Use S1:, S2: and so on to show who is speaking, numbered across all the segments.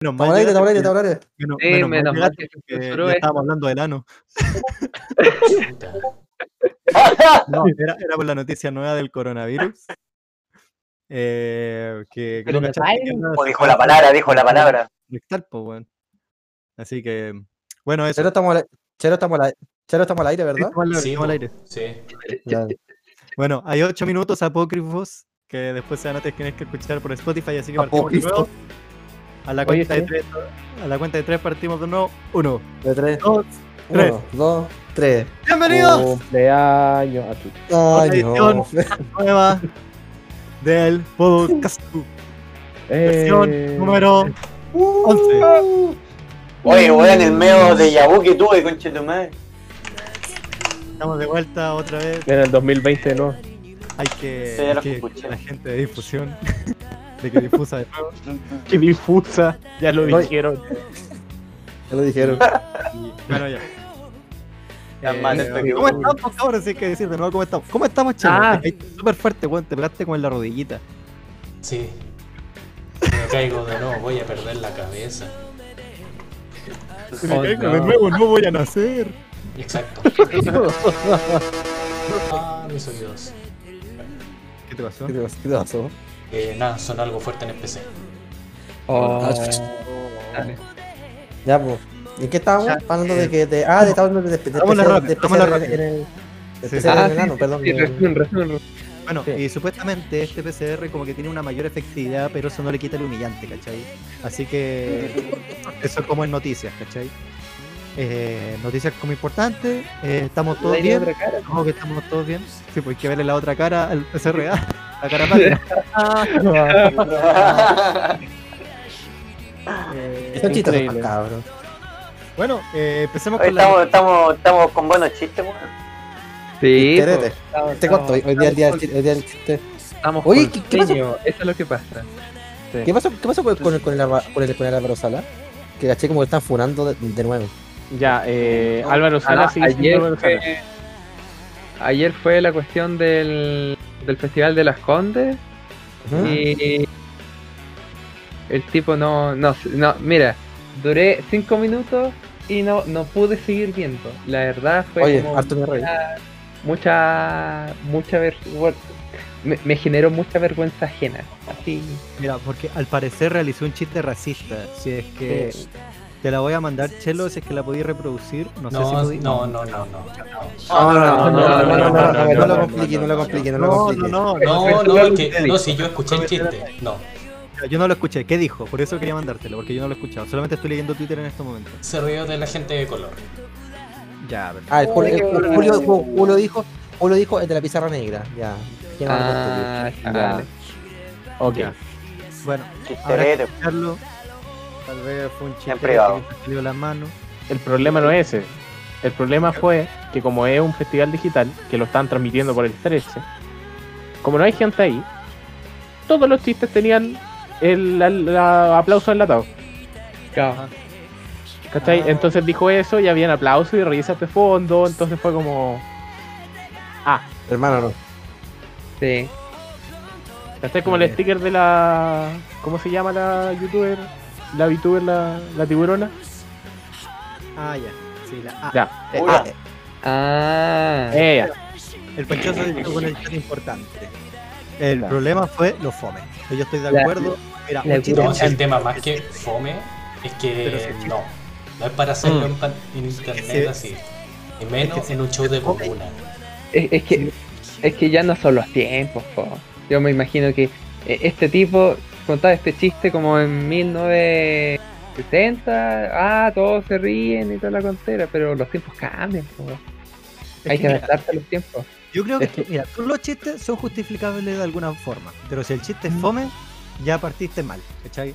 S1: Menos. Menos,
S2: Sí,
S1: menos mal
S2: menos mal que
S1: ya
S2: esto.
S1: estábamos hablando del ano. No, era, era por la noticia nueva del coronavirus. Eh, que, que no cachaste que se
S3: dijo la palabra, dijo la palabra.
S1: Así que, bueno, eso.
S4: Chero, estamos al aire. Chero, estamos al. Chero, estamos al aire,
S1: Sí,
S4: ¿verdad?
S1: estamos al aire,
S5: Sí,
S1: estamos al aire.
S5: Sí.
S4: Ya.
S1: Bueno, hay ocho minutos apócrifos que después se van a tener que escuchar por Spotify, así que partimos de
S4: Apócrifos.
S1: nuevo. A la
S6: Oye,
S1: cuenta de tres, a la cuenta de tres partimos de nuevo. Uno,
S4: De tres.
S1: dos, tres.
S4: Uno, dos, tres.
S1: ¡Bienvenidos!
S6: Cumpleaños a tu.
S4: No.
S1: Nueva del podcast. Versión
S6: Eh,
S1: número 11.
S3: Oye, weón, el medio de Yabu que tuve, conche tu madre.
S1: Estamos de vuelta otra vez.
S6: En el 2020 no.
S1: Hay que,
S3: Sí,
S1: hay que la gente de difusión de que difusa de nuevo.
S6: Qué difusa. Ya lo
S4: No,
S6: dijeron.
S4: Ya lo dijeron.
S1: Y, bueno, ya.
S3: Está
S1: Eh,
S3: mal esto que-
S1: ¿Cómo estamos, cabrón? Sí hay que decir de nuevo cómo estamos. ¿Cómo estamos, chaval?
S6: Ah.
S1: Te caíste súper fuerte, weón. Te pegaste con la rodillita.
S5: Sí. Me caigo de nuevo, voy a perder la cabeza.
S1: Si me
S2: Oh,
S1: caigo
S2: no.
S1: de nuevo, no voy a nacer.
S5: Exacto. Ah, mis oídos.
S1: ¿Qué te pasó?
S4: ¿Qué te pasó? ¿Qué te pasó?
S5: Eh, nada, son algo fuerte en el PC.
S2: Oh,
S4: Ah,
S2: dale.
S4: Ya, pues. ¿En qué estábamos?
S1: Ya,
S4: Hablando de
S1: eh,
S4: que. De, ah, de estábamos hablando de, de, de, de
S1: rápido.
S4: en el. de
S2: Ah,
S4: perdón. de-.
S1: Bueno,
S4: Sí.
S1: y supuestamente este PCR como que tiene una mayor efectividad, pero eso no le quita el humillante, ¿cachai? Así que eso es como en noticias, ¿cachai? Eh, noticias como importantes, eh, estamos todos bien,
S2: cara.
S1: Ojo que estamos todos bien. Sí, pues hay que verle la otra cara al PCRA, la cara patria. Eh,
S4: chistes son
S6: Increíble.
S4: cabros.
S1: bueno, eh, empecemos
S3: Oye,
S1: con la...
S3: estamos, estamos, estamos con buenos chistes, weón.
S2: Sí, estamos-
S4: Te corto, hoy
S2: estamos-
S4: hoy día el día del chiste- hoy día del chiste.
S2: Estamos
S4: Oye,
S2: con
S4: ¿qué- qué pasó?
S2: Eso es lo que pasa.
S4: ¿Qué pasó, qué pasó con, con, el, con, el, con, el, con el Álvaro Sala? Que caché como que están funando de, de nuevo.
S6: Ya, eh, Álvaro Sala
S2: Ah,
S6: sigue siendo
S2: ayer,
S6: Álvaro Sala.
S2: fue, ayer fue la cuestión del, del Festival de las Condes y el tipo no, no, no, mira, duré cinco minutos y no, no pude seguir viendo. La verdad fue
S4: Oye,
S2: como mucha, mucha vergüenza, me, me generó mucha vergüenza ajena. Así,
S1: Mira, porque al parecer realizó un chiste racista. Si es que te la voy a mandar, Chelo, si es que la podéis reproducir. No, sé si.
S5: No, no, no, no. No,
S4: no, no, no, no, no, lo complique, no lo complique, no lo complique.
S1: No, no,
S5: no, no, si yo escuché el chiste. No.
S1: Yo no lo escuché, ¿qué dijo? Por eso quería mandártelo, porque yo no lo he escuchado. Solamente estoy leyendo Twitter en este momento.
S5: Se rió de la gente de color.
S1: Ya, perfecto.
S4: Ah, Julio, Julio, dijo, Julio dijo el de la pizarra negra. Ya. ¿Quién
S2: ah, vale.
S6: Ok.
S1: Bueno,
S3: ahora
S1: escucharlo Tal vez fue un chiste
S3: En privado.
S1: que salió de las manos.
S6: El problema no es ese. El problema fue que como es un festival digital, que lo están transmitiendo por el 13, como no hay gente ahí, todos los chistes tenían el, el- la- aplauso enlatado. ¿Cachai?
S1: Ah.
S6: Entonces dijo eso y habían aplausos y risas de fondo, entonces fue como... Ah,
S4: Hermano, no.
S2: Sí.
S6: ¿cachai? Como el sticker de la... ¿Cómo se llama la youtuber? La VTuber, la, la tiburona.
S1: Ah, ya. Sí, la A.
S6: Ya,
S4: Eh,
S3: Ah.
S4: eh,
S2: Ah.
S6: ella.
S1: El panchazo dijo con el chat importante. El problema fue los fome. Yo estoy de acuerdo. Mira,
S2: Pero-
S5: el tema más que fome es que
S1: sí.
S5: no. No es para hacerlo
S6: Mm.
S5: en, en internet
S1: sí.
S5: así. Y menos
S1: Es que sí.
S5: en un show de comuna.
S2: Es, es que es que ya no son los tiempos, po. Yo me imagino que eh, este tipo contaba este chiste como en 1970, ah, todos se ríen y toda la contera, pero los tiempos cambian, Hay
S1: que
S2: adaptarse a los tiempos.
S1: Yo creo que, mira, todos los chistes son justificables de alguna forma. Pero si el chiste es fome, ya partiste mal. ¿Cachai?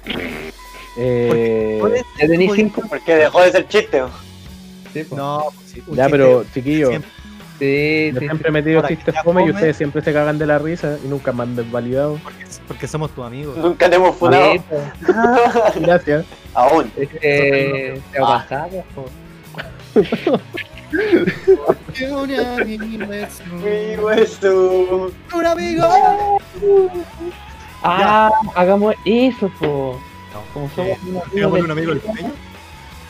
S6: Eh,
S1: Podía-
S2: cinco.
S3: Porque dejó de ser chiste.
S2: Sí.
S1: No, pues sí, un
S6: ya,
S1: chiste
S6: pero chiquillo,
S1: siempre-
S2: sí,
S6: yo
S2: sí,
S6: siempre he metido chistes fome y ustedes siempre se cagan de la risa y nunca me han desvalidado.
S1: porque, porque somos tus amigos.
S3: Nunca te hemos funado.
S2: po.
S6: Gracias.
S3: Aún.
S2: Ha pasado, po.
S3: Mi hueso.
S1: Un amigo.
S2: Ah, hagamos eso, po. Como somos amigos del
S1: un amigo del
S2: Chelo,
S1: peño.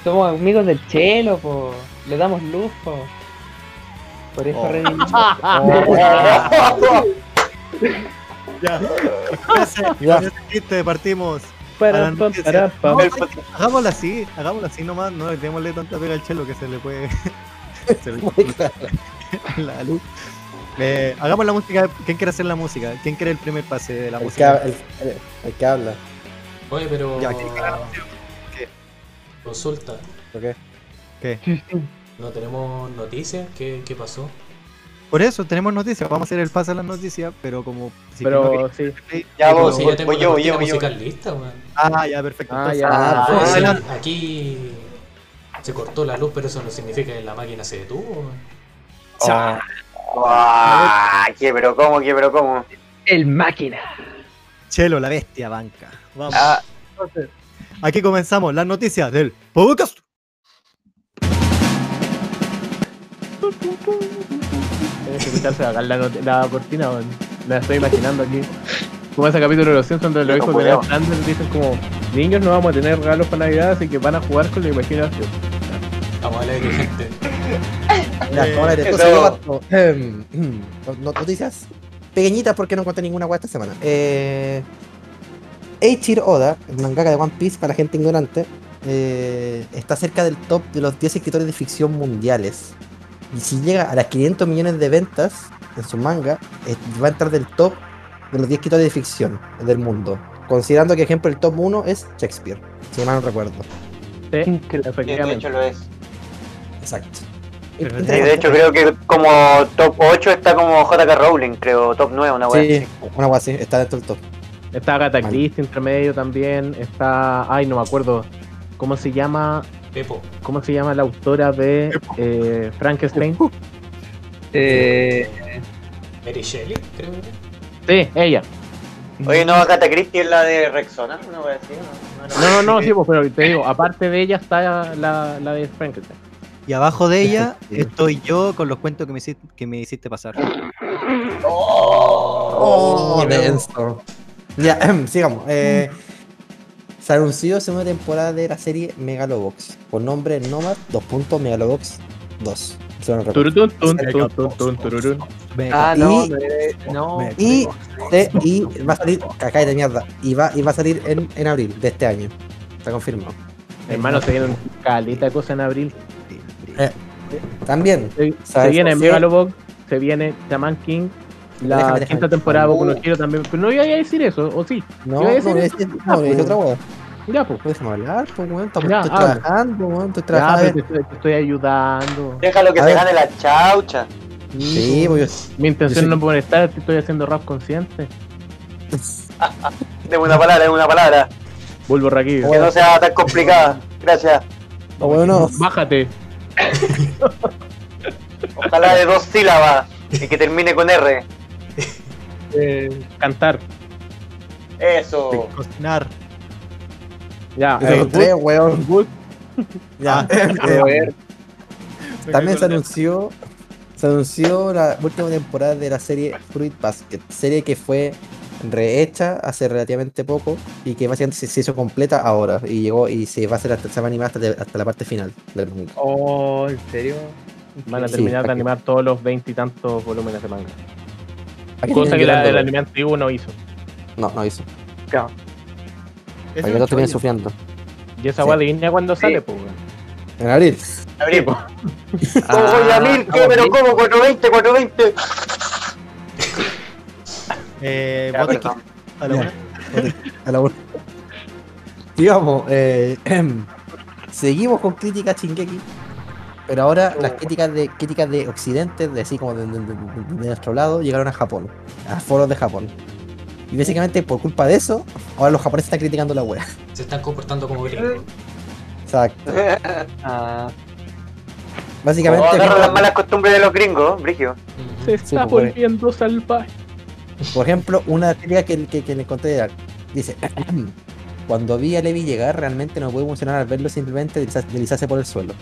S2: somos amigos del chelo, po. Le damos luz, po. Por eso
S1: Oh.
S2: revivimos.
S1: Ya.
S4: Ya.
S1: con ese chiste partimos.
S2: Para, para.
S1: No, hagámoslo así, hagámoslo así nomás, no le démosle tanta pega al chelo que se le puede. se le la luz. Eh, hagamos la música. ¿Quién quiere hacer la música? ¿Quién quiere el primer pase de la
S4: El que,
S1: música?
S4: el, el- el que habla.
S5: Oye, pero.
S1: Ya, ¿quién quiere la música?
S5: Consulta.
S4: ¿ok?
S1: ¿Qué?
S5: ¿No tenemos noticias? ¿Qué, qué pasó?
S1: Por eso tenemos noticias. Vamos a hacer el pase a las noticias, pero como. si no
S6: Pero sí.
S3: Ya vos,
S5: si
S3: voy,
S5: ya tengo
S3: voy
S5: la
S3: yo,
S5: musical lista, weón.
S1: Ah, ya, perfecto.
S2: Ah, ya.
S4: Ah,
S5: Ah, sí, aquí se cortó la luz, pero eso no significa que la máquina se detuvo. weón.
S1: Ah,
S3: Ah, ¿Qué, pero cómo, qué, pero cómo?
S2: El máquina.
S1: Chelo, la bestia banca. Vamos.
S3: Ah,
S1: Entonces, aquí comenzamos las noticias del podcast.
S6: Tienes que escucharse acá la, cortina, weón. La estoy imaginando aquí. Como ese capítulo de los Simpsons donde los hijos de Ned Flanders dicen como niños no vamos a tener regalos para Navidad, así que van a jugar con la imaginación.
S5: Vamos a leer gente.
S4: Ya,
S1: Eh.
S4: Em, no- Noticias pequeñitas porque no encontré ninguna web esta semana. Eh, Eiichiro Oda, el mangaka de One Piece para la gente ignorante, eh, está cerca del top de los 10 escritores de ficción mundiales. Y si llega a las 500 millones de ventas en su manga, eh, va a entrar del top de los 10 escritores de ficción del mundo. Considerando que, ejemplo, el top 1 es Shakespeare, si mal no recuerdo.
S6: Sí,
S3: de hecho lo es.
S4: Exacto.
S3: Sí, de hecho creo que como top 8 está como JK Rowling, creo, top 9, una wea
S4: Sí,
S3: así.
S4: una wea así, está dentro del top.
S6: Está Agatha
S4: Vale.
S6: Christie entre medio también. Está. Ay, no me acuerdo. ¿Cómo se llama?
S5: Pepo.
S6: ¿Cómo se llama la autora de eh, Frankenstein?
S2: Eh,
S5: Mary Shelley, creo que.
S6: Sí, ella.
S3: Oye, no, Agatha Christie es la de Rexona, una wea así, ¿no? era-
S6: No, no, no, sí, pues, pero te digo, aparte de ella está la, la de Frankenstein.
S1: Y abajo de ella
S4: Sí.
S1: estoy yo con los cuentos que me hiciste, que me hiciste pasar.
S4: Oh, denso. Ya, sigamos. Eh, se anunció segunda temporada de la serie Megalobox, con nombre Nomad 2. Megalobox 2. Si no recuerdo.
S6: Turutun, tun, tun, tun, tun, tururun.
S2: ah, no,
S4: Y-
S2: no, eh,
S4: va a salir, cacay de mierda, y va, y va a salir en, en abril de este año. Está confirmado.
S6: Hermano, se viene un caleta de cosas en abril.
S4: También,
S6: Se, se viene. Megalobox, se viene Shaman King, la
S4: Déjame,
S6: quinta
S4: déjame.
S6: temporada de Boku no. Hero también. Pero no iba a decir eso, ¿o sí?
S4: no,
S6: ¿Iba a
S4: no,
S6: decir,
S4: no, voy a decir otra hueá.
S6: Ya, pues.
S4: Déjame hablar, pues, weón. Estoy,
S6: Ya,
S4: estoy trabajando, weón. Estoy
S6: Ya,
S4: trabajando.
S6: pero te, estoy- te estoy ayudando.
S3: Déjalo que
S4: A
S3: se
S4: ver.
S3: gane la chaucha.
S4: Sí, voy a
S6: Mi intención
S4: Yo
S6: no es molestar, te estoy haciendo rap consciente.
S3: Deme una palabra, deme una palabra.
S6: Vuelvo Raquillo.
S3: Que no sea tan complicada. Gracias.
S4: O bueno,
S6: Bájate.
S3: Ojalá de dos sílabas y que termine con R.
S6: Cantar.
S3: Eso.
S1: Cocinar.
S6: Ya.
S4: Esos
S6: eh,
S4: son tres, weón.
S6: Good.
S4: Ya. Eh, También se anunció, se anunció la última temporada de la serie Fruit Basket, serie que fue rehecha hace relativamente poco y que básicamente se, se hizo completa ahora y llegó y se va a hacer hasta, se va a animar hasta, hasta la parte final del manga.
S2: Oh, ¿en serio?
S6: Van a
S4: Sí,
S6: terminar de animar todos los veintitantos volúmenes de manga. Cosa que la, el anime antiguo no hizo.
S4: No, no hizo.
S2: Claro.
S4: Para que no terminen sufriendo.
S6: Y esa
S4: Sí.
S6: guay adivina cuándo sale, pues.
S4: En abril.
S3: Abrimos.
S2: Ah,
S3: Oye, Amir, ¿qué? ¿Pero cómo? 420, 420.
S1: Eh,
S3: Ya,
S1: vote
S3: perdón.
S1: a la una.
S4: A la una. Digamos, eh, seguimos con críticas Shingeki, pero ahora las críticas de críticas de Occidente, de así como de, de- de- de nuestro lado, llegaron a Japón, a foros de Japón. Y básicamente por culpa de eso, ahora los japoneses están criticando la wea.
S5: Se están comportando como gringos.
S4: Exacto.
S2: Ah,
S4: Básicamente,
S3: Como agarran las malas costumbres de los gringos, Brigio.
S6: Se está
S4: pues,
S6: volviendo salvaje.
S4: por ejemplo, una crítica que, que, que le encontré era, dice, cuando vi a Levi llegar, realmente no pude emocionar al verlo simplemente deslizarse por el suelo.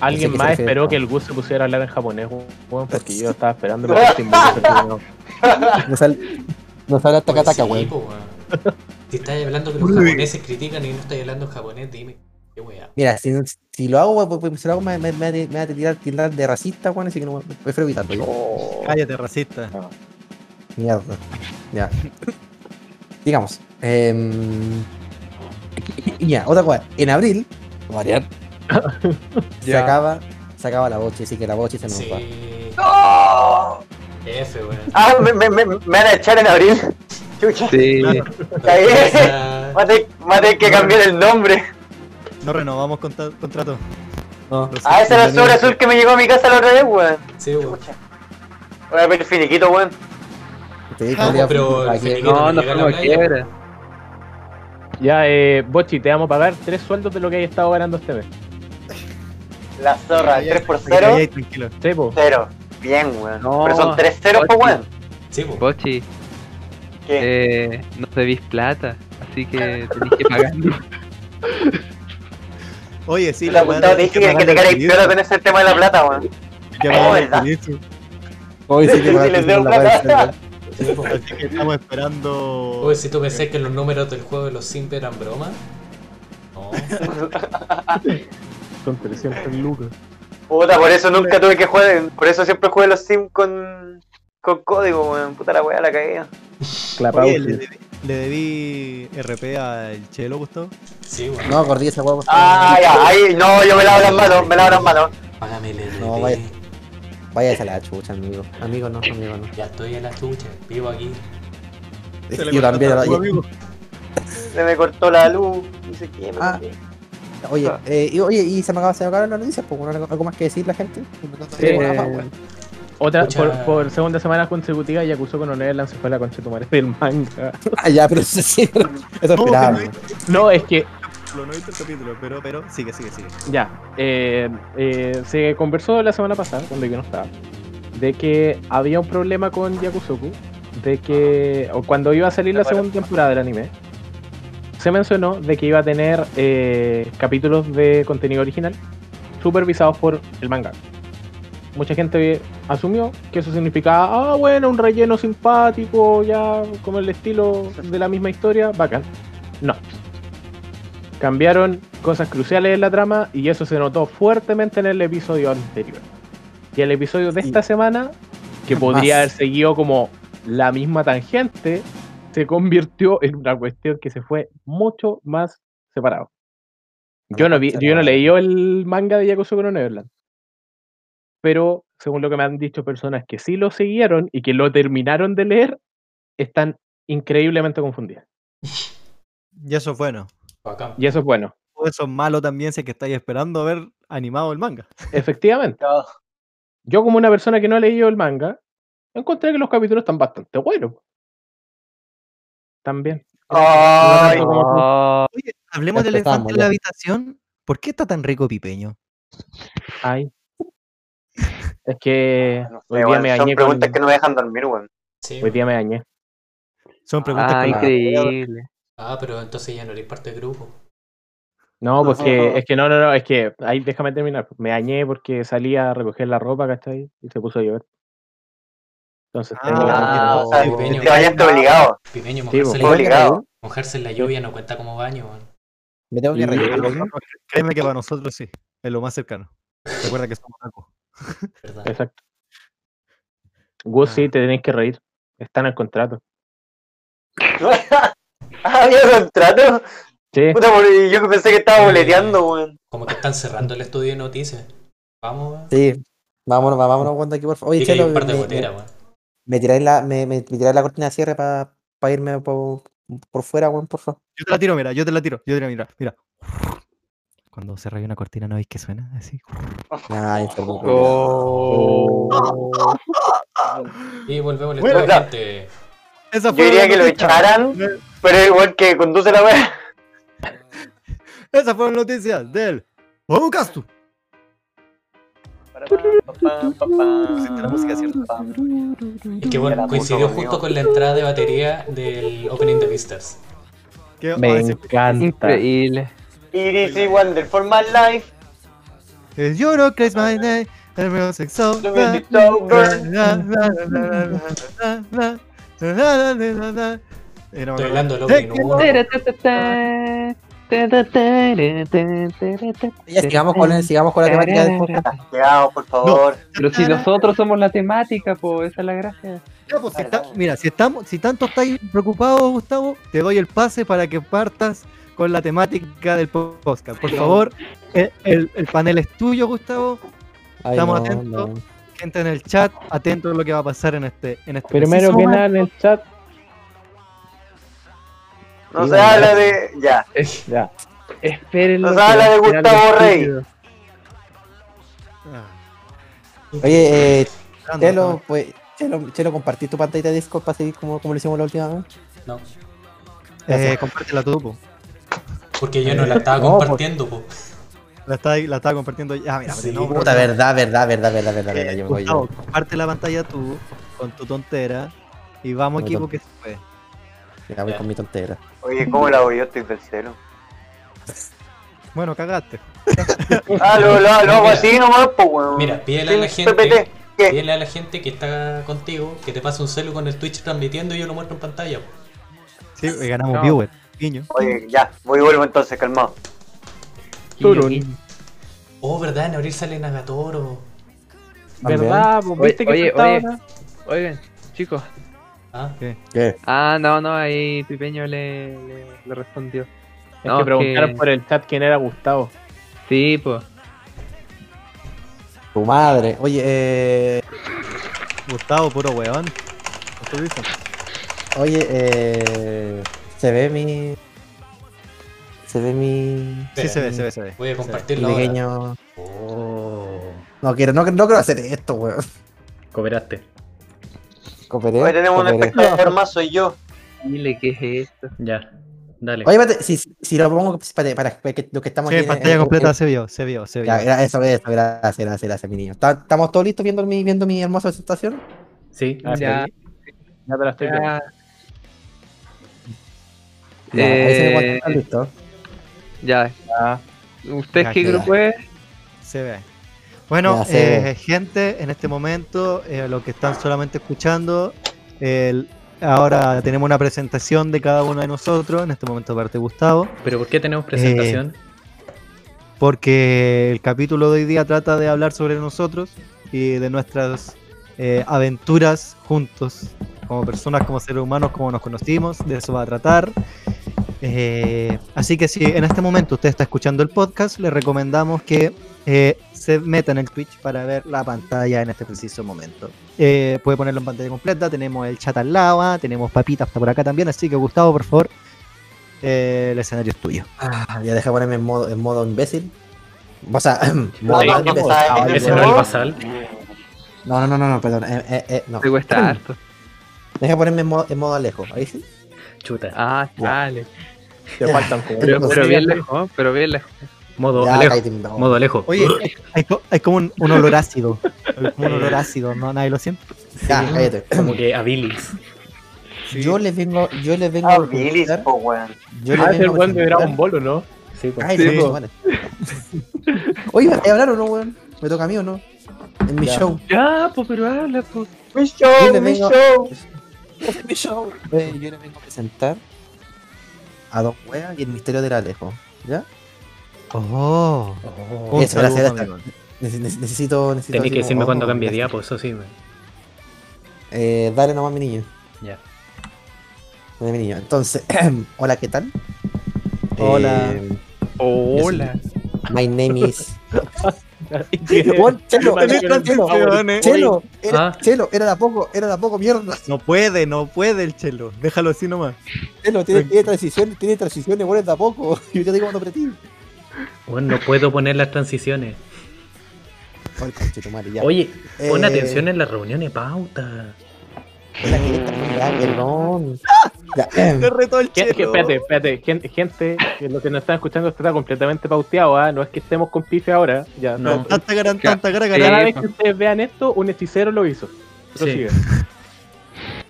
S6: Alguien más
S4: refiere,
S6: esperó
S4: ¿no?
S6: que el Gus se pusiera a hablar en japonés, weón, porque yo estaba esperando pero este.
S4: No sale, no sale hasta
S5: Pues
S4: Kataka, weón.
S5: Si estás hablando que los japoneses critican y no estás hablando en japonés, dime. Qué weá.
S4: Mira, si, si lo hago, pues, pues, si lo hago me, me, me, me va a tirar, tirar de racista, weón, así que no prefiero evitarlo. yo.
S1: Cállate, racista.
S4: Mierda. Ya. Digamos. em, ya, otra cosa. En abril, variar, se acaba, se acaba la boche, así que la boche se nos va.
S5: Sí.
S3: ¡No!
S5: F, weón.
S3: Ah, me, me, me, me van a echar en abril. Chucha,
S2: Sí.
S3: Va a tener va que cambiar el nombre.
S1: No renovamos contra- contrato.
S4: No.
S3: Ah, ese era el sobre azul que me llegó a mi casa la otra vez, weón.
S5: Sí, weón.
S3: Voy a ver el finiquito, weón.
S1: Ah,
S5: pero
S2: No,
S5: no
S2: quiebra.
S6: Ya, eh, Bochi, te vamos a pagar tres sueldos de lo que hay estado ganando este mes.
S3: La zorra, 3 por
S1: Te callé
S3: 0,
S1: tranquilo.
S6: Po.
S3: 0. Bien, weón.
S2: No,
S3: Pero son 3 ceros, pues,
S2: ocho.
S3: weón.
S5: Sí, po.
S2: Bochi,
S3: ¿Qué?
S2: eh, no debís plata, así que tenés que pagar.
S1: Oye, sí,
S3: la
S1: de-
S3: te dije que, que te
S1: el
S3: piola con ese tema de la plata, weón.
S1: que
S3: Oh, ¿verdad?
S4: Hoy sí que me
S3: les debo plata.
S1: Así que estamos esperando.
S5: Oye, si tú pensás que los números del juego de los Sims eran broma. No.
S6: Son 300 lucas.
S3: Puta, por eso nunca tuve que jugar. Por eso siempre jugué los Sims con, con código, weón. Puta la weá, la cagué.
S6: Clapado.
S1: Oye, le debí, le debí RP al Chelo, Gustavo.
S5: Sí, weón.
S4: No, acordé esa weá.
S3: Ah, ya, ahí, no, yo me lavo las manos, me lavo las manos.
S5: Págame el RP.
S4: No, vaya. Vaya a la chucha, amigo. Amigo no, amigo no.
S5: Ya estoy en la chucha, vivo aquí.
S1: Se le
S4: Yo también.
S3: Se me cortó la luz, sé qué, me
S4: Ah. Oye, eh, y, oye, y se me acaba se me acabaron las noticias, pues, ¿algo, algo más que decir la gente?
S6: Sí, eh. Otra, por, por segunda semana consecutiva, Yakuzo con fue a la concha de tu madre del manga.
S4: Ah, ya, pero eso sí, pero eso
S1: ¿Cómo que
S4: esperaba.
S1: no viste
S6: No, es que
S1: capítulo? No viste el capítulo, pero, pero, sigue, sigue, sigue.
S6: Ya, eh, eh, se conversó la semana pasada, cuando yo no estaba, de que había un problema con Yakusoku, de que o cuando iba a salir la segunda temporada del anime, se mencionó de que iba a tener eh, capítulos de contenido original supervisados por el manga. Mucha gente asumió que eso significaba, ah, bueno, un relleno simpático, ya como el estilo de la misma historia, bacán. No, cambiaron cosas cruciales en la trama y eso se notó fuertemente en el episodio anterior. Y el episodio de esta semana, que podría
S4: Más.
S6: haber seguido como la misma tangente, se convirtió en una cuestión que se fue mucho más separado. Yo no vi, yo no leí el manga de Yakuza no Neverland. Pero según lo que me han dicho personas que sí lo siguieron y que lo terminaron de leer, están increíblemente confundidas.
S1: Y eso es bueno.
S5: Bacán.
S6: Y eso es bueno.
S1: O eso es malo también si es que estáis esperando a ver animado el manga.
S6: Efectivamente. Yo como una persona que no ha leído el manga, encontré que los capítulos están bastante buenos. También.
S3: Ay,
S6: No como
S1: Oye, hablemos del elefante en la habitación. ¿Por qué está tan rico Pipeño?
S6: Ay. Es que
S3: no sé,
S6: hoy día me
S3: son
S6: dañé con...
S3: preguntas que no me dejan dormir, weón.
S5: Sí,
S6: Hoy día me dañé.
S1: Son preguntas
S2: ah,
S1: que la-
S2: increíble.
S5: Ah, pero entonces ya no eres parte del grupo.
S6: No, porque es que no, no, no, es que ahí déjame terminar. Me dañé porque salí a recoger la ropa, ¿cachai? Y se puso a llover. Entonces
S1: Ah,
S6: tengo
S3: Ah, o sea,
S5: sí,
S3: te bañaste obligado.
S5: Pipeño,
S6: Sí,
S5: mojarse, la,
S3: Obligado.
S5: mojarse en la lluvia no cuenta como baño, weón.
S4: Me tengo que.
S1: Para nosotros, Créeme que para nosotros sí. Es lo más cercano. Recuerda que somos tacos.
S5: ¿verdad?
S6: Exacto. Gus, sí, te tenéis que reír. Está en el contrato.
S3: ah, había contrato.
S6: Sí,
S3: Puta, por- yo pensé que estaba boleteando, weón.
S5: Como que están cerrando el estudio de noticias. Vamos, weón.
S4: Sí. Vámonos, vámonos cuando aquí, por favor. Oye, Chelo,
S5: un par de goteras, weón.
S4: Me tiráis la, me, me, me tiráis la cortina de cierre para irme por, por fuera, weón, por favor.
S1: Yo te la tiro, mira, yo te la tiro. Yo te la mira, mira. Cuando se raya una cortina, ¿no veis que suena? Así.
S4: Ay, enfermo,
S2: Oh.
S5: Y volvemos
S1: Bueno,
S3: claro.
S5: gente.
S1: Esa
S3: Yo diría
S1: la
S3: que lo echaran, pero igual que conduce la weá.
S1: Esas fueron noticias del Obucastu. La música, ¿cierto?
S5: Es que bueno, coincidió justo con la entrada de batería del Opening de Vistas.
S1: ¿Qué-
S6: me encanta.
S2: Increíble.
S3: It is a wonder for my life.
S1: You know, Chris my me
S5: Estoy hablando del opening.
S4: Ya, sigamos con, el- sigamos con la temática del podcast.
S3: Por favor.
S2: Pero si nosotros somos la temática, pues esa es la gracia.
S1: Pues, si está- mira, si estamos, si tanto estáis preocupados, Gustavo, te doy el pase para que partas con la temática del podcast. Por favor, el, el- el panel es tuyo, Gustavo.
S4: Ay,
S1: Estamos
S4: no,
S1: atentos.
S4: no.
S1: Gente en el chat, atento a lo que va a pasar en este, en este
S6: Primero que nada en el chat,
S3: No
S4: Sí,
S3: se habla de. Ya.
S6: ya.
S2: Espérenlo.
S3: Nos habla
S2: que
S3: de Gustavo Rey.
S1: Ah,
S4: Oye, eh, Chelo, pues, Chelo, Chelo, compartí tu pantalla de Discord para seguir como, como lo hicimos la última vez.
S5: No,
S1: Eh, compártela tú, po.
S5: porque yo no la estaba
S4: No, pues-
S5: compartiendo, po.
S1: La estaba, la estaba compartiendo ya, mira,
S5: Sí.
S1: no,
S4: Puta, verdad, verdad, verdad, verdad, verdad, verdad.
S1: Eh,
S4: Yo me voy
S1: Gustavo,
S4: yo.
S1: comparte la pantalla tú con tu tontera y vamos
S4: No,
S1: equipo
S4: no.
S1: que se puede.
S4: Ya voy con mi tontera.
S3: Oye, ¿cómo la voy yo? Estoy del celo.
S1: Bueno, cagaste.
S3: Ah, lo, lo, lo hago así nomás, pues, weón.
S5: Mira, pídele a la gente, pídele a la gente que está contigo que te pase un celu con el Twitch transmitiendo y yo lo muestro en pantalla. po.
S1: Sí, ganamos
S2: No.
S1: viewer. Guiño.
S3: Oye, ya, voy y vuelvo entonces, calmado.
S6: Turun.
S5: Oh, ¿verdad? En abril sale Nagatoro.
S6: ¿Verdad? Pues,
S2: Oye,
S6: ¿Viste que
S2: oye,
S6: está
S2: oye.
S6: ahora?
S2: Oigan, chicos.
S5: Ah,
S4: ¿Qué?
S2: Ah, no, no, ahí Pipeño le, le, le respondió.
S6: Es
S2: No,
S6: que preguntaron
S2: que-
S6: por el chat quién era Gustavo.
S2: Sí, pues.
S4: Tu madre. Oye, eh.
S1: Gustavo, puro weón. ¿Qué dicen?
S4: Oye, eh. Se ve mi. Se ve mi.
S1: Sí, se ve, se ve, se ve.
S5: voy a compartirlo ahora.
S4: pequeño.
S7: Oh,
S4: No quiero, no, no quiero hacer esto, weón.
S7: cooperaste.
S4: Cooperé.
S3: Hoy tenemos un
S4: cooperé.
S3: espectador más, soy yo.
S2: Dile qué es esto.
S7: Ya, dale.
S4: Oye, espérate, si, si lo pongo para, para, para que lo que estamos
S1: Sí,
S4: aquí
S1: pantalla
S4: en-
S1: completa
S4: en-
S1: se vio, se vio, se vio.
S4: Ya, eso, eso, gracias, gracias, gracias, mi niño. ¿Está- ¿Estamos todos listos viendo mi, viendo mi hermosa presentación?
S7: Sí,
S6: Ah,
S2: Ya.
S6: Ya te la estoy viendo.
S2: Ya.
S4: Ya, ahí se me
S2: Eh,
S4: cuenta, ¿están listos?
S2: Ya.
S6: Ya.
S2: ¿Usted
S1: Ya
S2: qué grupo es?
S1: Se ve. Bueno, eh, gente, en este momento, eh, lo que están solamente escuchando, el- ahora tenemos una presentación de cada uno de nosotros, en este momento parte Gustavo,
S7: pero ¿por qué tenemos presentación?
S1: porque el capítulo de hoy día trata de hablar sobre nosotros y de nuestras eh, aventuras juntos, como personas, como seres humanos, como nos conocimos, de eso va a tratar. Eh, así que si en este momento usted está escuchando el podcast, le recomendamos que eh, se meta en el Twitch para ver la pantalla en este preciso momento. Eh, puede ponerlo en pantalla completa, tenemos el chat al lado, ah, tenemos papitas por acá también, así que Gustavo, por favor, eh, el escenario es tuyo.
S4: Ah, ya deja ponerme en modo, en modo imbécil. O sea, modo imbécil. no,
S7: no
S4: no, no, no, no, perdón. Eh, eh, eh, no.
S2: Te cuesta harto.
S4: Deja ponerme en modo, en modo Alejo. Ahí sí.
S7: Chuta.
S2: Ah, dale.
S6: Te faltan como
S2: Pero, pero bien lejos, pero bien lejos.
S7: Modo
S4: Ya,
S7: Alejo. Modo Alejo.
S1: Oye, hay, hay como un, un olor ácido. Hay como un olor ácido, ¿no? Nadie lo siente.
S4: Ya, cállate.
S7: Como que a Billis.
S4: Yo les vengo, yo les vengo
S3: Ah,
S4: a
S3: Billis, po, weón.
S4: Yo
S6: Ah,
S4: les
S6: es el
S4: vengo
S6: buen de Dragon Ball, ¿o no?
S7: Sí, pues.
S4: Ay,
S1: Sí.
S4: no, vale. Oye, ¿me hablar o no, weón? ¿Me toca a mí o no? En mi
S6: Ya.
S4: show.
S2: Ya, pues, pero habla, pues.
S3: Mi show, mi
S4: vengo-
S3: show.
S4: En mi show. Eh, yo les vengo a presentar a Don Wea y el misterio del Alejo. ¿Ya?
S1: Oh,
S7: Oh,
S4: Eso, gracias,
S1: saludo,
S4: gracias.
S1: amigo.
S4: Nece- nece- necesito, necesito.
S7: Tenés
S4: así
S7: que
S4: como-
S7: decirme cuando
S4: oh,
S7: cambie
S4: gracias.
S7: diapo, eso sí.
S4: Eh, dale nomás, mi niño.
S7: Ya.
S4: Dale, mi niño. Entonces, hola, ¿qué tal?
S1: Hola.
S4: Eh,
S2: Hola.
S4: my name is. Chelo, era. Chelo, era de poco, era de poco, mierda.
S1: No puede, no puede el chelo. Déjalo así nomás.
S4: Chelo, tiene, tiene transiciones, tiene transiciones, bueno, de a poco. Yo te digo cuando pretí.
S7: Bueno, no puedo poner las transiciones.
S4: Ya.
S7: Oye, pon
S4: Eh,
S7: atención en las reuniones pauta.
S4: ¿Qué tal? Ya, perdón. Ya, em,
S1: retó el
S6: Gen- gen- espérate, espérate, gente, gente, que lo que nos están escuchando está completamente pauteado, ¿ah? No es que estemos con pife ahora, ya.
S7: No.
S6: no.
S1: Tanta gran, tanta gran,
S2: Sí.
S6: Cada vez que ustedes vean esto, un hechicero lo hizo. Prosigue.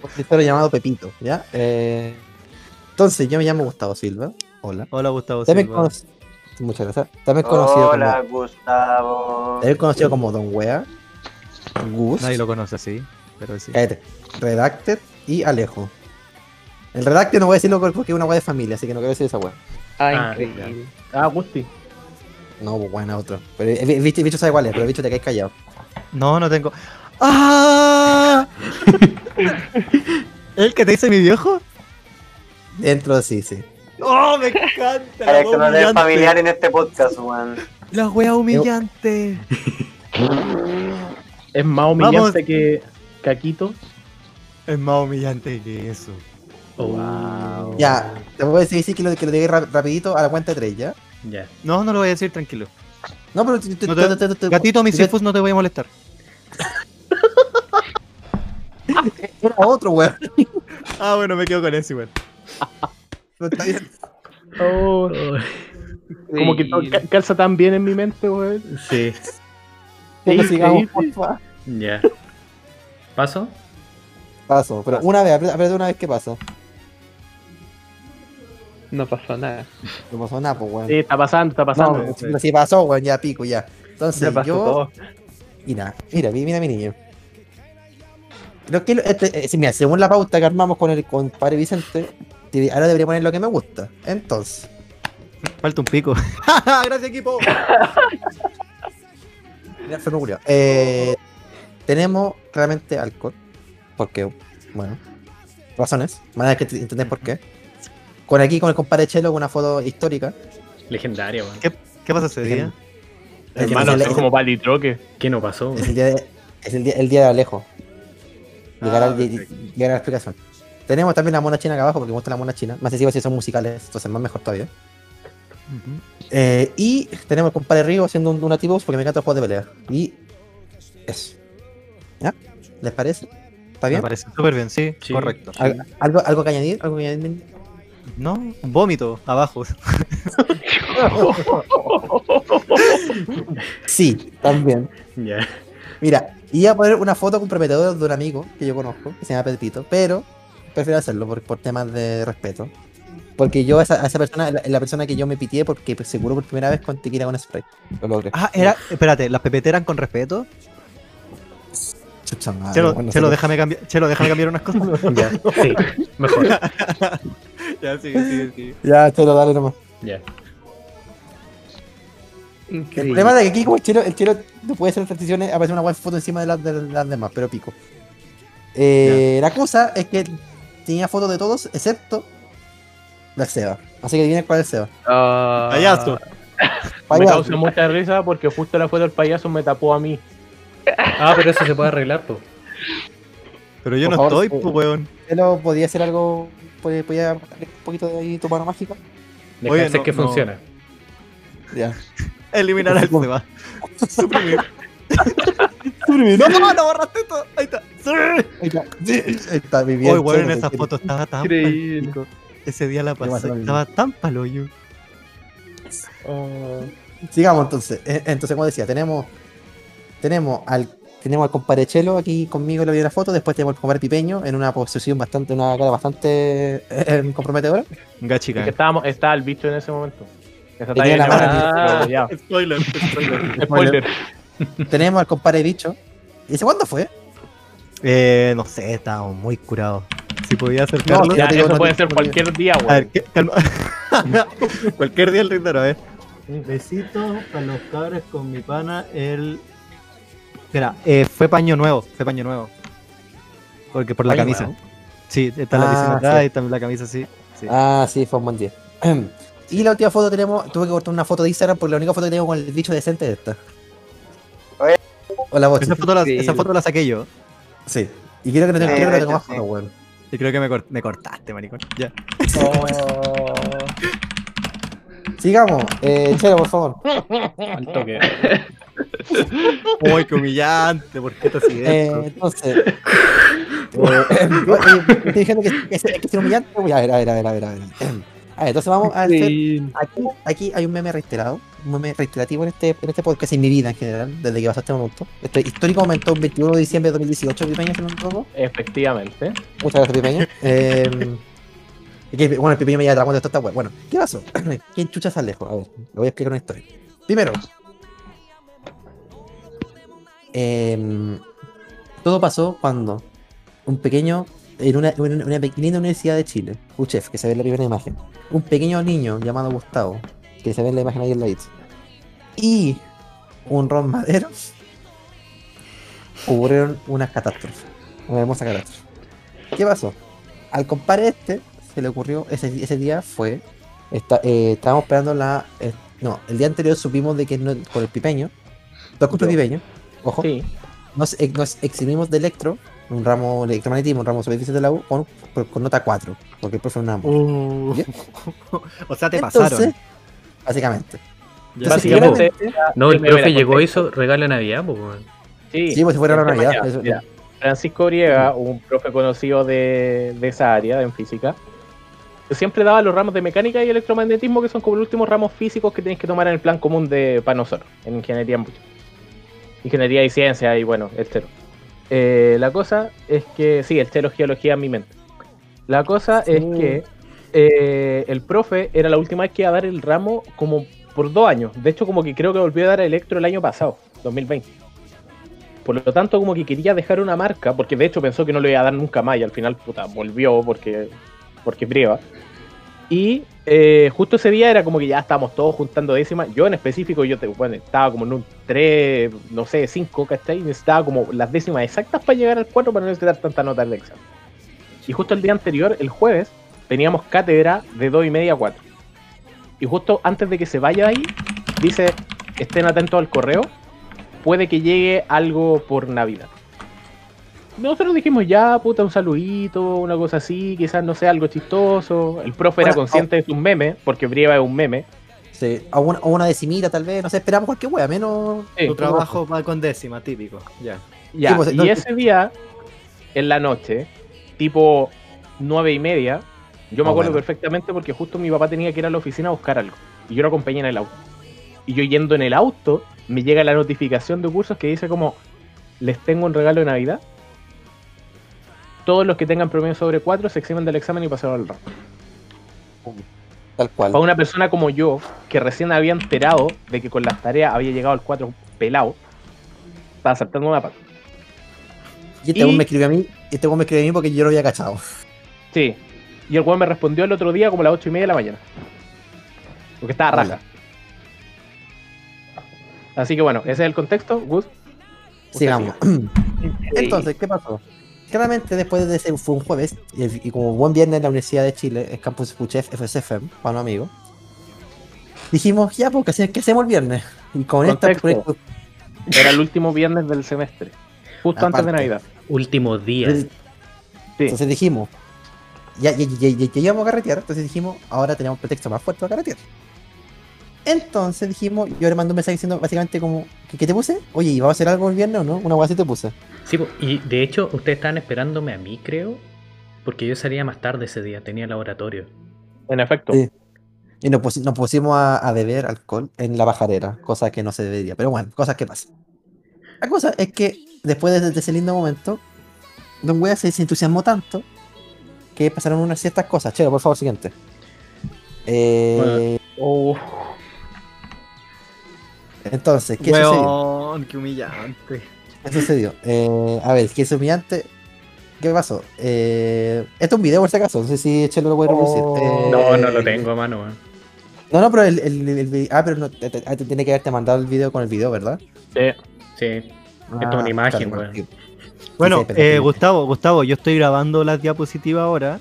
S4: un hechicero llamado Pepito, ¿ya? Eh, entonces, yo me llamo Gustavo Silva. Hola.
S1: Hola, Gustavo
S4: También
S1: Silva.
S4: conoc- Muchas gracias. También conocido
S3: Hola,
S4: como.
S3: Gustavo.
S4: También conocido como Don Wea. Gus.
S1: Nadie lo conoce así, pero sí.
S4: Cállate. Redacted y Alejo. El redacte no voy a decirlo porque es una weá de familia, así que no quiero decir esa weá.
S2: Ah,
S7: Ah,
S2: increíble.
S6: Ah, Gusti.
S4: No, pues bueno, otro. Pero el el bicho, sabe cuál es, pero el bicho te caes callado.
S1: No, no tengo. ¡Ah! ¿El que te dice mi viejo?
S4: Dentro sí, sí.
S1: ¡Oh, me encanta! La
S3: Para que no familiar en este podcast, weón.
S1: La wea humillante.
S6: Es más humillante
S1: Vamos.
S6: que Caquito.
S1: Es más humillante que eso.
S7: Oh,
S6: Wow.
S4: Ya, te voy a decir, sí, que lo, que lo diga ra- rapidito a la cuenta de tres, ¿ya?
S7: Ya.
S1: No, no lo voy a decir, tranquilo.
S4: No, pero... te- te-
S1: No te-
S4: te- te- te-
S1: Gatito, mi
S4: te-
S1: Sifus no te voy a molestar.
S4: Era otro, weón.
S1: Ah, bueno, me quedo con eso igual.
S4: Pero está bien.
S6: Oh, como que calza tan bien en mi mente, weón.
S7: Sí.
S4: Sigamos, por favor.
S7: Ya. ¿Paso?
S4: Paso, pero una vez, aprieta una vez, ¿qué pasa?
S2: No pasó nada.
S4: No pasó nada, pues, weón.
S6: Sí, está pasando, está pasando.
S4: No, pero si pasó, weón, ya pico, ya. Entonces,
S6: Ya pasó
S4: yo...
S6: todo.
S4: Mira, mira, mira, mi niño. Lo que, este, eh, mira, según la pauta que armamos con el con padre Vicente, te- ahora debería poner lo que me gusta. Entonces,
S1: Falta un pico. Gracias, equipo.
S4: mira. Eh, tenemos claramente alcohol. Porque, bueno, razones. Maneras que entendés por qué. Con aquí, con el compadre Chelo, con una foto histórica.
S7: Legendaria, weón.
S1: ¿Qué, ¿Qué pasa ese día?
S6: Hermano,
S4: es el,
S6: son como palitroque.
S7: ¿Qué no pasó?
S4: es el día de, es el día, el día de Alejo. Llegar,
S1: Ah,
S4: al- llegar a la explicación. Tenemos también la mona china acá abajo, porque me gusta la mona china. Más sencillo si son musicales, entonces más mejor todavía. Eh, y tenemos el compadre Río haciendo un, una tipos porque me encanta los juegos de pelea. Y eso. ¿Ya? ¿Les parece? ¿Está
S1: Me
S4: bien?
S1: parece súper bien, sí,
S7: Sí.
S1: correcto.
S4: ¿Al- ¿Algo, ¿Algo que añadir? ¿Algo que añadir?
S1: No, un vómito abajo.
S4: Sí, también.
S7: Ya.
S4: Mira, iba a poner una foto comprometedora de un amigo que yo conozco, que se llama Pepito, pero prefiero hacerlo por, por temas de respeto. Porque yo a esa, a esa persona, la, la persona que yo me pitié porque pues, seguro por primera vez con tequila con spray. Lo logré.
S1: Ah, era. Espérate, ¿las pepeteras eran con respeto? Chelo,
S4: bueno,
S1: Chelo,
S4: sé
S1: déjame cambiar, Chelo, déjame cambiar unas cosas.
S7: Ya. Sí. Mejor.
S1: ya, sigue, sigue, sigue.
S4: que- Ya, Chelo, dale nomás.
S7: Ya.
S4: El
S2: Increíble.
S4: problema es de que aquí como el chelo, el chelo no puede hacer transiciones, aparece una buena foto encima de las, de las demás, pero pico. Eh, la cosa es que tenía fotos de todos excepto del Seba. Así que viene cuál es el Seba.
S2: Ah,
S1: Payaso.
S6: Me
S4: Payaso.
S6: causa mucha risa porque justo la foto del payaso me tapó a mí.
S7: Ah, pero eso se puede arreglar, pues.
S1: Pero yo
S4: Por
S1: no
S4: favor,
S1: estoy,
S4: eh.
S1: pues, weón.
S4: Podía hacer algo, podía, podía darle un poquito de ahí tu mano mágica.
S1: Oye, no,
S7: que
S1: no.
S7: funciona.
S4: Ya.
S1: Eliminar al Seba. Suprimir.
S4: Suprimir.
S1: No, no, no borraste esto. Ahí está. Sí.
S4: Ahí está. Sí, ahí está, mi bien,
S1: Hoy, weón, en esa foto estaba tan
S2: Increíble.
S1: Ese día la
S4: pasó
S1: pasé, estaba tan paloyo.
S4: quiero. Sigamos entonces. Eh, Entonces, como decía, tenemos tenemos al tenemos al compadre Chelo aquí conmigo en la primera foto, después tenemos al compadre Pipeño en una posición bastante, una cara bastante eh, comprometedora.
S6: Es
S1: Gachica.
S6: que estábamos, estaba el bicho en ese momento. Esa
S4: Tenía la
S6: ya
S4: mano
S6: ya.
S1: Spoiler, spoiler.
S6: Spoiler.
S4: tenemos al compadre Bicho. ¿Y ese cuándo fue?
S1: Eh, no sé, estábamos muy curados. Si podía
S4: No,
S1: acercarlo.
S6: Ya,
S4: te digo,
S6: eso
S4: no
S6: puede ser
S4: no
S6: cualquier día,
S1: a ver, calma. Cualquier día el rindero, a ver. Besitos para los cabros con mi pana, el. Espera, eh, fue paño nuevo, fue paño nuevo. Porque por la
S4: ¿Paño
S1: camisa.
S4: nuevo?
S1: Sí, está la
S4: Ah,
S1: piscina atrás
S4: sí.
S1: y también la camisa así. Sí.
S4: Ah, sí, fue un buen día. Y la última foto tenemos, tuve que cortar una foto de Instagram porque la única foto que tengo con el bicho decente es esta.
S3: Oye.
S4: Hola, vos.
S1: esa, foto la, esa foto la saqué yo.
S4: Sí. Y quiero que no
S3: Sí,
S4: que
S3: hecho,
S4: más fotos, weón.
S1: Y creo que me, cort- me cortaste, maricón. Ya.
S4: Sigamos. Eh, Chelo, por favor.
S7: Al toque.
S1: Uy, qué humillante, ¿por qué te haces
S4: Eh,
S1: esto?
S4: entonces. eh, eh, estoy diciendo que, que, es- que es humillante. Voy a ver, a ver, a ver, a ver. A ver, A ver, entonces vamos a hacer. Aquí, aquí hay un meme reiterado, un meme reiterativo en este, en este podcast en mi vida en general, desde que pasó este momento. Este histórico momento, un 21 de diciembre de 2018, Pipeño, si no me equivoco.
S6: Efectivamente.
S4: Muchas gracias, Pipeño. Eh, bueno, el Pipeño me lleva cuando está bueno. Bueno, ¿qué pasó? ¿Quién chucha está lejos? A ver, le voy a explicar una historia. Primero, em, todo pasó cuando un pequeño en una, una, una pequeña universidad de Chile, UCHEF, que se ve en la primera imagen, un pequeño niño llamado Gustavo, que se ve en la imagen ahí en la y un Ron Madero, ocurrieron unas catástrofes, una hermosa catástrofe. ¿Qué pasó? Al compadre este, se le ocurrió, ese, ese día fue, esta- eh, estábamos esperando la... eh, no, el día anterior supimos de que no- con el pipeño, dos cumples pipeño, ojo,
S6: Sí.
S4: nos, ex- nos eximimos de electro, un ramo de electromagnetismo, un ramo de superficie de la U, con, con- nota 4, porque el profe amor.
S1: Uh. O sea, te
S4: Entonces,
S1: pasaron.
S4: Básicamente.
S6: Básicamente,
S7: No, el profe llegó y hizo regalo de Navidad, pues,
S6: sí.
S4: Sí, pues si fuera la Navidad. eso-
S6: Francisco Briega, un profe conocido de, de esa área, en física, siempre daba los ramos de mecánica y electromagnetismo, que son como los últimos ramos físicos que tenéis que tomar en el plan común de para nosotros, en ingeniería mucho. Ingeniería y ciencia, y bueno, el. Eh, la cosa es que, sí, el geología en mi mente. La cosa es que eh, el profe era la última vez que iba a dar el ramo como por dos años. De hecho, como que creo que volvió a dar electro el año pasado, 2020. Por lo tanto, como que quería dejar una marca, porque de hecho pensó que no lo iba a dar nunca más y al final, puta, volvió porque, porque priva. Y eh, justo ese día era como que ya estábamos todos juntando décimas. Yo en específico, yo estaba como en un 3, no sé, 5, ¿cachai? Necesitaba como las décimas exactas para llegar al 4 para no necesitar tanta nota de examen. Y justo el día anterior, el jueves, teníamos cátedra de 2 y media a 4. Y justo antes de que se vaya ahí, dice, estén atentos al correo, puede que llegue algo por Navidad. Nosotros dijimos ya, puta, un saludito, una cosa así, quizás no sea algo chistoso. El profe era consciente de sus memes, porque Brieva es un meme.
S4: Sí, o una, o una decimita tal vez, no sé, esperamos cualquier wea, menos...
S6: Sí.
S1: Tu trabajo va con décima, típico. Ya.
S6: Ya,
S4: Sí, pues,
S6: y ese día, en la noche, tipo nueve y media, yo me
S4: Ah,
S6: acuerdo
S4: bueno.
S6: perfectamente porque justo mi papá tenía que ir a la oficina a buscar algo. Y yo lo acompañé en el auto. Y yo yendo en el auto, me llega la notificación de cursos que dice como, les tengo un regalo de Navidad. Todos los que tengan promedio sobre 4 se eximen del examen y pasaron al ramo.
S4: Tal cual.
S6: Para una persona como yo, que recién había enterado de que con las tareas había llegado al 4 pelado, estaba saltando una pata.
S4: Y este
S6: y-
S4: weón me escribió a mí, y este weón me escribió a mí porque yo lo había cachado.
S6: Sí. Y el weón me respondió el otro día como a las 8 y media de la mañana. Porque estaba raja. Así que bueno, ese es el contexto. Gus.
S4: Sigamos. Entonces, ¿qué pasó? Claramente después de ese fue un jueves, y, y como buen viernes en la Universidad de Chile, es Campus Puchef FSFM, para un amigo, dijimos, ya, pues, ¿qué hace- ¿qué hacemos el viernes? Y con esta
S6: Contexto. Era el último viernes del semestre. Justo antes de. Navidad.
S7: Últimos días.
S6: Sí.
S4: Entonces dijimos, ya, ya, ya, ya, ya íbamos a carretear, entonces dijimos, ahora tenemos pretexto más fuerte para carretear. Entonces dijimos, yo le mandé un mensaje diciendo básicamente como, ¿qué, qué te puse? Oye, ¿y vamos a hacer algo el viernes o no? Una hueá así te puse.
S7: Sí, y de hecho, ustedes estaban esperándome a mí, creo. Porque yo salía más tarde ese día, tenía laboratorio.
S6: En efecto.
S4: Sí. Y nos, pusi- nos pusimos a, a beber alcohol en la bajarera, cosa que no se debería. Pero bueno, cosas que pasan. La cosa es que después de, de ese lindo momento, Don Wea se, se entusiasmó tanto que pasaron unas ciertas cosas. Chelo, por favor, siguiente. Eh,
S6: Oh,
S4: entonces, ¿qué sucedió?
S1: Weón, qué humillante.
S4: ¿Qué sucedió? Eh, a ver, ¿qué es humillante? ¿Qué pasó? Eh, esto es un video por si acaso, no sé si Chelo lo puede reproducir.
S6: Oh.
S4: Eh,
S7: No, no lo tengo a mano, weón.
S4: No, no, pero el, el, Ah, pero no, te, te- te tiene que haberte mandado el video con el video, ¿verdad?
S6: sí.
S7: Sí. Esto es una imagen, weón.
S4: sí.
S1: Bueno, eh, Gustavo, Gustavo, yo estoy grabando las diapositivas ahora.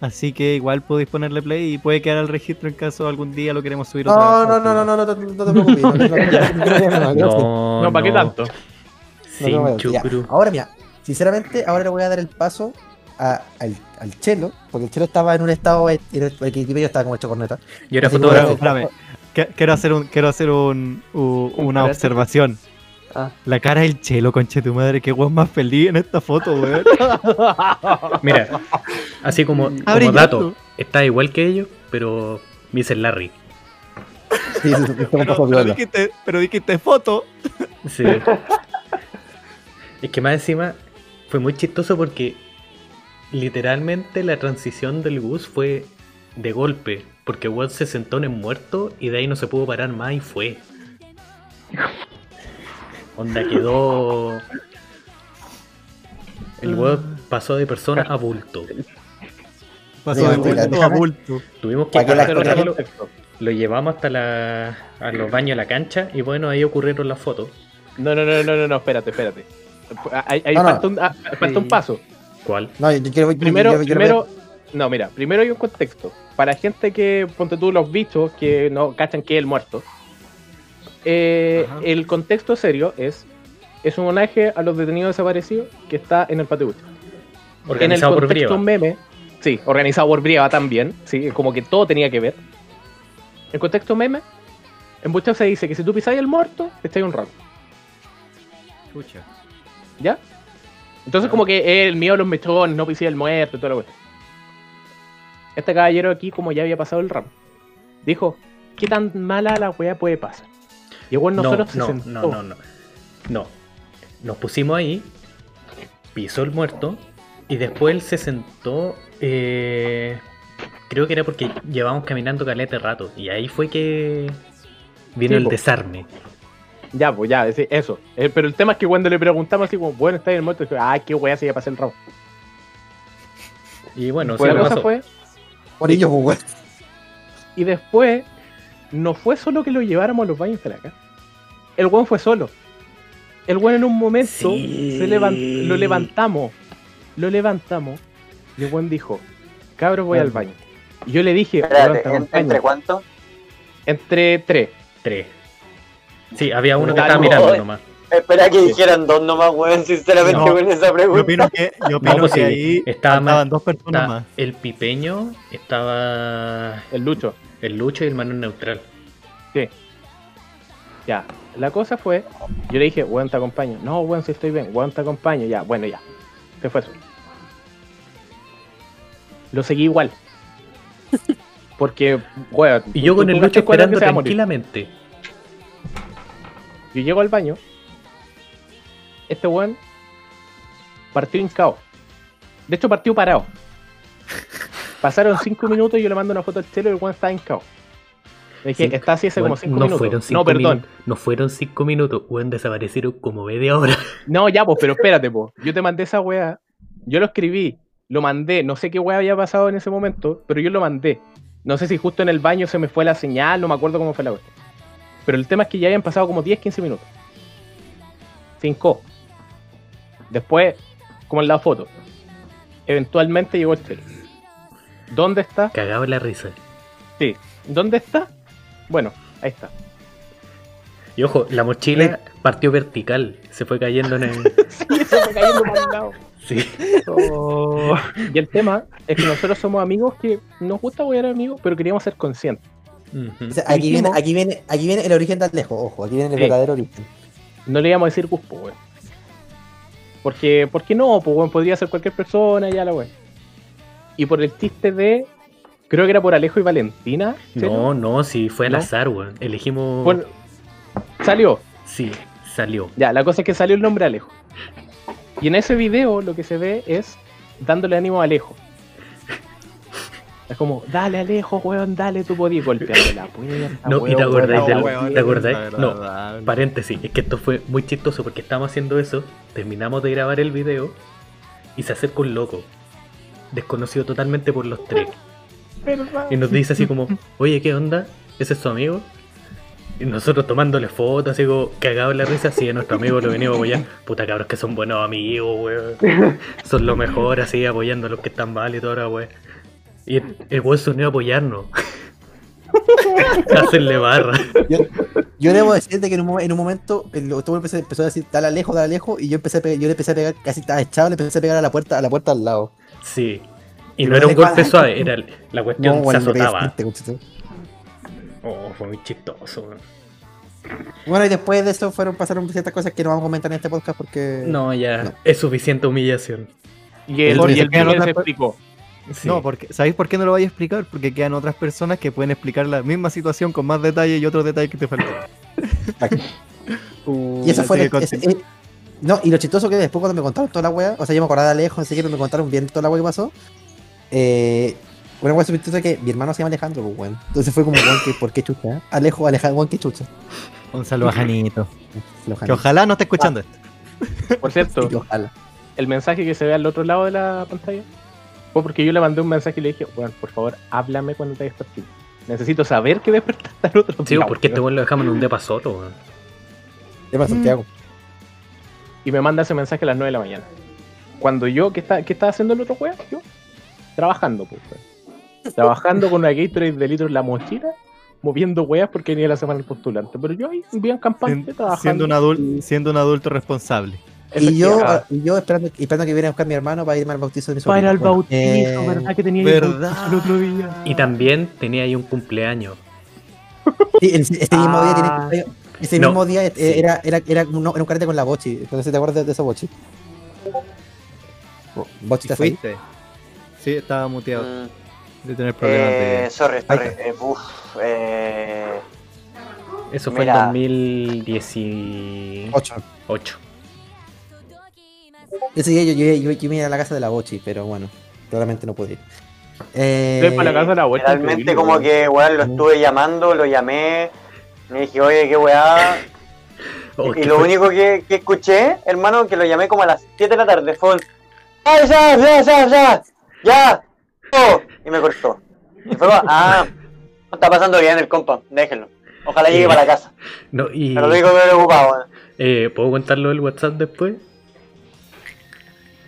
S1: Así que igual podéis ponerle play y puede quedar el registro en caso algún día lo queremos subir otra
S4: No,
S1: vez.
S4: no, no, no, no, no, te- no te preocupes. no, no, no, no, no, no,
S7: No,
S6: No, ¿para qué tanto?
S7: Sin
S4: no, no, ya.
S7: chucru.
S4: Ahora mira, sinceramente, ahora le voy a dar el paso a- al, al Chelo, porque el Chelo estaba en un estado, en el, Wikipedia estaba como hecho corneta.
S7: Yo era fotógrafo.
S1: Espérame, quiero hacer un, quiero hacer un, u- una observación.
S6: Ah.
S1: La cara del chelo, conche tu madre, qué weón más feliz en esta foto, weón.
S7: Mira, así como,
S1: Ah,
S7: como dato, está igual que ellos, pero me dice Larry.
S4: Sí, sí, sí, sí,
S1: Pero, dijiste, pero dijiste foto.
S7: Sí. Es que más encima fue muy chistoso porque literalmente la transición del bus fue de golpe. Porque Watt se sentó en el muerto y de ahí no se pudo parar más y fue. Onda quedó. El weón pasó de persona a bulto.
S1: Pasó de bulto a bulto.
S7: Tuvimos que
S4: ¿Para qué la
S7: hacer
S4: actualidad?
S7: lo, lo llevamos hasta la, a los baños de la cancha y bueno, ahí ocurrieron las fotos.
S6: No, no, no, no, no, no, espérate, espérate. Ahí, ahí
S4: No, no.
S6: falta, un, ah, falta un paso.
S7: ¿Cuál?
S4: No, yo, yo quiero. yo-
S6: Primero,
S4: yo- yo quiero
S6: primero, no, mira, primero hay un contexto. Para gente que, ponte tú los bichos que no cachan que es el muerto. eh, el contexto serio es es un homenaje a los detenidos desaparecidos que está en el Pateucho.
S7: Organizado
S6: en el contexto
S7: Brieva.
S6: meme, sí, organizado por Brieva también, sí, como que todo tenía que ver. En contexto meme, en muchos se dice que si tú pisáis el muerto, te echáis un rato.
S1: Chucha.
S6: ¿Ya? Entonces, como que el mío de los mechones, no pisé el muerto y toda la cuestión. Este caballero aquí, como ya había pasado el ramo, dijo: ¿Qué tan mala la wea puede pasar? Y bueno, nosotros se
S7: no,
S6: sentó.
S7: no, no, no. No. Nos pusimos ahí, pisó el muerto y después él se sentó. eh, creo que era porque llevábamos caminando caleta rato y ahí fue que vino
S6: Sí,
S7: el
S6: po.
S7: desarme.
S6: Ya, pues ya, eso. Eh, pero el tema es que cuando le preguntamos así como, bueno, está en el muerto, dijo, ay, qué wea se ya pasó el ramo.
S7: Y bueno,
S6: Pues
S7: sí
S6: la cosa
S7: pasó.
S6: fue,
S4: Por ello, pues,
S6: y después, no fue solo que lo lleváramos a los baños de la casa. El weón fue solo. El weón en un momento
S7: Sí.
S6: se levan- lo levantamos. Lo levantamos. Y el weón dijo, cabros, voy al baño. Y yo le dije, weón,
S3: Espérate,
S6: te
S3: ¿en-
S6: acompaño.
S3: ¿entre cuánto?
S6: Entre tres.
S7: Tres. Sí, había uno que estaba mirando nomás.
S3: Espera que dijeran dos nomás, weón, sinceramente
S1: No,
S3: con esa
S1: Yo
S3: pregunta.
S1: opino que, yo opino
S7: No, pues
S1: que
S7: sí,
S1: ahí
S7: estaba
S1: estaban dos personas
S7: Está
S1: más.
S7: el pipeño, estaba
S6: El lucho.
S7: el lucho y el Manuel neutral.
S6: Ya. La cosa fue, yo le dije, weón, te acompaño. No, weón, si estoy bien, weón, te acompaño. Ya, bueno, ya. Se fue eso. Lo seguí igual. Porque, weón.
S7: Y yo
S6: tú-
S7: con
S6: tú
S7: el lucho esperando tranquilamente.
S6: Yo llego al baño. Este weón partió hincado. De hecho, partió parado. Pasaron cinco minutos y yo le mando una foto al chelo y el weón está hincado. Dije,
S7: Cinco-
S6: está así hace
S7: Bueno,
S6: como cinco
S7: no
S6: minutos.
S7: Fueron cinco
S6: no, perdón.
S7: no fueron cinco minutos, weón, desaparecieron como media hora.
S6: No, ya, pues, pero espérate, pues. Yo te mandé esa weá. Yo lo escribí, lo mandé. No sé qué weá había pasado en ese momento, pero yo lo mandé. No sé si justo en el baño se me fue la señal, no me acuerdo cómo fue la weá. Pero el tema es que ya habían pasado como 10, 15 minutos. Cinco. Después, como en la foto. Eventualmente llegó el chelo. ¿Dónde está?
S7: Cagaba la risa.
S6: Sí. ¿Dónde está? Bueno, ahí está.
S7: Y ojo, la mochila partió vertical, se fue cayendo en el.
S6: Y se fue cayendo para el lado.
S7: Sí.
S6: Y el tema es que nosotros somos amigos que nos gusta jugar amigos, pero queríamos ser conscientes.
S7: Ujú.
S4: O sea, aquí, viene, aquí, viene, aquí viene el origen de Alejo, ojo, aquí viene el
S6: Sí.
S4: verdadero origen.
S6: No le íbamos a decir Cuspo, weón. Porque, ¿por qué no? Pues, weón, podría ser cualquier persona, ya la weón. Y por el chiste de. Creo que era por Alejo y Valentina.
S7: No, no, sí, fue al
S6: ¿No?
S7: azar, weón. Elegimos.
S6: Bueno, salió.
S7: Sí, salió.
S6: Ya, la cosa es que salió el nombre Alejo. Y en ese video lo que se ve es dándole ánimo a Alejo. Es como, dale Alejo, weón, dale, tú podías golpearle la puerta.
S7: No, y te
S6: weón,
S7: del-
S6: weón.
S7: ¿Te acordás? No, paréntesis, es que esto fue muy chistoso porque estábamos haciendo eso, terminamos de grabar el video y se acerca un loco, desconocido totalmente por los tres,
S6: ¿Verdad?
S7: y nos dice así como, oye, ¿qué onda? ¿Ese es su amigo? Y nosotros tomándole fotos, así como cagado en la risa, así a nuestro amigo lo venimos a apoyar. Puta cabros que son buenos amigos, weón. Son lo mejor, así apoyando a los que están mal y toda la weón. Y el, el weón se unió a apoyarnos. Hacerle barra.
S4: Yo, yo debo decirte que en un, en un momento el todo empezó, empezó a decir dale lejos, dale lejos, y yo empecé a pegar, yo le empecé a pegar, casi estaba echado, le empecé a pegar a la puerta, a la puerta al lado.
S7: Sí. Y
S4: Pero
S7: no era un golpe suave, era el- la cuestión se
S4: bueno, pegué
S7: azotaba. Oh, fue muy chistoso.
S4: Bueno, y después de eso fueron pasaron ciertas cosas que no vamos a comentar en este podcast porque
S7: No, ya
S4: No.
S7: es suficiente humillación.
S6: Y el,
S1: Porque
S6: y el
S1: otras
S6: se explicó.
S7: Sí.
S1: No, porque ¿sabéis por qué no lo voy a explicar? Porque quedan otras personas que pueden explicar la misma situación con más detalle y otros detalles que te faltan.
S4: Y eso fue
S1: que
S4: ese- eh, no, y lo chistoso que después cuando me contaron toda la wea, o sea, yo me acordaba de lejos, así que me contaron bien toda la wea que pasó. Eh, una wea súper chistosa que mi hermano se llama Alejandro, pues weón. Entonces fue como, weón, que, ¿por qué chucha? Alejo, Alejandro, weón, qué chucha.
S1: Un saludo a Janito. Que ojalá no esté escuchando esto.
S6: Por cierto,
S4: ojalá.
S6: el mensaje que se ve al otro lado de la pantalla fue porque yo le mandé un mensaje y le dije, bueno, por favor, háblame cuando te despertes. Necesito saber que despertaste al otro
S7: Sí, porque este
S6: weón".
S7: lo dejamos en un depa solo, weón.
S4: Llama a Santiago.
S6: Y me manda ese mensaje a las 9 de la mañana. Cuando yo, ¿qué, está, qué estaba haciendo el otro weón? Yo, trabajando, pues. weón. Trabajando con una Gatorade de litro en la mochila, moviendo weas porque venía la semana el postulante. Pero yo ahí, bien campante, trabajando.
S1: Siendo un, adulto, siendo un adulto responsable.
S4: Y yo,
S6: Efectivamente.
S4: y yo esperando, esperando que viera a buscar a mi hermano para irme al bautizo de mi
S6: Para ir al
S4: sobrino.
S6: bautizo,
S4: Bueno, eh,
S6: ¿verdad? Que tenía
S1: verdad.
S6: el el otro día.
S7: Y también tenía ahí un cumpleaños.
S4: Sí, el- este mismo día tiene
S6: Ah.
S4: cumpleaños. Ese
S7: No,
S4: mismo día eh,
S7: sí.
S4: era, era, era, un, era un carrete con la Bochi. Entonces te acuerdas de, de esa Bochi. Bo- Bochi, ¿estás ahí?
S1: ¿Fuiste? Sí, estaba muteado.
S3: Mm,
S1: De tener problemas
S3: eh,
S1: de.
S3: sorry,
S4: Ahí
S3: sorry. Eh, uf, eh,
S7: Eso fue
S3: Mira.
S7: en 2018.
S4: Ocho. Ese día yo, yo, yo, yo me iba a la casa de la Bochi, pero bueno, claramente no pude ir. Eh,
S6: Estoy para la casa de la vuelta.
S3: realmente como que, weón, lo estuve llamando, lo llamé. Me dije, oye, qué weá.
S7: Oh,
S3: y
S7: ¿qué
S3: lo
S7: fue?
S3: único que, que escuché, hermano, que lo llamé como a las 7 de la tarde, fue un... ¡Ay, ya, ya, ya, ya! ¡Ya! Oh, y me cortó. Y fue ah, no está pasando bien el compa, déjenlo. Ojalá llegue
S7: Eh,
S3: para la casa.
S7: No, y,
S3: Pero lo único que me preocupaba, weón.
S7: eh, ¿Puedo contarlo del WhatsApp después?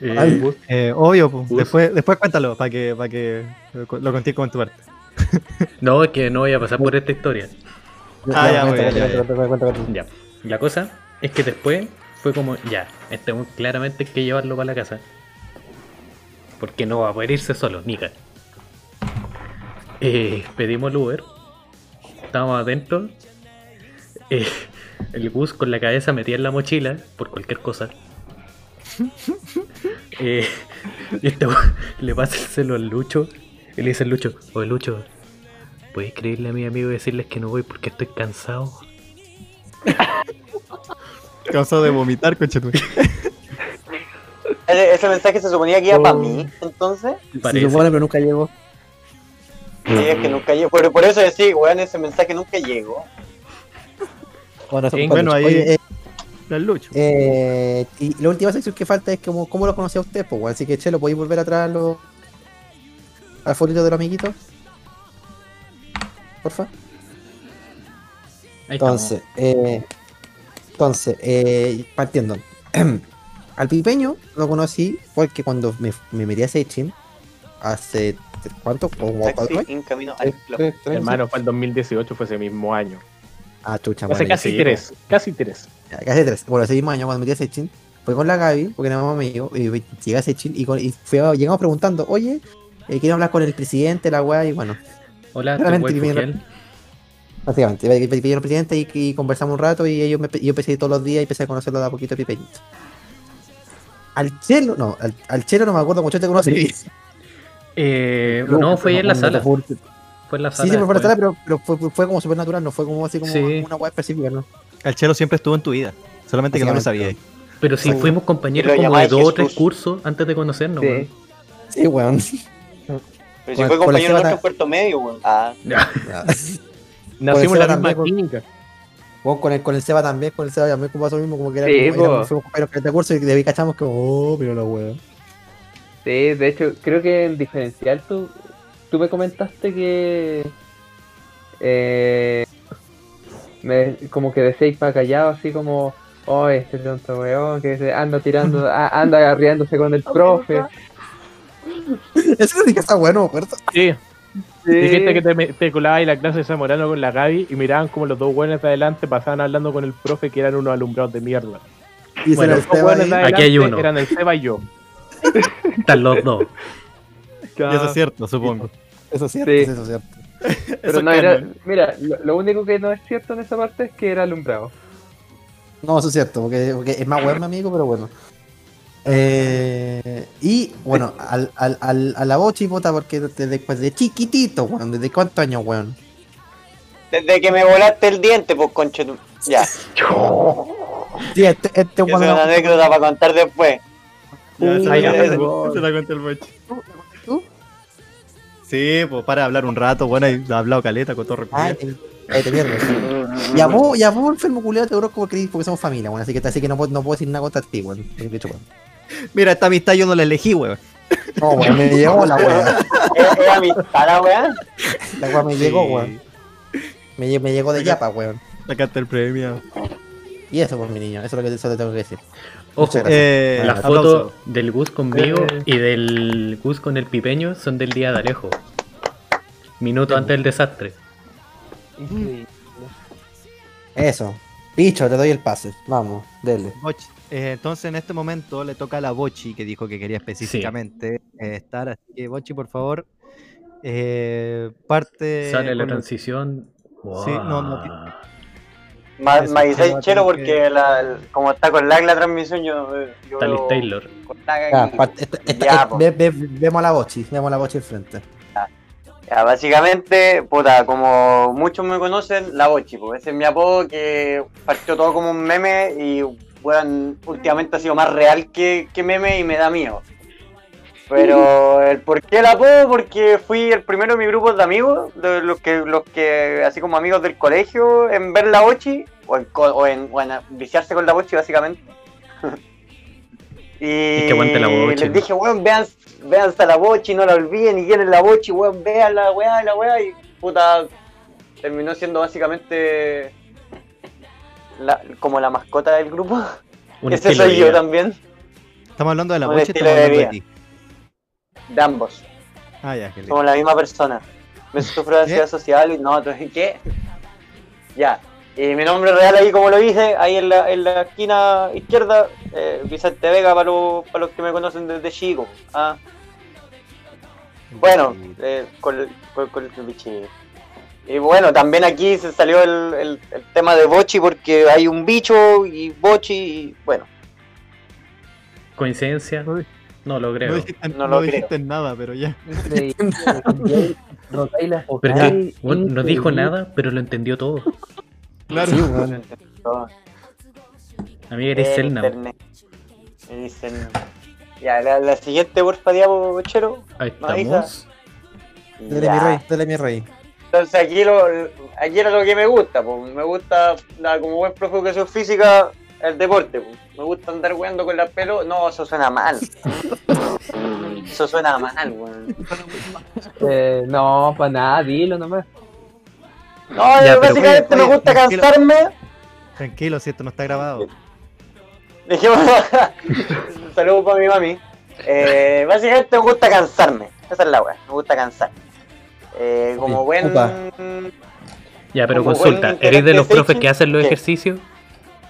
S7: Eh,
S4: Ay,
S1: Eh, obvio, pues. Después, después cuéntalo para que, para que lo conté como en tu parte.
S7: no, es que no voy a pasar por esta historia.
S1: Ah, ya,
S4: cuenta,
S1: ya.
S7: La cosa es que después fue como, ya, este claramente hay que llevarlo para la casa. Porque no va a poder irse solo, nica. Eh, pedimos el Uber. Estábamos adentro. Eh, el bus con la cabeza metida en la mochila, por cualquier cosa. Eh, y este weón le pasa el celo al Lucho. Y le dice al Lucho, oye Lucho, ¿puedes escribirle a mi amigo y decirles que no voy porque estoy cansado?
S1: Cansado de vomitar, conchetu.
S3: Ese, ese mensaje se suponía que iba para
S4: Oh.
S3: mí, entonces.
S4: Se
S7: Parece.
S4: supone, pero nunca llegó.
S3: Sí, es que nunca llegó. Por, por eso decía, weón, ese mensaje nunca llegó.
S4: Bueno,
S6: Sí,
S1: bueno, ahí-
S4: Oye, eh,
S1: El Lucho.
S4: eh, y la última sección que falta es como, cómo lo conocía usted, pues. Así que, Chelo, ¿podéis volver atrás a los... al fotito de los amiguitos? Porfa.
S7: Ahí.
S4: Entonces, eh, entonces, eh, partiendo. Al pipeño lo conocí porque cuando me, me metí a Seichin, hace, ¿cuánto? ¿Como cuatro
S3: Taxi
S4: años?
S3: en camino al.
S6: Hermano, fue el 2018, fue ese mismo año.
S4: Ah, chucha,
S6: Hace casi
S4: sí,
S6: tres, casi tres.
S4: Casi tres. Bueno, ese mismo año cuando me metí a Seichin, fue con la Gaby, porque era mamá mío, y llegué a Seichin y, con- y fui a- llegamos preguntando, oye, eh, quiero hablar con el presidente, la weá, y bueno,
S7: Hola.
S4: Básicamente, pidieron presidente y, y conversamos un rato y ellos me, yo empecé todos los días y empecé a conocerlo de a poquito a Pipeñito. Al Chelo, no, al, al Chelo no me acuerdo mucho te conocí.
S7: Eh, no, fue en la sala. Fue en la
S4: Sí,
S7: sala.
S4: sí, fue por la sala, pero, pero fue, fue- como súper natural, no fue como así como
S7: Sí.
S4: una web específica, ¿no?
S1: El Chelo siempre estuvo en tu vida. Solamente que no lo sabías.
S7: Pero si
S4: Sí.
S7: fuimos compañeros como de dos o tres cursos antes de conocernos,
S6: Sí.
S7: weón.
S4: Sí, weón.
S3: Pero si
S4: Con-
S3: fue compañero nuestro en cuarto medio, weón. Ah,
S7: Ya.
S6: Nacimos en la misma clínica.
S4: Weón, con el, con el Seba también, con el Seba también como pasó lo mismo, como que era
S6: Sí,
S4: como, éramos- fuimos compañeros de curso y de ahí cachamos que, oh, pero la weón.
S2: Sí, de hecho, creo que en diferencial tú, tú me comentaste que. Eh, me, como que decíais para callado, así como. Oh, este tonto weón, que se anda tirando, a- anda agarriándose con el profe.
S4: Eso sí que está bueno, acuerdo.
S6: Sí,
S2: Sí.
S6: dijiste que te, te colabas en la clase de Zamorano con la Gaby y miraban como los dos buenos de adelante pasaban hablando con el profe que eran unos alumbrados de mierda.
S4: Y
S7: Bueno,
S6: Los dos de
S7: Aquí
S6: adelante
S7: hay uno.
S6: eran el Seba y yo.
S7: Están los dos.
S1: Y eso es cierto, supongo.
S4: Eso es cierto,
S2: Sí.
S4: eso es cierto.
S2: Pero no era. Mira, lo, lo único que no es cierto en esa parte es que era alumbrado.
S4: No, eso es cierto, porque, porque es más mi amigo, pero bueno. Eh, y bueno, al, al, al, a la bochi, puta, porque desde pues, de chiquitito, weón, ¿desde cuántos años, weón?
S3: Desde que me volaste el diente, pues conche tu- Ya,
S4: Sí, este, este
S3: es una anécdota para contar después.
S1: Ya, se, la, cuenta el boche. Sí, pues para hablar un rato, bueno, y ha hablado caleta con todo
S4: Ay, te, ay, te pierdes. Y a vos, y a vos, enfermo culiado, te como creí porque somos familia, weón. Así que, así que no, puedo, no puedo decir nada contra ti, weón. De weón.
S1: Mira, esta amistad yo no la elegí, weón.
S4: No, weón, me llegó la weá.
S3: Es, es amistad la weá.
S4: La weá me llegó, weón. Me, me llegó de yapa, weón.
S1: Sacaste el premio.
S4: Y eso, pues, mi niño, eso es lo que eso te tengo que decir.
S7: Ojo.
S1: Eh,
S7: la
S1: aplauso.
S7: foto del Gus conmigo
S2: Eh.
S7: y del Gus con el pipeño son del día de Alejo. Minuto antes del desastre.
S2: Increíble.
S4: Eso. Picho, te doy el pase. Vamos, dele.
S1: Bochi. Eh, entonces en este momento le toca a la Bochi, que dijo que quería específicamente eh, estar. Así que Bochi, por favor, eh, parte.
S7: Sale la transición.
S1: Sí, no, no.
S3: Ma- chelo
S1: tener
S3: porque la, el- como está con lag la transmisión, yo, yo
S7: Tal
S3: veo
S7: Taylor.
S4: esta- esta-
S3: Ya,
S4: eh, ve- ve- vemos a la bochi, vemos a la bochi enfrente.
S3: Ya, básicamente, puta, como muchos me conocen, la Bochi, pues ese es mi apodo que partió todo como un meme y, weón, últimamente ha sido más real que, que meme y me da miedo. Pero el por qué el apodo, porque fui el primero de mi grupo de amigos, de los que, los que, así como amigos del colegio, en ver la Bochi, o en, co- o en, o en viciarse con la Bochi, básicamente. y
S7: que aguante la Bochi.
S3: les dije, weón, vean, vean hasta la Bochi, no la olviden, y quieren la Bochi, weón, vean la weá, la weá, y puta, terminó siendo básicamente la- como la mascota del grupo.
S7: Un
S3: Ese soy yo también,
S1: Estamos hablando de la estamos
S3: de
S1: hablando de ti.
S3: De ambos.
S1: Ah, ya, le-
S3: Somos la misma persona. Me sufro de ansiedad social y no, entonces, ¿qué? Ya. Y mi nombre real ahí, como lo dije, ahí en la, en la esquina izquierda, eh, Vicente Vega para los, para los que me conocen desde chico. Ah. Bueno, eh, con, con, con el bichito. Y bueno, también aquí se salió el, el, el tema de Bochi porque hay un bicho y Bochi y bueno,
S7: ¿Coincidencia?
S1: Uy.
S7: No lo
S1: No
S7: creo.
S1: dijiste,
S3: No
S1: no
S3: lo
S1: dijiste nada, pero ya.
S2: Las
S7: Pero bueno, no dijo nada, pero lo entendió todo.
S1: Claro.
S4: Sí,
S3: todo.
S7: Amiga, eres
S3: El
S7: Selna.
S3: Ya, la, la siguiente, porfa, Diabo Chero.
S7: Ahí
S3: No,
S7: estamos.
S4: Dele
S3: Ya.
S4: mi rey, dele mi rey.
S3: Entonces aquí, lo, aquí era lo que me gusta, pues. Me gusta, la- como buen profe de educación física, el deporte. pues. Me gusta andar weando con la pelo. No, eso suena mal. Eso suena mal, weón.
S2: Eh, no, para nada, dilo nomás.
S3: No,
S7: Ya, pero-
S3: básicamente
S1: oye,
S3: me gusta
S1: tranquilo.
S3: cansarme.
S1: Tranquilo, si esto no está grabado.
S3: Dijimos, un saludo para mi mami. Eh, básicamente me gusta cansarme. Esa es la weá, me gusta cansar. Eh, como buen.
S4: opa.
S7: Ya, pero
S3: Como
S7: consulta.
S3: buen
S7: ¿Eres de los profes que hacen los
S3: ¿qué?
S7: ejercicios?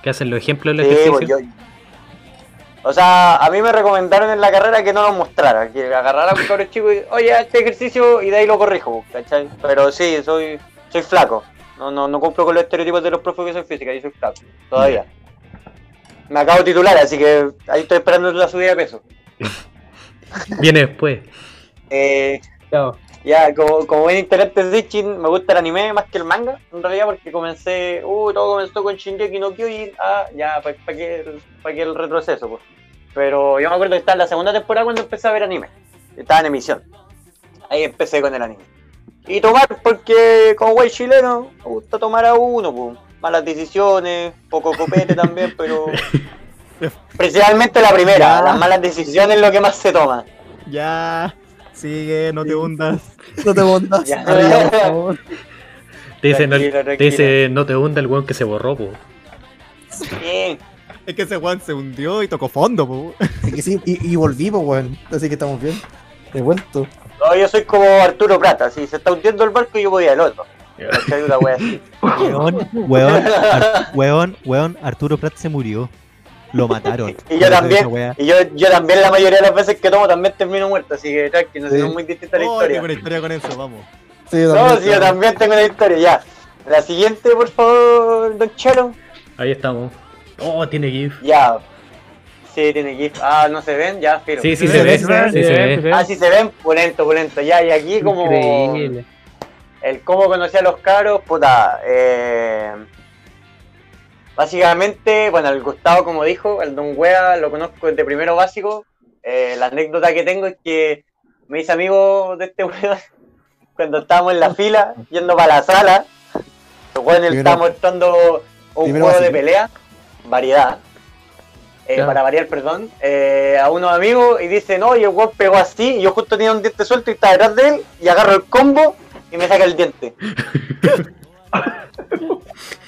S7: ¿Que hacen los ejemplos de los
S3: Sí,
S7: ejercicios?
S3: pues, yo- O sea, a mí me recomendaron en la carrera que no los mostrara, que agarrara a un cabrón chico y, oye, este ejercicio y de ahí lo corrijo, ¿cachai? Pero sí, soy soy flaco. No, no, no cumplo con los estereotipos de los profes que son física, yo soy flaco, todavía. Me acabo de titular, así que ahí estoy esperando la subida de peso.
S7: Viene después.
S3: Eh,
S2: Chao.
S3: Ya, como, como buen integrante de Sitchin, me gusta el anime más que el manga, en realidad, porque comencé, uh, todo comenzó con Shingeki no Kyojin, ah, ya, ¿para qué, el- pa' qué el retroceso? Pues? Pero yo me acuerdo que estaba en la segunda temporada cuando empecé a ver anime, estaba en emisión, ahí empecé con el anime. Y tomar, porque como güey chileno, me gusta tomar a uno, pues, malas decisiones, poco copete también, pero... Principalmente la primera,
S1: Ya.
S3: las malas decisiones es lo que más se toma.
S1: Ya. Sigue, no te hundas.
S4: No te.
S3: Ya.
S4: Arriba, por favor.
S7: Te dice, no, te dice, no te hunda el weón que se borró, po.
S3: Bien.
S1: Es que ese Juan se hundió y tocó fondo, po.
S4: Es que sí, y, y volvimos, weón. Así que estamos bien. He vuelto.
S3: No, yo soy como Arturo Prata, si se está hundiendo el barco yo voy al otro. Una wea así.
S1: Weón, weón, Ar- weón, weón, Arturo Prat se murió. Lo mataron.
S3: Y yo también, y yo, yo también la mayoría de las veces que tomo también termino muerto, así que tranqui, no sé,
S4: Sí.
S3: no es muy distinta la
S1: Oh,
S3: historia.
S1: tengo una historia con eso, vamos.
S4: Sí, yo
S3: No,
S4: también,
S3: si yo también tengo una historia, ya. La siguiente, por favor, Don Chelo.
S7: Ahí estamos. Oh, tiene GIF.
S3: Ya. Sí, tiene GIF. Ah, no se ven, ya, pero.
S7: Sí, sí
S1: Sí,
S7: se
S1: sí,
S7: ve.
S1: sí,
S7: Sí
S1: sí,
S7: se ve.
S3: Ah, sí se ven, pulento, pulento. Ya, y aquí como.
S2: Increíble.
S3: el cómo conocí a los caros, puta, eh, básicamente, bueno, el Gustavo, como dijo, el Don Wea lo conozco desde primero básico. Eh, la anécdota que tengo es que me hice amigo de este weón cuando estábamos en la fila, yendo para la sala. El weón estaba mostrando un juego de pelea, variedad. eh, para variar, perdón, eh, a unos amigos y dicen, oye, el weón pegó así, y yo justo tenía un diente suelto y estaba detrás de él, y agarro el combo y me saca el diente.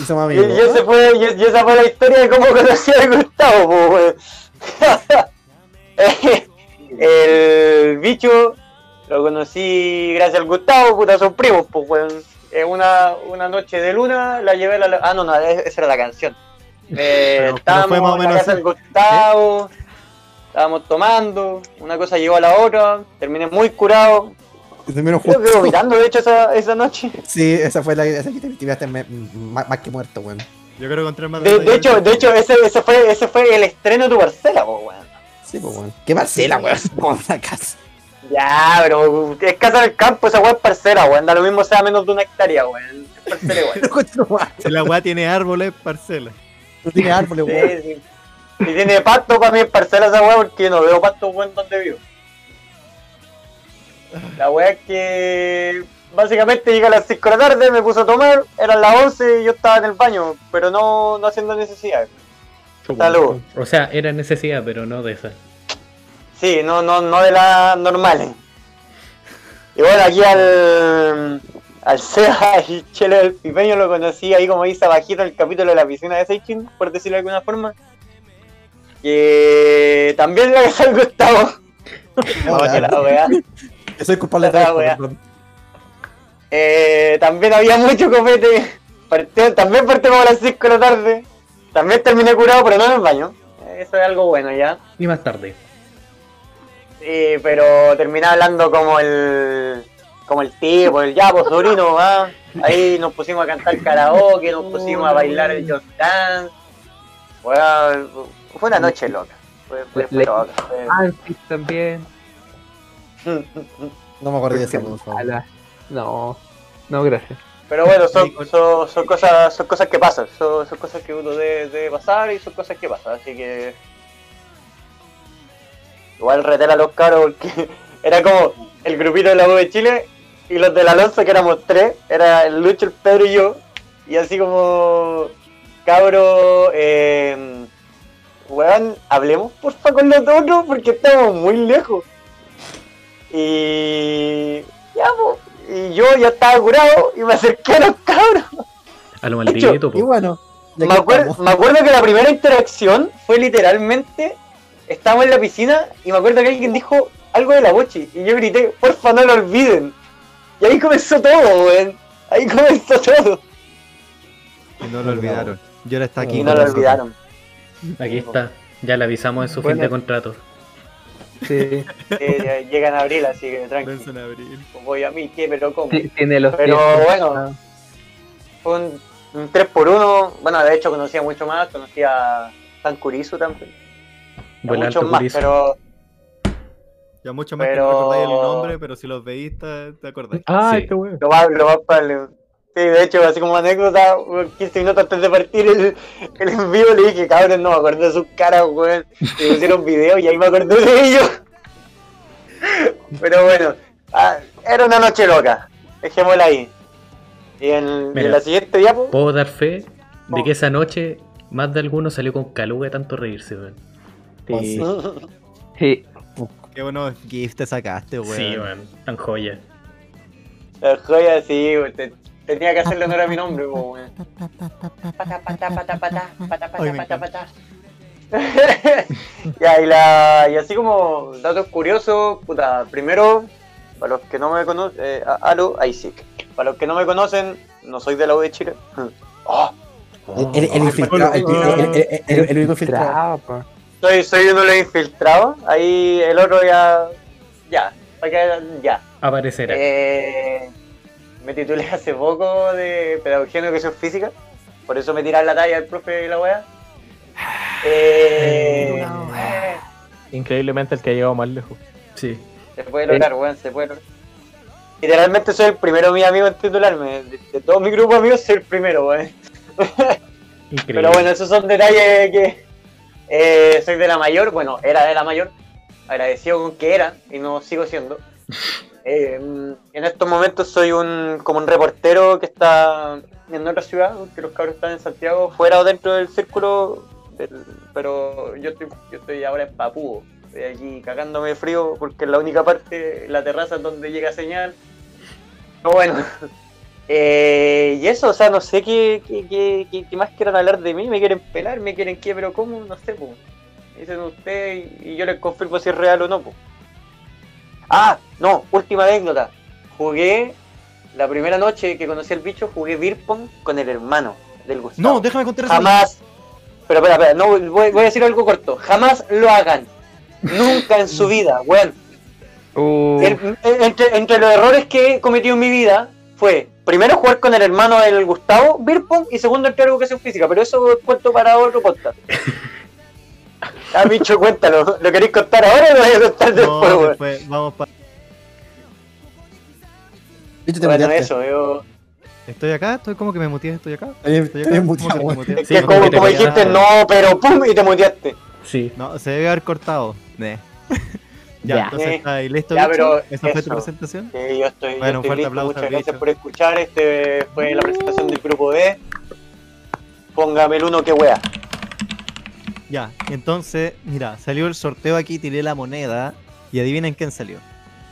S4: Y somos
S3: Y,
S4: amigos.
S3: y ese fue, y, y esa fue la historia de cómo conocí a Gustavo, po. El bicho lo conocí gracias al Gustavo, puta, son primos, pues, weón. Eh, una, una noche de luna la llevé a la... Ah, no, no, es- esa era la canción. Eh, estábamos
S1: fue más o
S3: en la
S1: menos
S3: casa
S1: así.
S3: del Gustavo, estábamos tomando, una cosa llevó a la otra, terminé muy curado.
S4: Y terminó
S3: Creo que
S4: justo.
S3: vomitando, de hecho, esa, esa noche.
S4: Sí, esa fue la esa que te tiraste más, más que muerto, weón.
S1: Yo creo que encontré más
S3: De, de hecho, de hecho ese, ese, fue, ese fue el estreno de tu parcela, weón.
S4: Sí, pues, weón. Qué parcela, weón. Como una casa.
S3: Ya, pero es casa del campo, esa weá es parcera, weón. Da lo mismo sea menos de una hectárea, weón. Es parcera igual.
S1: Si la weá tiene árboles, parcela.
S4: No tiene árboles, weón.
S3: Sí, sí. Si tiene pasto, para mí es parcela esa weá porque yo no veo pasto weón donde vivo. La weá es que básicamente llega a las 5 de la tarde, me puso a tomar, eran las 11 y yo estaba en el baño, pero no, no haciendo necesidad. Salud.
S7: O sea, era necesidad, pero no de esa.
S3: Sí, no, no, no de las normales. Y bueno, aquí al, al Seba y Chelo del Pipeño lo conocí ahí como dice abajito el capítulo de la piscina de Seichin, por decirlo de alguna forma. Que también la casa del Gustavo. Oye, la.
S4: Yo soy culpable de esto.
S3: Eh, también había mucho copete. Partió- también partimos a las 5 de la tarde. También terminé curado, pero no en el baño. Eso es algo bueno ya.
S7: Y más tarde.
S3: Sí, pero terminé hablando como el como el tipo, el ya, pues sobrino, ¿ah? Ahí nos pusimos a cantar karaoke, nos pusimos a bailar el Just Dance. Bueno, fue una noche loca. Fue, fue, fue loca. fue-
S2: también.
S4: No me acuerdo de eso, por favor.
S2: Ala. No, no, gracias.
S3: Pero bueno, son, son, son cosas son cosas que pasan, son, son cosas que uno debe, debe pasar y son cosas que pasan, así que igual retel a los caros porque era como el grupito de la U de Chile y los del Alonso que éramos tres, era el Lucho, el Pedro y yo, y así como cabro eh, weón, hablemos porfa con los otros porque estamos muy lejos. Y ya po, y yo ya estaba curado y me acerqué a los cabros.
S7: A lo
S3: hecho,
S7: maldito, po.
S4: Y bueno,
S3: Me
S4: estamos.
S3: me acuerdo que la primera interacción fue literalmente, estábamos en la piscina y me acuerdo que alguien dijo algo de la bochi y yo grité, porfa no lo olviden. Y ahí comenzó todo, weón. Ahí comenzó todo.
S1: Y no lo olvidaron. Yo ahora está aquí.
S3: Y no lo olvidaron.
S7: Aquí está. Ya le avisamos en su fin de contrato.
S2: Sí.
S3: Eh, llegan a abril, así que tranquilo.
S1: En abril.
S3: Voy a mí, ¿qué? Pero ¿cómo?
S2: Ti- Tiene los
S3: Pero
S2: pies-
S3: bueno. Fue un, un 3 por 1 Bueno, de hecho conocía mucho más. Conocía a San Curizo también.
S7: Vuela
S3: muchos más,
S7: Curizo.
S3: pero
S1: Ya mucho más
S3: Pero-
S1: que no recordáis el nombre, pero si los veis, te, te acordáis.
S6: Ah,
S7: Sí.
S6: este weón.
S3: Lo más, lo más probable. Sí, de hecho, así como anécdota, weón, 15 minutos antes de partir el, el en vivo le dije, cabrón, no me acuerdo de sus caras, weón. Y pusieron video y ahí me acordé de ellos. Pero bueno, ah, era una noche loca. Dejémosla ahí. Y en, la siguiente diapo,
S7: Puedo dar fe de
S3: Oh.
S7: que esa noche más de alguno salió con caluga de tanto reírse, weón.
S2: Sí. Sí.
S1: Qué buenos gifs te sacaste, weón.
S7: Sí, weón. Tan joya.
S3: la joya sí, weón, te- tenía que hacerle honor a mi nombre, po, weón. Pata, pata, pata, pata, pata, pata, pata, pata. ya, y, la, y así como datos curiosos, puta, primero, para los que no me conocen, eh, Alo, Isaac. Para los que no me conocen, no soy de la U de Chile. Oh,
S4: El, infiltrado, el, el, único infiltrado.
S3: Soy, soy uno de los infiltrados. Ahí el otro ya. Ya, para que- ya.
S7: Aparecerá.
S3: Eh, me titulé hace poco de Pedagogía en Educación Física. Por eso me tiran la talla el profe y la wea. Eh, eh,
S6: Increíblemente el que ha llegado más lejos.
S7: Sí.
S3: se puede lograr, weón, se puede lograr. Literalmente soy el primero de mis amigos en titularme. De, de todo mi grupo de amigos soy el primero, weón.
S7: Increíble.
S3: Pero bueno, esos son detalles que eh, soy de la mayor, bueno, era de la mayor, agradecido con que era y no sigo siendo. Eh, en estos momentos soy un como un reportero que está en otra ciudad, que los cabros están en Santiago, fuera o dentro del círculo del- pero yo estoy, yo estoy ahora en Papúo. Estoy aquí cagándome de frío porque es la única parte, la terraza donde llega señal. Pero bueno. Eh, y eso, o sea, no sé qué, qué, qué, qué- qué más quieran hablar de mí. Me quieren pelar, me quieren qué, pero ¿cómo? No sé, pues. Dicen ustedes y, y yo les confirmo si es real o no, pues. Ah, no, última anécdota. Jugué la primera noche que conocí al bicho, jugué beer pong con el hermano del Gustavo.
S1: No, déjame contar eso.
S3: Jamás. Pero espera, espera, no, voy, voy a decir algo corto. Jamás lo hagan. Nunca en su vida, weón.
S2: Uh,
S3: El- entre, entre los errores que he cometido en mi vida fue primero jugar con el hermano del Gustavo, beer pong, y segundo entrar a educación física. Pero eso cuento para otro podcast. Ah, bicho, cuéntalo. ¿Lo queréis contar ahora o lo voy a contar después,
S1: No, después vamos para.
S4: Bicho, te
S3: Bueno, eso, yo...
S1: Estoy acá, estoy como que me muteé, estoy acá.
S4: Estoy
S1: acá. ¿Cómo que
S4: muteado,
S1: me muteé?
S3: Es
S7: Sí,
S3: que
S7: como
S3: dijiste, no, pero pum, y te muteaste.
S7: Sí.
S1: No, se debe haber cortado. Ne. Ya,
S7: Ya.
S1: entonces
S3: Eh,
S1: está ahí listo,
S3: ya, pero
S1: ¿Esa fue tu presentación?
S3: Que yo estoy, yo
S1: Bueno, un
S3: estoy
S1: fuerte
S3: listo.
S1: aplauso
S3: Muchas gracias por escuchar. Este fue la presentación del grupo D. Póngame el uno que wea.
S1: Ya, entonces, mira, salió el sorteo aquí, tiré la moneda y adivinen quién salió.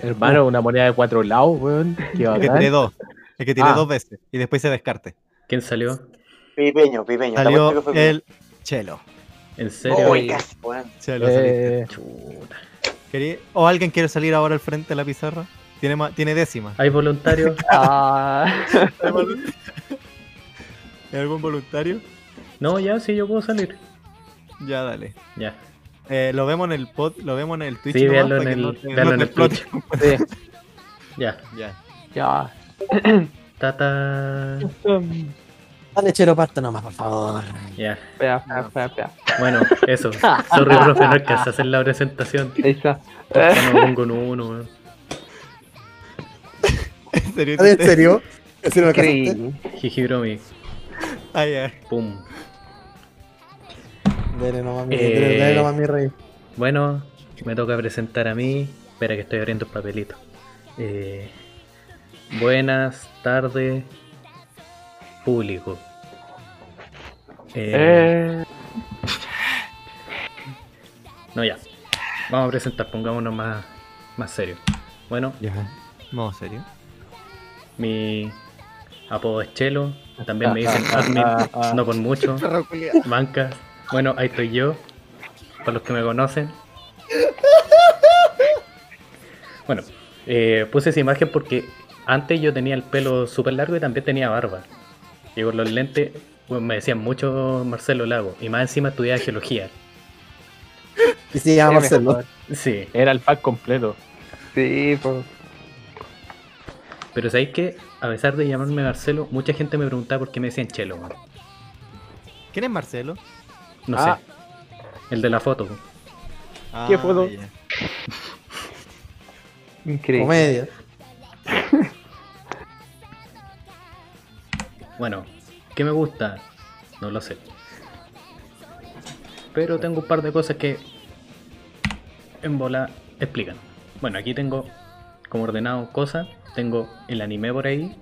S6: Hermano, una moneda de cuatro lados, weón. Qué
S1: El que tiré dos. El que tiré
S6: Ah.
S1: dos veces y después se descarte.
S7: ¿Quién salió?
S3: Pipeño, pipeño.
S1: Salió
S3: fue
S1: el Chelo.
S7: ¿En serio?
S3: Uy, casi, weón.
S1: Chelo saliste.
S6: Eh,
S7: Chuta.
S1: ¿Querí- ¿O alguien quiere salir ahora al frente de la pizarra? Tiene, ma- tiene décima.
S7: ¿Hay voluntarios?
S2: ah,
S1: ¿Hay volun- ¿Hay algún voluntario?
S7: No, ya, sí, yo puedo salir.
S1: Ya, dale.
S7: Ya.
S1: Eh, lo vemos en el pod, lo vemos en el Twitch.
S7: Sí,
S1: nomás
S7: en el-
S1: no no
S7: en el Twitch.
S2: sí,
S7: Ya.
S1: Ya.
S2: ya.
S7: Tata.
S4: Dale, chero pasta nomás, por favor.
S7: Ya.
S2: Espera.
S7: Bueno, eso. Sorry, profe, no alcancé a hacer la presentación.
S2: Esa.
S7: Ya me pongo en uno, weón.
S1: ¿En serio?
S4: ¿En serio? ¿En serio.
S7: Jijibromi.
S1: Ah, ya.
S7: Pum.
S4: Dale nomás, mi
S7: Eh.
S4: rey. Dale, dale nomás, mi rey.
S7: Bueno, me toca presentar a mí. Espera que estoy abriendo el papelito. Eh, buenas tardes, público. Eh,
S2: Eh,
S7: No, ya. Vamos a presentar, pongámonos más, más serio. Bueno,
S1: Ya. Modo serio.
S7: mi apodo es Chelo. También me dicen admin, no por mucho. Banca. Bueno, ahí estoy yo. Para los que me conocen. Bueno, eh, puse esa imagen porque antes yo tenía el pelo súper largo y también tenía barba. Y con los lentes bueno, me decían mucho Marcelo Lago. Y más encima estudiaba geología.
S4: Y sí, vamos a
S2: es
S4: hacerlo.
S2: mejor.
S7: Sí.
S6: era el pack completo.
S2: Sí, pues.
S7: Pero sabéis que, a pesar de llamarme Marcelo, mucha gente me preguntaba por qué me decían Chelo. man.
S1: ¿Quién es Marcelo?
S7: No
S6: Ah.
S7: sé. El de la foto.
S1: Ah,
S6: ¿Qué foto?
S2: Increíble.
S4: Comedia.
S7: Bueno, ¿qué me gusta? No lo sé. Pero tengo un par de cosas que en bola explican. Bueno, aquí tengo como ordenado cosas. Tengo el anime por ahí,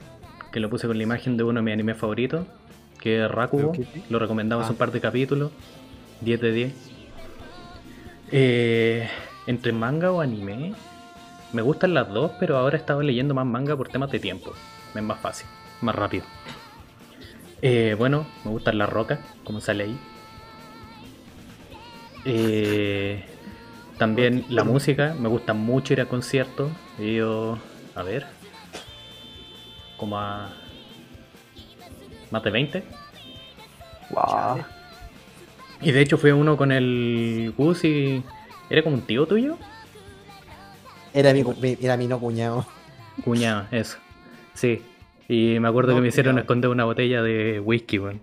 S7: que lo puse con la imagen de uno de mis animes favoritos, que es Rakugo. Lo recomendamos
S1: Ah.
S7: un par de capítulos. 10 de 10. Eh, entre manga o anime, me gustan las dos, pero ahora he estado leyendo más manga por temas de tiempo. Es más fácil, más rápido. Eh, bueno, me gustan las rocas, como sale ahí. Eh, también la música, me gusta mucho ir a conciertos. He a ver, como a más de 20.
S2: Wow.
S7: Y de hecho fue uno con el Gus y era como un tío tuyo.
S4: Era mi, cu- mi- era mi no cuñado.
S7: Cuñado, eso. Sí. Y me acuerdo
S1: No,
S7: que me hicieron
S1: cuñado.
S7: esconder una botella de whisky, weón.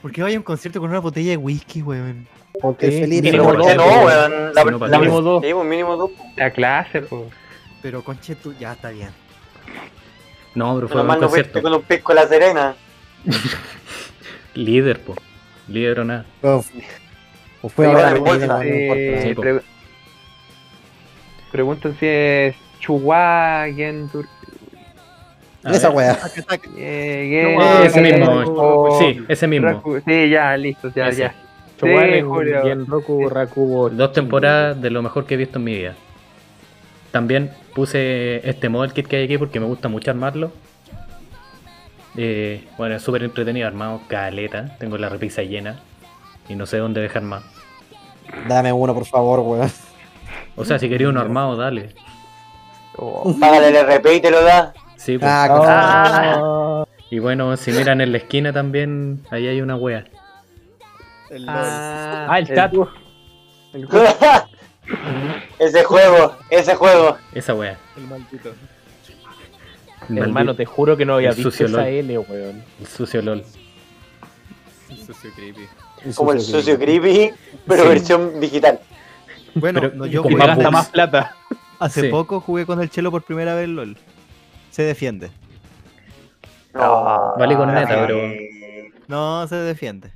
S1: ¿Por qué vaya a un concierto con una botella de whisky, weón?
S4: Porque
S7: Sí,
S4: Felipe
S7: mínimo
S4: lo
S7: dos.
S3: ¿Por qué
S4: conoce.
S3: no, weón? La, la-
S7: qué.
S2: Mínimo dos.
S3: Sí, pues mínimo dos.
S2: La clase, pues.
S1: Pero conche tú, ya está bien.
S7: No, pero fue un
S3: no
S7: concierto.
S3: con un pisco la serena.
S7: Líder, po. Líder o nada.
S4: O o fue
S3: Oye,
S4: ahora, no
S2: Eh, pre- preguntan si es Chihuahua, Gen Tur-
S7: A
S4: Esa weá.
S1: Taca.
S2: Eh,
S7: No, ese mismo.
S2: Raku-
S7: Sí, ese mismo.
S2: Raku- Sí, ya, listo, ya,
S7: Ese.
S2: ya.
S7: Choguar
S2: Sí.
S7: Genroku Rakugo. Dos temporadas de lo mejor que he visto en mi vida. También puse este model kit que hay aquí porque me gusta mucho armarlo. Eh, bueno, es súper entretenido armado, caleta. Tengo la repisa llena y no sé dónde dejar más.
S4: Dame uno, por favor, weón.
S7: O sea, si quería uno armado, dale.
S2: Oh.
S3: Págale el RP y te lo da.
S7: Sí, pues.
S4: Ah,
S2: Ah.
S7: Y bueno, si miran en la esquina también, ahí hay una wea.
S1: El
S2: Ah,
S6: Ah, el chat.
S2: el-
S3: ese juego, ese juego.
S7: Esa wea.
S1: El maldito.
S6: Hermano, te juro que no había
S7: el
S6: visto
S7: sucio
S6: esa
S7: LOL.
S6: L, weón.
S7: el sucio LOL.
S1: El socio creepy.
S3: Como el socio creepy, pero
S7: Sí.
S3: versión digital.
S1: Bueno,
S7: Pero-
S1: no, yo jugué-
S7: más bugs.
S6: más plata.
S1: hace
S7: Sí.
S1: poco jugué con el chelo por primera vez LOL. Se defiende.
S3: No.
S7: Vale con neta, pero.
S1: No, se defiende.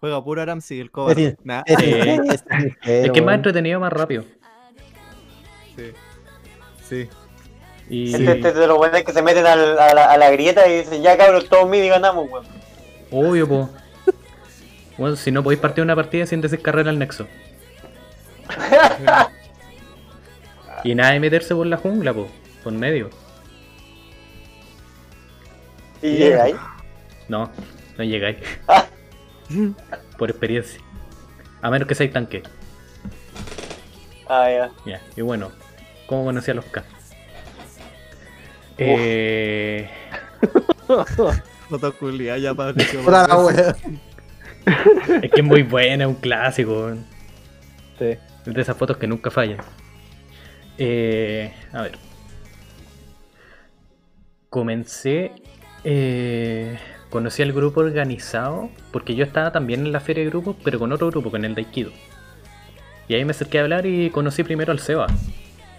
S1: Juega puro Aramsi, el cobarde. Nah,
S4: Es, es- es-
S7: Es que es más entretenido, más rápido.
S1: sí. Sí.
S7: Y.
S3: Este, este es de los buenos que se meten al- a, la, a la grieta y dicen, ya cabros, todos mid y ganamos, weón.
S7: Obvio, po. Bueno, si no podéis partir una partida sin decir carrera al nexo. y nada de meterse por la jungla, po. Por medio.
S3: Y llega ahí.
S7: No, no llegáis. Por experiencia. A menos que seáis tanque.
S3: Ah, ya.
S7: Ya, y bueno, ¿cómo conocí a los K? Eh,
S1: Foto culia, ya para
S7: es que es muy buena, es un clásico.
S6: Sí.
S7: Es de esas fotos que nunca fallan. Eh, a ver. Comencé. eh, conocí al grupo organizado. Porque yo estaba también en la feria de grupos, pero con otro grupo, con el de Aikido. Y ahí me acerqué a hablar y conocí primero al Seba.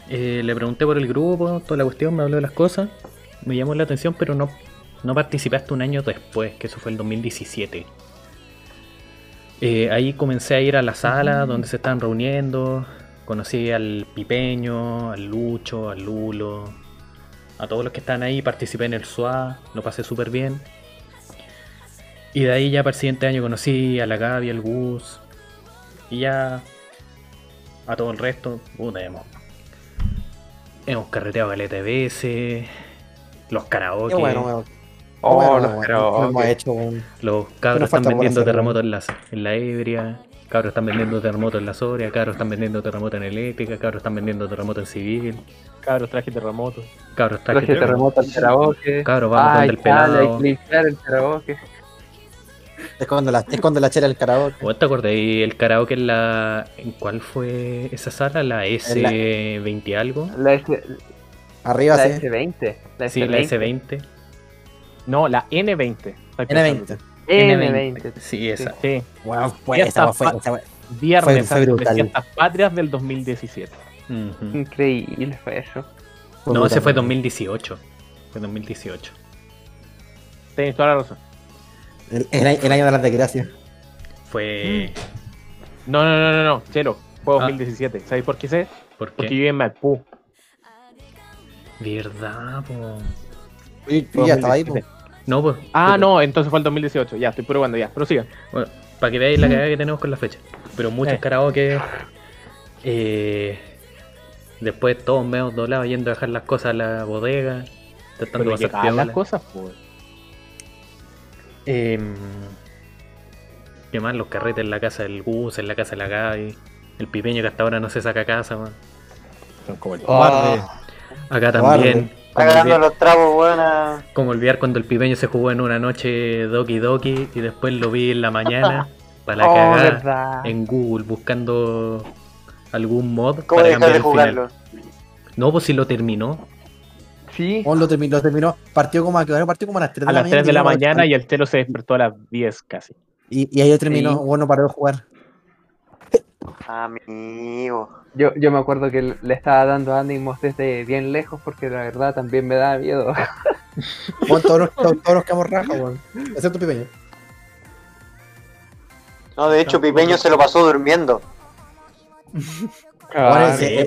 S7: Eh, le pregunté por el grupo, toda la cuestión, me habló de las cosas. Me llamó la atención, pero no, no participé hasta un año después, que eso fue el 2017. Eh, ahí comencé a ir a la sala donde se estaban reuniendo. Conocí al Pipeño, al Lucho, al Lulo, a todos los que están ahí. Participé en el SWA, lo pasé súper bien. Y de ahí ya para el siguiente año conocí a la Gaby, al Gus. Y ya a todo el resto, puta, hemos, hemos carreteado caleta de veces. Los karaoke,
S4: bueno,
S2: Oh,
S4: bueno,
S2: los karaoke.
S4: Hemos hecho,
S7: los cabros están vendiendo terremotos en la, en la ebria. Cabros están vendiendo terremotos en la Soria, cabros están vendiendo terremotos en eléctrica, cabros están vendiendo terremotos en civil,
S6: Cabros, traje terremoto.
S7: cabros
S2: Traje
S7: traje
S2: terremoto al karaoke.
S7: Cabros, vamos
S2: Ay,
S7: donde el pelado.
S2: Hay que limpiar el karaoke.
S4: Es cuando la, es cuando la chela el karaoke.
S7: ¿Vos te acordás? Y el karaoke en la. ¿En cuál fue esa sala? ¿La S20 algo?
S2: La, S,
S4: Arriba,
S2: la
S4: sí.
S2: S20. La
S7: Sí, la
S2: S20.
S7: S20.
S6: No, la N20. Estoy pensando.
S4: N20.
S2: N20.
S7: Sí, esa.
S6: Sí.
S4: Fue,
S6: Ya
S4: esa fue, esa fue-
S6: Viernes
S4: fue
S6: a
S4: brutal.
S6: 300 patrias del 2017.
S7: Ujú.
S2: Increíble fue eso.
S4: fue
S7: No, ese
S4: brutal.
S7: fue 2018. Fue 2018.
S6: Tienes toda la razón.
S4: El, el año- el año de las desgracias.
S7: Fue.
S6: No, no, no, no, no. Chelo. Fue
S7: Ah.
S6: 2017. ¿Sabéis por qué sé?
S7: ¿Por
S6: Porque viví en Maipú.
S7: Verdad, po.
S4: Y, ya estaba ahí, pues.
S7: No, pues.
S6: Ah,
S7: pero-
S6: no, entonces fue el 2018. Ya, estoy probando ya. Pero sigan.
S7: Bueno, para que veáis la cagada que tenemos con la fecha. Pero muchos
S6: Eh.
S7: karaoke. Eh, después todos medio doblados yendo a dejar las cosas a la bodega. Tratando de
S6: llegaban las cosas, pues.
S7: Em, ¿Qué más? Los carretes en la casa del Gus, en la casa de la Gaby. El pipeño que hasta ahora no se saca casa, man.
S6: Son como el...
S1: Cobarde.
S7: Acá también.
S3: Está
S7: Como
S3: los tragos, weón. a-
S7: como olvidar cuando el pipeño se jugó en una noche Doki Doki y después lo vi en la mañana para
S2: oh, verdad.
S7: en Google buscando algún mod
S3: ¿Cómo
S7: para cambiar
S3: de
S7: el final.
S3: jugarlo?
S7: No, pues si lo terminó.
S2: Sí.
S4: Weón, lo terminó, lo terminó. Partió como a, bueno, partió como a las 3 de
S6: A
S4: la
S6: las
S4: mañana.
S6: 3 de la
S4: al-
S6: mañana y el Chelo se despertó a las 10 casi.
S4: Y, y ahí lo terminó.
S2: Sí.
S4: Bueno, paró de jugar.
S3: Amigo.
S2: Yo, yo me acuerdo que le estaba dando ánimos desde bien lejos porque la verdad también me daba miedo.
S4: Weón, todos nos, todos, todos nos quedamos raja, weón. Excepto Pipeño.
S3: No, de hecho, Pipeño se lo pasó durmiendo.
S2: Ah,
S4: ese-
S7: sí,
S4: eh,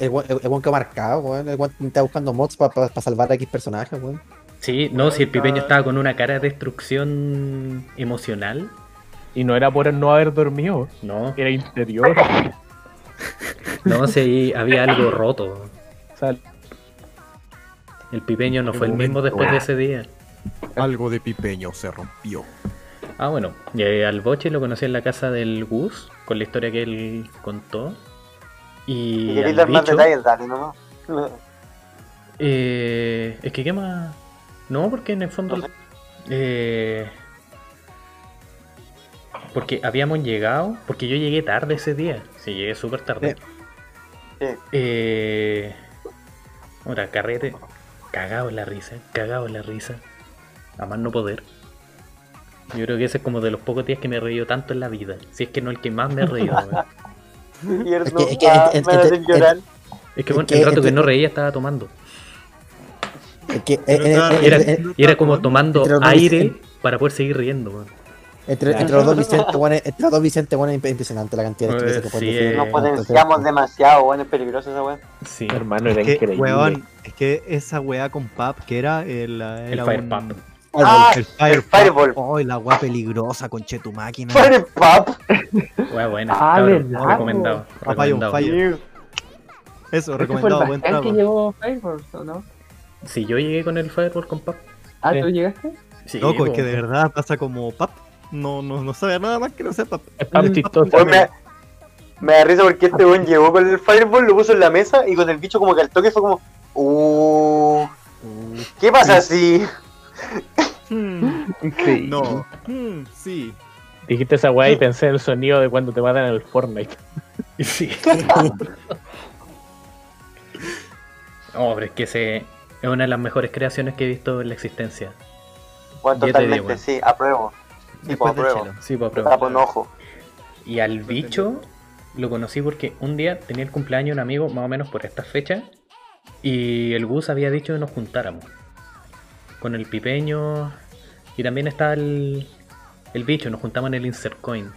S4: el el weón quedó marcado, weón. El weón está buscando mods para salvar a X personajes, weón.
S7: Sí, no, si el pipeño estaba con una cara de destrucción emocional.
S6: Y no era por no haber dormido,
S7: No,
S6: era interior.
S7: no, si había algo roto. El pipeño no fue el mismo después de ese día.
S1: Algo de pipeño se rompió.
S7: Ah, bueno, y eh, al Boche lo conocí en la casa del Gus, con la historia que él contó. Y
S3: queréis
S7: al
S3: dar más detalles, dale nomás.
S7: eh, es que qué más... No, porque en el fondo...
S3: No sé.
S7: eh, porque habíamos llegado, porque yo llegué tarde ese día, sí, llegué súper tarde.
S3: Sí.
S7: Eh, ahora, carrete, cagado en la risa, cagado en la risa, a más no poder. Yo creo que ese es como de los pocos días que me he reído tanto en la vida, si es que no el que más me he reído.
S3: Tierno.
S4: Es que- es que- es-
S3: me
S4: es-
S3: hacen
S4: es-
S3: llorar.
S7: Es que bueno,
S4: que
S7: el rato que
S4: entre-
S7: no reía estaba tomando.
S4: Es que, eh, eh, eh,
S7: Era, y era como tomando aire para poder seguir riendo. weón.
S4: entre, entre los dos Vicente, weón, entre los dos Vicente, weón, es impresionante la cantidad de
S7: Eh,
S4: estupideces que pueden
S7: sí,
S4: decir.
S3: Nos potenciamos demasiado, weón, es peligroso esa weón.
S7: Sí,
S6: hermano, era
S1: Es que,
S6: increíble.
S1: weón, es que esa weá con Pap, que era el,
S7: el
S1: era un-
S7: Pump.
S3: Ah,
S1: el Fire
S3: el Fireball.
S1: Oh, la weá peligrosa, conche tu máquina.
S3: Fire Pop.
S7: Wea buena,
S5: Ah,
S7: cabrón,
S5: verdad,
S7: recomendado. Recomendado.
S1: fire. Eso,
S2: Ese fue el
S1: recomendado, buen
S2: que llevó Fireballs, ¿o no?
S7: Si yo llegué con el Fireball con Pap.
S2: Ah. ¿tú llegaste?
S7: Sí,
S1: Loco, es que de verdad pasa como Pap. No, no, no sabe nada más que no sea Pap.
S6: Es.
S3: Weón, me, me da risa porque este weón llegó con el Fireball, lo puso en la mesa y con el bicho como que al toque fue como. Uh, ¿Qué pasa así?
S1: Hmm,
S2: Increíble.
S1: no. Hmm, sí.
S6: Dijiste esa weá y pensé en el sonido de cuando te matan en el Fortnite.
S7: Sí. oh, pero es que ese es una de las mejores creaciones que he visto en la existencia.
S3: Bueno, totalmente, sí, apruebo. Sí, pues apruebo.
S7: Sí, pues
S3: ojo.
S7: Y al bicho lo conocí porque un día tenía el cumpleaños de un amigo, más o menos por estas fechas, y el Gus había dicho que nos juntáramos. Con el pipeño, y también estaba el, el bicho, nos juntamos en el Insert Coin,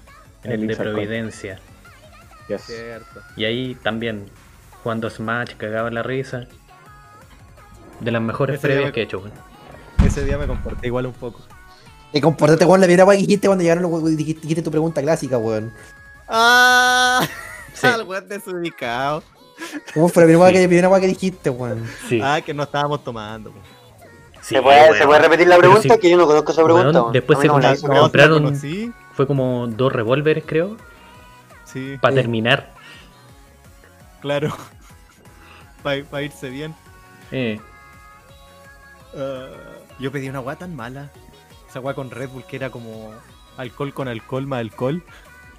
S7: en
S6: El
S7: el, de. Providencia.
S6: Yes.
S7: Y ahí también, jugando Smash, cagaba la risa. De las mejores previas
S1: me-
S7: que he hecho, weón.
S1: Ese día me comporté igual un poco.
S4: Y comportate, weón, la primera weá que dijiste cuando llegaron los weón, dijiste, dijiste tu pregunta clásica, weón.
S1: ¡Ah!
S7: Sí.
S1: El weón desubicado.
S4: ¿Cómo fue la primera que, primera weá que dijiste, weón?
S7: Sí,
S1: Ah, que no estábamos tomando. po.
S7: Sí,
S3: ¿Se, puede,
S7: weón.
S3: ¿Se puede repetir la pregunta? Que yo no conozco esa pregunta.
S7: Después se
S3: no la
S1: No,
S7: compraron-. Fue como dos revólveres, creo,
S1: Sí,
S7: para
S4: Sí.
S7: terminar.
S1: claro. Para irse bien.
S7: Eh,
S1: Ah, yo pedí una agua tan mala. Esa agua con Red Bull que era como alcohol con alcohol más alcohol.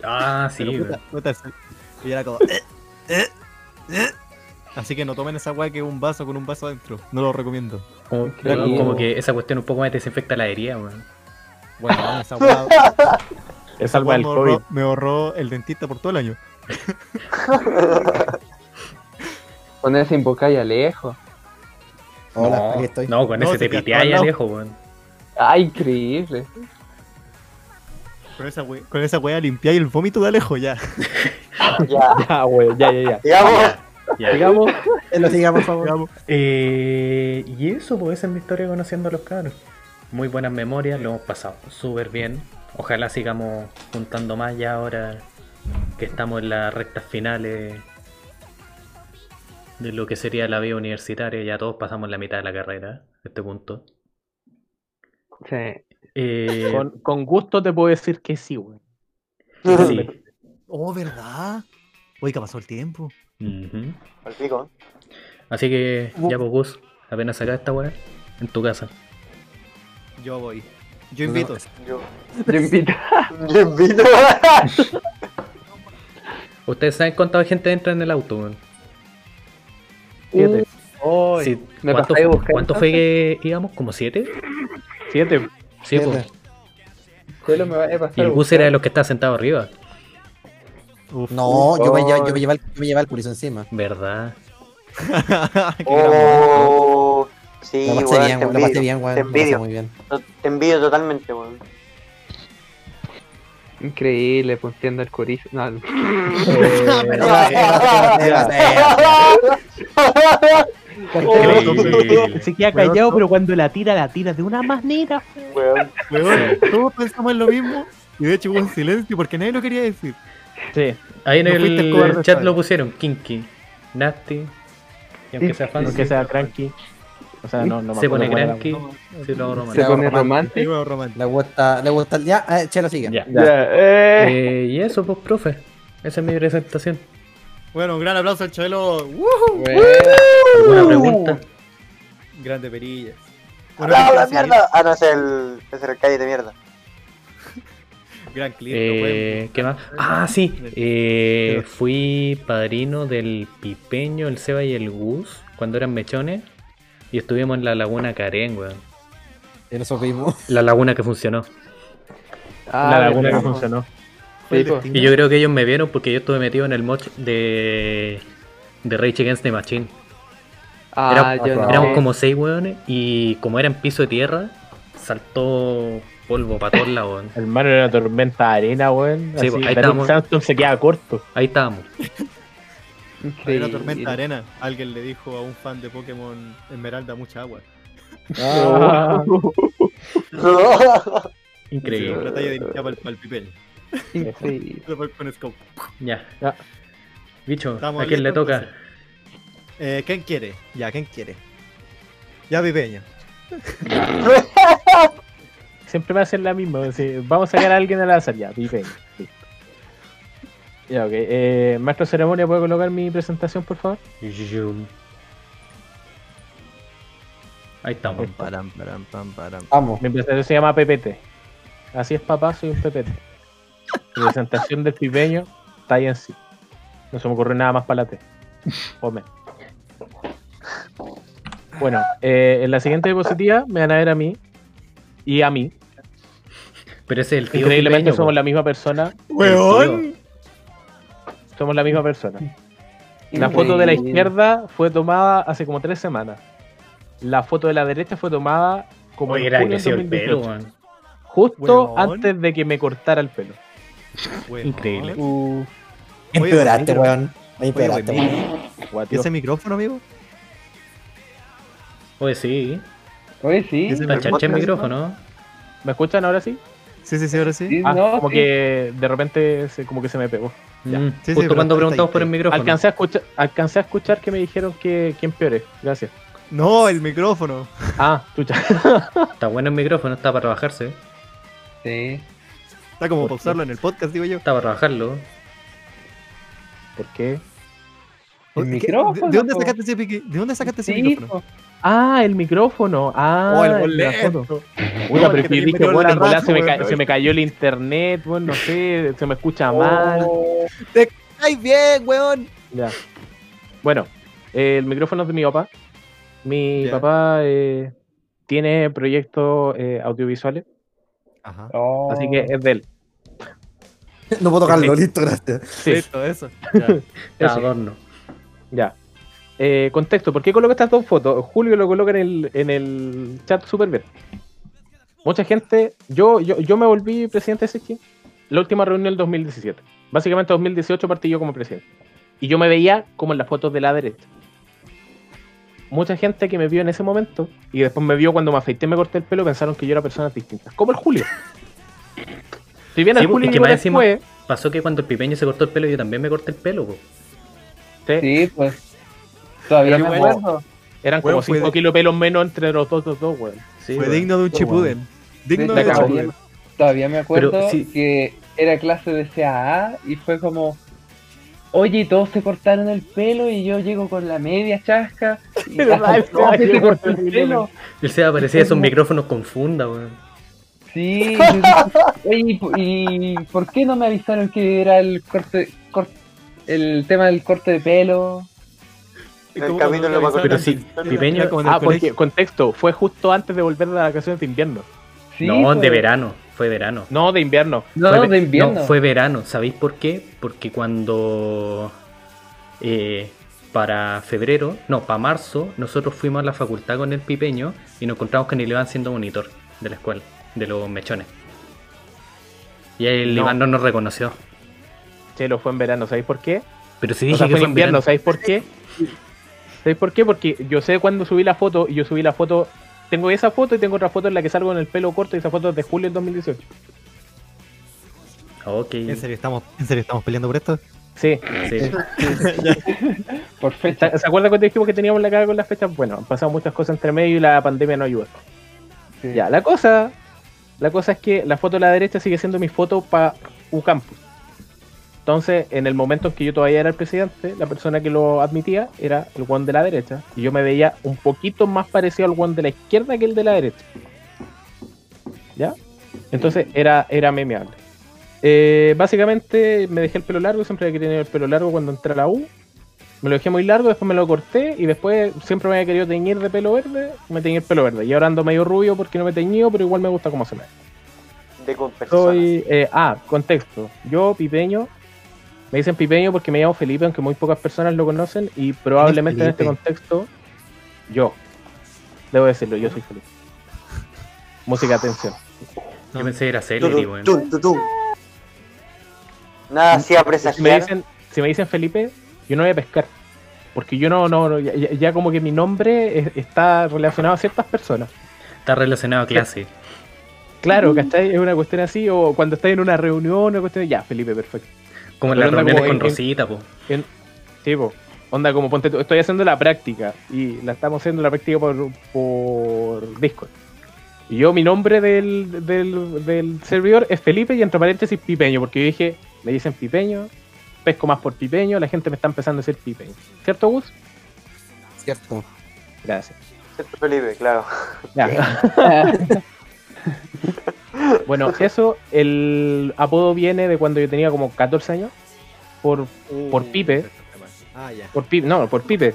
S7: Ah, sí,
S1: Pero
S7: weón.
S1: puta, puta, ese- y era como. "Eh, eh, eh". Así que no tomen esa agua que es un vaso con un vaso adentro. No lo recomiendo.
S7: Como, como que esa cuestión un poco más desinfecta la herida, weón.
S1: Bueno, esa agua,
S6: Es
S1: esa
S6: algo
S1: agua
S6: del
S1: me,
S6: COVID.
S1: ahorró, me ahorró el dentista por todo el año.
S2: Ponerse invocáis lejos.
S4: Hola,
S7: no,
S4: aquí estoy.
S7: no, con
S1: No,
S7: ese te
S1: que
S7: piteáis
S1: estaba al
S7: lejos, weón.
S2: Ah, increíble.
S1: Con esa, we- con esa wea limpiáis el vómito de Alejo ya.
S3: Ya.
S6: Ya, weón, ya, ya, ya.
S3: Digamos,
S7: Ya.
S6: Digamos,
S4: Eh, Lo siga, por favor.
S1: Digamos.
S7: Eh, y eso, pues esa es mi historia conociendo a los cabros. Muy buenas memorias, lo hemos pasado súper bien. Ojalá sigamos juntando más ya ahora que estamos en las rectas finales de lo que sería la vida universitaria. Ya todos pasamos la mitad de la carrera a este punto.
S2: Sí.
S7: Eh,
S6: con, con gusto te puedo decir que sí, weón.
S7: sí.
S1: Oh, ¿verdad? Que pasó el tiempo.
S3: Al pico.
S7: Así que ya, pues Gus, apenas saca esta weá en tu casa.
S1: Yo voy. Yo invito.
S3: Yo,
S2: Yo invito.
S3: yo invito.
S7: ¿Ustedes saben cuánta gente entra en el auto, weón?
S6: Siete.
S7: Sí,
S2: ¿Me
S7: ¿Cuánto,
S2: buscar,
S7: cuánto fue que íbamos? ¿Como siete?
S6: Siete.
S7: Sí,
S4: Siete.
S7: pues.
S2: Chelo me va a pasar.
S7: Y el bus era de los que estaba sentado arriba.
S1: Uf.
S4: No, yo me, lleva- yo me llevaba el, yo me llevaba el pulso encima.
S7: ¿Verdad?
S3: Oh, sí,
S4: Lo pasé
S3: weón,
S4: bien, lo pasé
S3: envidio.
S4: bien, weón.
S3: Te envidio.
S4: muy bien.
S3: Te envidio totalmente, weón.
S2: Increíble, pues siendo el corizo. No, no.
S6: Se queda callado,
S1: no.
S6: pero cuando la tira, la tira de una manera.
S3: Weón.
S1: Weón, todos pensamos en lo mismo. Y de hecho hubo un silencio porque nadie lo quería decir.
S6: Sí,
S7: Ahí en
S1: No el
S7: el chat lo pusieron, Kinky, Nasty. Y aunque sea fan,
S6: aunque sea cranky. O sea, no, no
S7: se pone cranky, se lo
S2: Se pone
S4: romántico. Le gusta, le gusta. Ya, eh, Chelo sigue.
S7: Ya.
S6: Ya.
S2: Ya, eh.
S7: Eh, y eso, pues, profe. Esa es mi presentación.
S1: Bueno, un gran aplauso al. ¡Woohoo!
S2: Bueno.
S7: ¿Alguna pregunta?
S1: Grande perillas.
S3: ¡Habla la
S1: ¿qué quiere
S3: mierda! Ah, no, es el, es el calle de mierda.
S1: Gran clip.
S7: Eh,
S1: pueden-
S7: ¿Qué más? Ah, sí. Eh, fui padrino del Pipeño, el Seba y el Gus cuando eran mechones. Y estuvimos en la laguna Karen, weón.
S4: Y nosotros vimos.
S7: La laguna que funcionó.
S2: Ah,
S6: la laguna que funcionó.
S2: Sí.
S7: Y yo creo que ellos me vieron porque yo estuve metido en el moch de, de Rage Against the Machine.
S2: Ah,
S7: Era-
S2: yo no.
S7: Éramos como seis weones y como era en piso de tierra, saltó polvo para todos lados. weón.
S6: El mar era una tormenta de arena, weón.
S7: Sí,
S6: Así,
S7: pues, ahí.
S6: Sandstorm se queda corto.
S7: Ahí estábamos.
S1: Hay una tormenta de arena. Alguien le dijo a un fan de Pokémon Esmeralda mucha agua.
S6: Ah,
S7: Increíble.
S1: talla dirigida para el, para el pipeño.
S2: Increíble.
S1: Con scope.
S7: Ya.
S6: Ya.
S7: Bicho,
S1: Estamos
S7: ¿a quién le toca?
S1: Eh, ¿Quién quiere? Ya, ¿quién quiere? Ya, pipeño.
S6: Siempre me hacen la misma. vamos a sacar a alguien al azar. Ya, pipeño. Listo. Ya, ok. Eh, maestro de ceremonia, ¿puede colocar mi presentación, por favor?
S7: Yum. Ahí estamos.
S1: Param, param, param.
S4: Vamos.
S6: Mi presentación se llama PPT. Así es, papá, soy un PPT. Mi presentación del pipeño está ahí en sí. No se me ocurre nada más para la T. Ponme. Bueno, eh, en la siguiente diapositiva me van a ver a mí y a mí.
S7: Pero ese es el tío
S6: Increíblemente somos
S7: po.
S6: la misma persona.
S1: ¡Weón!
S6: Somos la misma persona. La foto de la izquierda fue tomada hace como tres semanas. La foto de la derecha fue tomada como
S7: Oye, era el
S6: 2018.
S7: pelo, weón.
S6: Justo
S1: Weón.
S6: antes de que me cortara el pelo.
S1: Weón.
S7: Increíble.
S2: Uh,
S4: Empeoraste, weón. Empeoraste, weón.
S1: ¿Y ese micrófono, amigo?
S7: Oye, sí.
S2: Oye, sí.
S7: Chancha el micrófono.
S6: ¿Me escuchan ahora sí?
S1: Sí, sí, sí, ahora sí.
S6: Ah,
S2: no,
S6: como
S2: sí.
S6: que de repente se, como que se me pegó. Ya.
S7: Mm,
S1: Sí, sí,
S7: Justo cuando preguntamos por el micrófono.
S6: Alcancé a escuchar, alcancé a escuchar que me dijeron que quién peore. Gracias.
S1: No, el micrófono.
S6: Ah, chucha.
S7: Está bueno el micrófono, está para trabajarse.
S2: Sí.
S1: Está como
S6: ¿Por
S1: para
S6: qué?
S1: usarlo en el podcast, digo yo.
S7: Está para trabajarlo.
S6: ¿Por qué?
S2: El
S1: ¿Qué-
S2: micrófono,
S1: ¿De, de dónde sacaste ese? ¿De dónde sacaste ese
S2: Sí,
S1: micrófono?
S2: po.
S6: Ah, el micrófono. Ah,
S1: Oh, el
S6: la
S1: boleto.
S6: foto. Puta,
S1: No,
S6: pero
S1: tenía
S6: dije,
S1: en
S6: bueno,
S1: la
S6: en volada
S1: raja,
S6: se, me
S1: weón.
S6: ca- se me cayó el internet, bueno, no sé, se me escucha mal.
S2: Oh,
S1: ¡Ay, bien, weón!
S6: Ya. Bueno, eh, el micrófono es de mi papá. Mi papá eh, tiene proyectos eh, audiovisuales,
S1: Ajá.
S2: oh.
S6: así que es de él.
S4: No puedo tocarlo, listo, gracias.
S6: Sí,
S1: Listo, eso. Ya.
S6: Eso,
S7: adorno.
S6: ya. Eh, contexto, ¿por qué coloco estas dos fotos? Julio lo coloca en el, en el chat súper bien. Mucha gente, yo, yo, yo me volví presidente de SG la última reunión del 2017. Básicamente 2018 partí yo como presidente. Y yo me veía como en las fotos de la derecha. Mucha gente que me vio en ese momento y después me vio cuando me afeité y me corté el pelo pensaron que yo era personas distintas. Como el Julio. Si bien
S7: Sí,
S6: el Julio
S7: es que más encima-
S6: después,
S7: Pasó que cuando el pipeño se cortó el pelo, yo también me corté el pelo. po.
S6: sí,
S2: Sí, pues. Todavía me acuerdo.
S6: eran como
S1: Weón, fue
S6: 5
S1: de-
S6: kilos de pelos menos entre los dos, dos, dos, weón.
S7: Sí,
S1: Fue
S7: weón.
S1: digno de un chipuden. Digno
S2: De
S1: de un
S2: todavía,
S1: chipuden.
S2: todavía me acuerdo
S7: Pero sí.
S2: que era clase de CAA y fue como, oye, todos se cortaron el pelo y yo llego con la media chasca y hasta todos se cortó el pelo.
S7: El Seba parecía esos micrófonos con funda, weón.
S2: Sí, oye, ¿y, y por qué no me avisaron que era el corte, cor- el tema del corte de pelo?
S3: El va a
S7: Pero sí, Pipeño-
S1: el
S6: Ah, porque, contexto, fue justo antes de volver de las vacaciones de invierno.
S2: Sí,
S7: no, de verano. Fue verano.
S6: No, de invierno.
S2: No,
S7: Fue
S2: de invierno.
S7: No, fue verano. ¿Sabéis por qué? Porque cuando eh, para febrero, no, para marzo, nosotros fuimos a la facultad con el pipeño y nos encontramos que ni le iban siendo monitor de la escuela, de los mechones. Y el
S6: No.
S7: Iván no nos reconoció.
S6: Chelo fue en verano, ¿sabéis por qué?
S7: Pero
S6: O
S7: dije
S6: sea,
S7: que
S6: fue
S7: fue
S6: en
S7: en
S6: invierno,
S7: verano.
S6: ¿sabéis por qué? ¿Sabéis por qué? Porque yo sé cuando subí la foto y yo subí la foto. Tengo esa foto y tengo otra foto en la que salgo en el pelo corto y esa foto es de julio del 2018.
S7: Ok.
S1: ¿En serio estamos, en serio estamos peleando por esto?
S6: Sí.
S7: Sí.
S2: Por fecha.
S6: ¿Se acuerdan cuando dijimos que teníamos la caga con las fechas? Bueno, han pasado muchas cosas entre medio y la pandemia no ayuda.
S2: Sí.
S6: Ya, la cosa, la cosa es que la foto de la derecha sigue siendo mi foto para Ucampus. Entonces, en el momento en que yo todavía era el presidente, la persona que lo admitía era el one de la derecha. Y yo me veía un poquito más parecido al one de la izquierda que el de la derecha. ¿Ya? Entonces era, era memeable. Eh, básicamente me dejé el pelo largo, siempre había querido el pelo largo cuando entré a la U. Me lo dejé muy largo, después me lo corté y después siempre me había querido teñir de pelo verde, me teñí el pelo verde. Y ahora ando medio rubio porque no me teñido, pero igual me gusta cómo se me ve.
S3: De con personas.
S6: Soy, eh, ah, contexto. Yo, pipeño, me dicen pipeño porque me llamo Felipe, aunque muy pocas personas lo conocen y probablemente en este contexto, yo, debo decirlo, yo soy Felipe. Música, atención.
S7: Yo pensé que era Celery, weón.
S3: Nada así a
S6: Si me, dicen, si me dicen Felipe, yo no voy a pescar. Porque yo no, no, no, ya, como que mi nombre es- está relacionado a ciertas personas.
S7: Está relacionado a clase.
S6: Claro, ¿cachai? Es una cuestión así, o cuando estás en una reunión, una cuestión ya, Felipe, perfecto.
S7: Como en las reuniones
S6: como
S7: con
S6: en-
S7: Rosita, po.
S6: En, sí, po. onda como ponte tú, estoy haciendo la práctica y la estamos haciendo la práctica por, por Discord. Y yo, mi nombre del, del, del servidor es Felipe y entre paréntesis Pipeño, porque yo dije, me dicen Pipeño, pesco más por Pipeño, la gente me está empezando a decir Pipeño. ¿Cierto, Gus?
S4: Cierto.
S6: Gracias.
S3: Cierto, Felipe, claro.
S6: Ya. bueno, eso, el apodo viene de cuando yo tenía como 14 años, por, por Pipe,
S1: Ah, ya.
S6: por Pipe, no, por Pipe.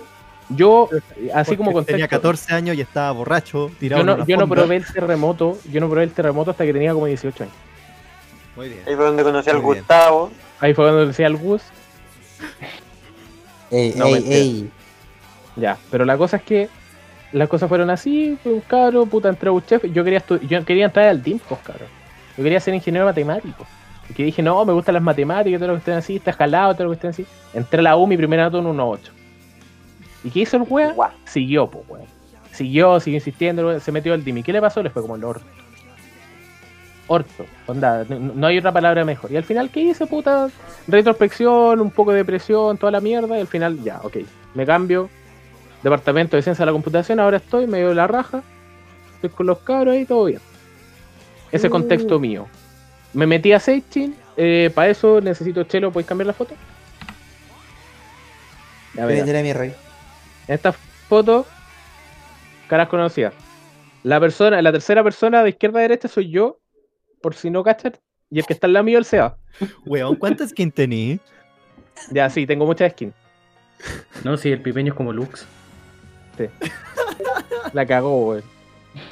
S6: Yo, así como
S1: Porque Tenía
S6: contexto,
S1: 14 años y estaba borracho, tirado
S6: yo no,
S1: en una
S6: yo no
S1: fonda.
S6: probé el terremoto, yo no probé el terremoto hasta que tenía como 18 años.
S1: Muy bien.
S3: Ahí fue donde conocí al
S1: bien.
S3: Gustavo.
S6: Ahí fue cuando decía al Gus,
S4: Ey,
S6: No,
S4: ey, ey.
S6: ya, pero la cosa es que las cosas fueron así, fue un cabro, puta, entré a un chef, yo quería yo quería entrar al DIM, pues, cabrón. Yo quería ser ingeniero matemático. Y que dije, no, me gustan las matemáticas, todo lo que estén así, está jalado, todo lo que estén así. Entré a la U, mi primera nota en 1.8. ¿Y qué hizo el?
S3: Guau.
S6: Siguió, pues, weón. Siguió, siguió insistiendo, se metió al DIM. ¿Y qué le pasó? Le fue como el orto. Orto, onda, no, no hay otra palabra mejor. Y al final, ¿qué hice, puta? Retrospección, un poco de depresión, toda la mierda. Y al final, ya, ok. Me cambio. Departamento de Ciencia de la Computación, ahora estoy medio de la raja. Estoy con los cabros ahí, todo bien. Ese contexto mío. Me metí a Seichin. Eh, Para eso necesito chelo, ¿podéis cambiar la foto? Ya verás.
S4: Jeremy Rey.
S6: En esta foto, caras conocidas. La persona, la tercera persona de izquierda a derecha soy yo, por si no cachan, y el que está al lado mío el Seba.
S1: Weón, ¿cuántas skin tení?
S6: Ya, sí, tengo muchas skins.
S7: No, si el pipeño es como Lux.
S6: La cagó, weón.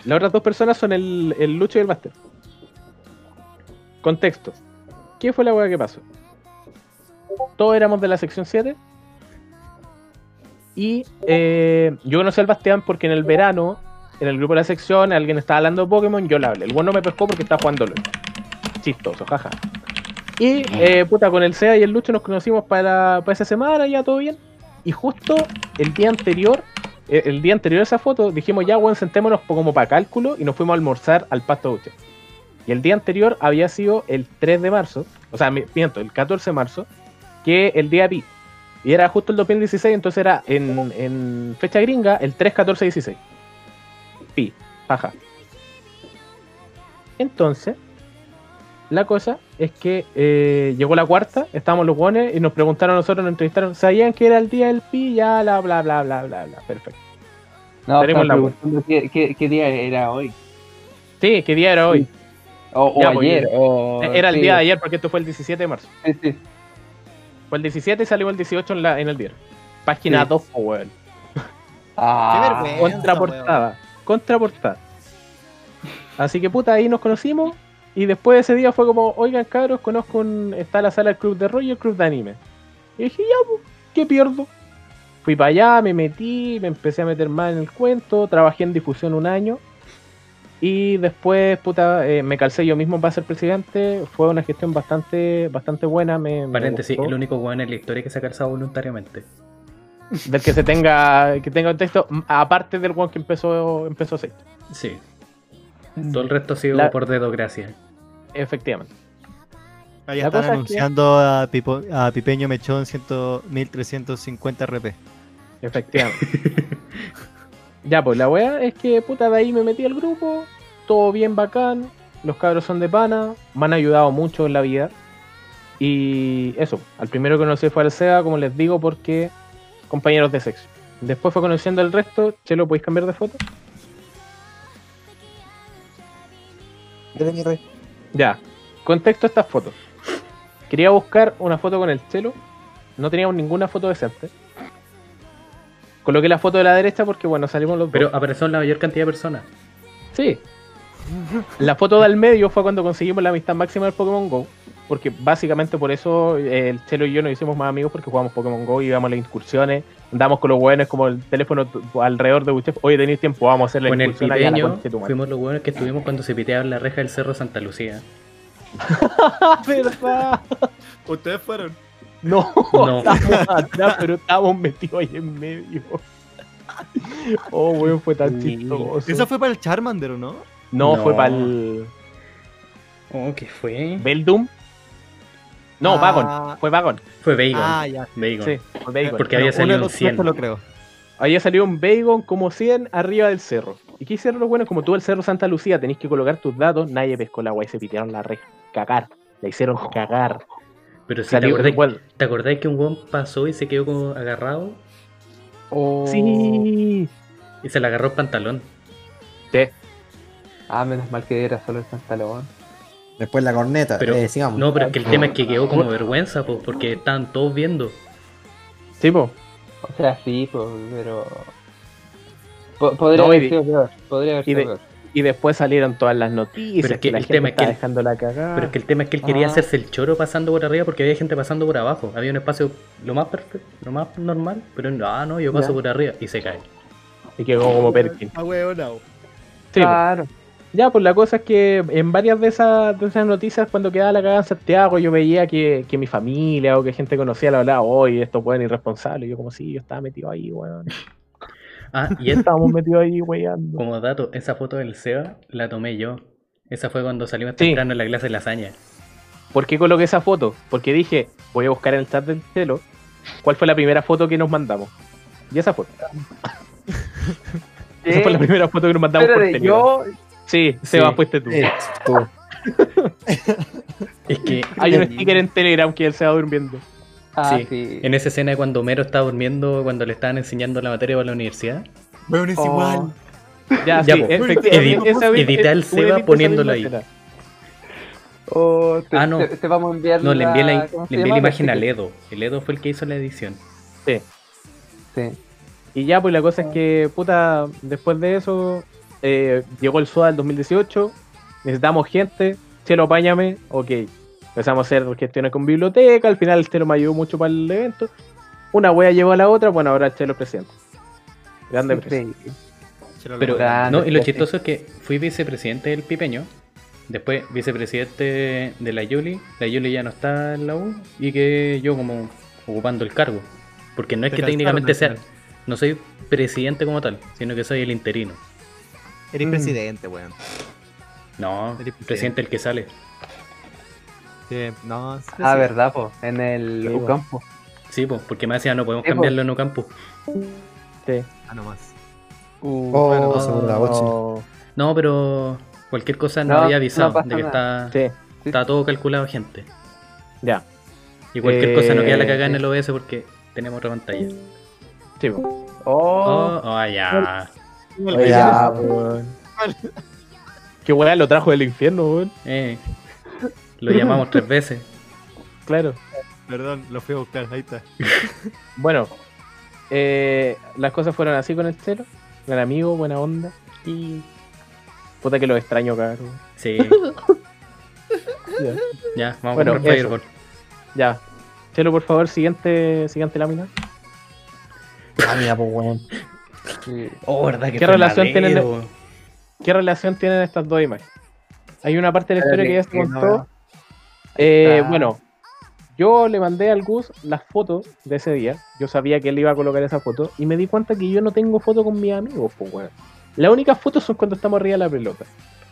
S6: Las otras dos personas son el, el Lucho y el Master. Contexto. ¿Qué fue la weá que pasó? Todos éramos de la sección 7. Y eh, yo conocí al Bastián porque en el verano, en el grupo de la sección, alguien estaba hablando de Pokémon, yo le hablé. El bueno me pescó porque estaba jugando LOL. Chistoso, jaja. Y eh, puta, con el SEA y el Lucho nos conocimos para, para esa semana, ya todo bien. Y justo el día anterior el día anterior a esa foto dijimos ya, weón, sentémonos como para cálculo y nos fuimos a almorzar al Pasto Duche. Y el día anterior había sido el 3 de marzo, o sea, mi- miento, el 14 de marzo, que el día pi. Y era justo el 2016, entonces era en, en fecha gringa el 3, 14, 16. Pi, jaja. Entonces, la cosa es que eh, llegó la cuarta, estábamos los guones y nos preguntaron a nosotros, nos entrevistaron, ¿sabían que era el día del pi? Ya, bla, bla, bla, bla, bla, bla. Perfecto.
S2: No,
S6: Tenemos la
S2: qué, qué, qué día era hoy.
S6: Sí, ¿qué día era hoy?
S2: O, o
S6: Ya, pues,
S2: ayer. o-
S6: Era el
S2: sí,
S6: día de ayer porque esto fue el 17 de marzo.
S2: Sí, sí.
S6: Fue el 17 y salió el 18 en, la, en el diario. Página
S2: Sí.
S6: 2, po, weón.
S2: Ah,
S1: vergüenza.
S6: Contraportada. Contraportada. Así que puta, ahí nos conocimos. Y después de ese día fue como, oigan cabros, conozco un, está la sala del club de rollo y el club de anime. Y dije, ya, pues, ¿qué pierdo? Fui para allá, me metí, me empecé a meter más en el cuento, trabajé en difusión un año. Y después, puta, eh, me calcé yo mismo para ser presidente. Fue una gestión bastante bastante buena. Me, me
S7: Paréntesis,
S6: gustó.
S7: el único weón en la historia que se ha calzado voluntariamente.
S6: Del que se tenga que tenga un texto, aparte del one que empezó empezó sexto.
S7: Sí. Todo el resto ha sido
S6: La-
S7: por dedo, gracias.
S6: Efectivamente.
S1: Ahí
S6: La
S1: están
S6: cosa es que-
S1: anunciando a, Pipo- a Pipeño Mechón 100, 1350 RP.
S6: Efectivamente. ya, pues la weá es que puta de ahí me metí al grupo, todo bien bacán, los cabros son de pana, me han ayudado mucho en la vida. Y eso, al primero que conocí fue al SEA, como les digo, porque compañeros de sexo. Después fue conociendo el resto, Chelo, ¿podéis cambiar de foto?
S4: Dale, mi rey.
S6: Ya, contexto a estas fotos. Quería buscar una foto con el Chelo, no teníamos ninguna foto decente. Coloqué la foto de la derecha porque, bueno, salimos los.
S7: Pero apareció la mayor cantidad de personas.
S6: Sí. La foto del medio fue cuando conseguimos la amistad máxima del Pokémon Go. Porque básicamente por eso eh, el Chelo y yo nos hicimos más amigos porque jugamos Pokémon Go, íbamos a las incursiones, andamos con los buenos como el teléfono alrededor de usted. Oye, tenéis tiempo, vamos a hacer la
S7: Con el
S6: la madre".
S7: fuimos los buenos que estuvimos cuando se piteaba la reja del Cerro Santa Lucía.
S6: ¡Ah, verdad!
S1: ¿Ustedes fueron?
S6: No,
S7: No.
S6: estábamos atrás, pero estábamos metidos ahí en medio. Oh, weón, fue tan
S7: Sí.
S6: chistoso.
S1: Esa fue para el Charmander, ¿o no?
S6: No,
S7: No.
S6: fue para el
S7: Oh, ¿qué fue?
S6: Beldum. No,
S1: Ah.
S6: Vagon. Fue Vagon.
S7: Fue Bacon.
S1: Ah, ya.
S7: Bacon.
S6: Sí, fue Vagon.
S7: Porque había salido un
S1: tres
S7: 100.
S1: te lo creo.
S6: Había salido un Bagon como 100 arriba del cerro. ¿Y qué hicieron los buenos? Como tú el cerro Santa Lucía tenéis que colocar tus datos, nadie pescó la agua y se pitearon la reja. Cagar. La hicieron cagar.
S7: Pero si te
S6: Salió
S7: acordás. ¿te acordás que un weón pasó y se quedó como agarrado?
S6: Sí.
S7: Y se le agarró el pantalón.
S6: Sí.
S2: Ah, menos mal que era solo el pantalón.
S4: Después la corneta.
S7: Pero,
S4: eh, sigamos.
S7: no, pero es que el tema es que quedó como vergüenza, po, porque estaban todos viendo.
S6: Sí, po.
S2: O sea, sí, pues, pero. Po- podría
S6: No,
S2: haber
S6: y-
S2: sido peor. Podría haber sido
S6: de-
S2: peor.
S6: Y después salieron todas las noticias.
S7: Pero es que
S6: la
S7: el
S6: gente
S7: tema es que
S6: estaba
S7: el-
S6: dejando la cagada.
S7: Pero es que el tema es que él quería
S2: Ah.
S7: hacerse el choro pasando por arriba porque había gente pasando por abajo. Había un espacio lo más perfecto, lo más normal, pero no, ah, no, yo paso
S6: Ya.
S7: por arriba y se cae.
S6: Y quedó como Perkin.
S1: Ah, weón, no.
S6: Sí, po. Ya, pues la cosa es que en varias de esas, de esas noticias, cuando quedaba la cagada en Santiago, yo veía que, que mi familia o que gente conocía la hablaba, oye, estos pueden irresponsables. Y yo, como si yo estaba metido ahí, weón.
S7: Ah, y es,
S6: Estábamos metidos ahí, weyando.
S7: como dato, esa foto del Seba la tomé yo. Esa fue cuando salimos
S6: Sí.
S7: temprano en la clase de lasaña.
S6: ¿Por qué coloqué esa foto? Porque dije, voy a buscar en el chat del celo cuál fue la primera foto que nos mandamos. Y esa foto. Esa fue la primera foto que nos mandamos por
S2: yo.
S6: Sí, Seba, fuiste tú.
S4: Eh, tú.
S7: Es que
S6: Hay un sticker en Telegram que él se va durmiendo.
S2: Ah,
S7: sí,
S2: sí.
S7: en esa escena de cuando Homero está durmiendo cuando le estaban enseñando la materia para la universidad,
S1: Weón, es
S2: Oh.
S1: igual.
S6: Ya,
S7: Ya,
S6: sí, efectivamente.
S7: Edita el Seba poniéndolo ahí.
S2: Oh, te,
S7: Ah, no.
S2: te- te vamos a enviar
S7: no, le envié la,
S2: ¿cómo se
S7: le envié la imagen a
S2: Sí.
S7: Ledo. El Ledo fue el que hizo la edición.
S6: Sí.
S2: Sí.
S6: Y ya, pues la cosa es que, puta, después de eso, eh, llegó el SOA del 2018, necesitamos gente, Chelo, apáñame, ok. Empezamos a hacer gestiones con biblioteca, al final el Chelo me ayudó mucho para el evento. Una wea llevó a la otra, bueno, ahora el Chelo es presidente. Grande presidente.
S2: Sí.
S7: Pero,
S2: Grande,
S7: no, y lo chistoso es que fui vicepresidente del Pipeño, después vicepresidente de la Yuli, la Yuli ya no está en la U, y que yo como ocupando el cargo. Porque no es
S1: Te
S7: que técnicamente sea, no soy presidente como tal, sino que soy el interino.
S1: Eres
S6: Mm.
S1: presidente, weón.
S7: No,
S1: Eres presidente.
S7: presidente el que sale.
S1: Sí, no, es
S2: Ah,
S1: presidente.
S2: verdad, po. En el
S6: Sí, po.
S2: Ucampo.
S7: Sí, pues, porque me decía no podemos
S2: Sí, po.
S7: cambiarlo en Ocampo.
S6: Sí.
S1: Ah, nomás.
S2: Uh,
S4: Oh,
S1: bueno,
S4: boche.
S6: No,
S7: pero cualquier cosa no,
S2: No,
S7: había avisado de que está,
S6: sí,
S7: está todo calculado, gente.
S6: ya.
S7: Y cualquier
S6: Eh,
S7: cosa no queda la cagada en el OBS porque tenemos otra pantalla.
S6: Sí, po.
S2: Oh,
S7: Oh, oh, ya.
S4: Ya,
S6: weón. Qué weá lo trajo del infierno, weón.
S7: Eh, lo llamamos tres veces.
S6: Claro.
S1: Perdón, lo fui a buscar, ahí está.
S6: Bueno, eh, las cosas fueron así con el Chelo. Gran amigo, buena onda. Y. Puta que lo extraño, cabrón.
S7: Sí,
S6: Ya.
S7: ya, vamos
S6: Bueno,
S7: a comprar Fireball.
S6: Ya. Chelo, por favor, siguiente, siguiente lámina.
S4: Ah, mira, pues, weón.
S2: Sí.
S7: Oh, verdad que
S6: ¿Qué relación tienen ¿qué relación tienen estas dos imágenes? Hay una parte de la historia que ya se contó. Eh, bueno, yo le mandé al Gus las fotos de ese día. Yo sabía que él iba a colocar esa foto y me di cuenta que yo no tengo foto con mis amigos, pues, weón. Las únicas fotos son cuando estamos arriba de la pelota.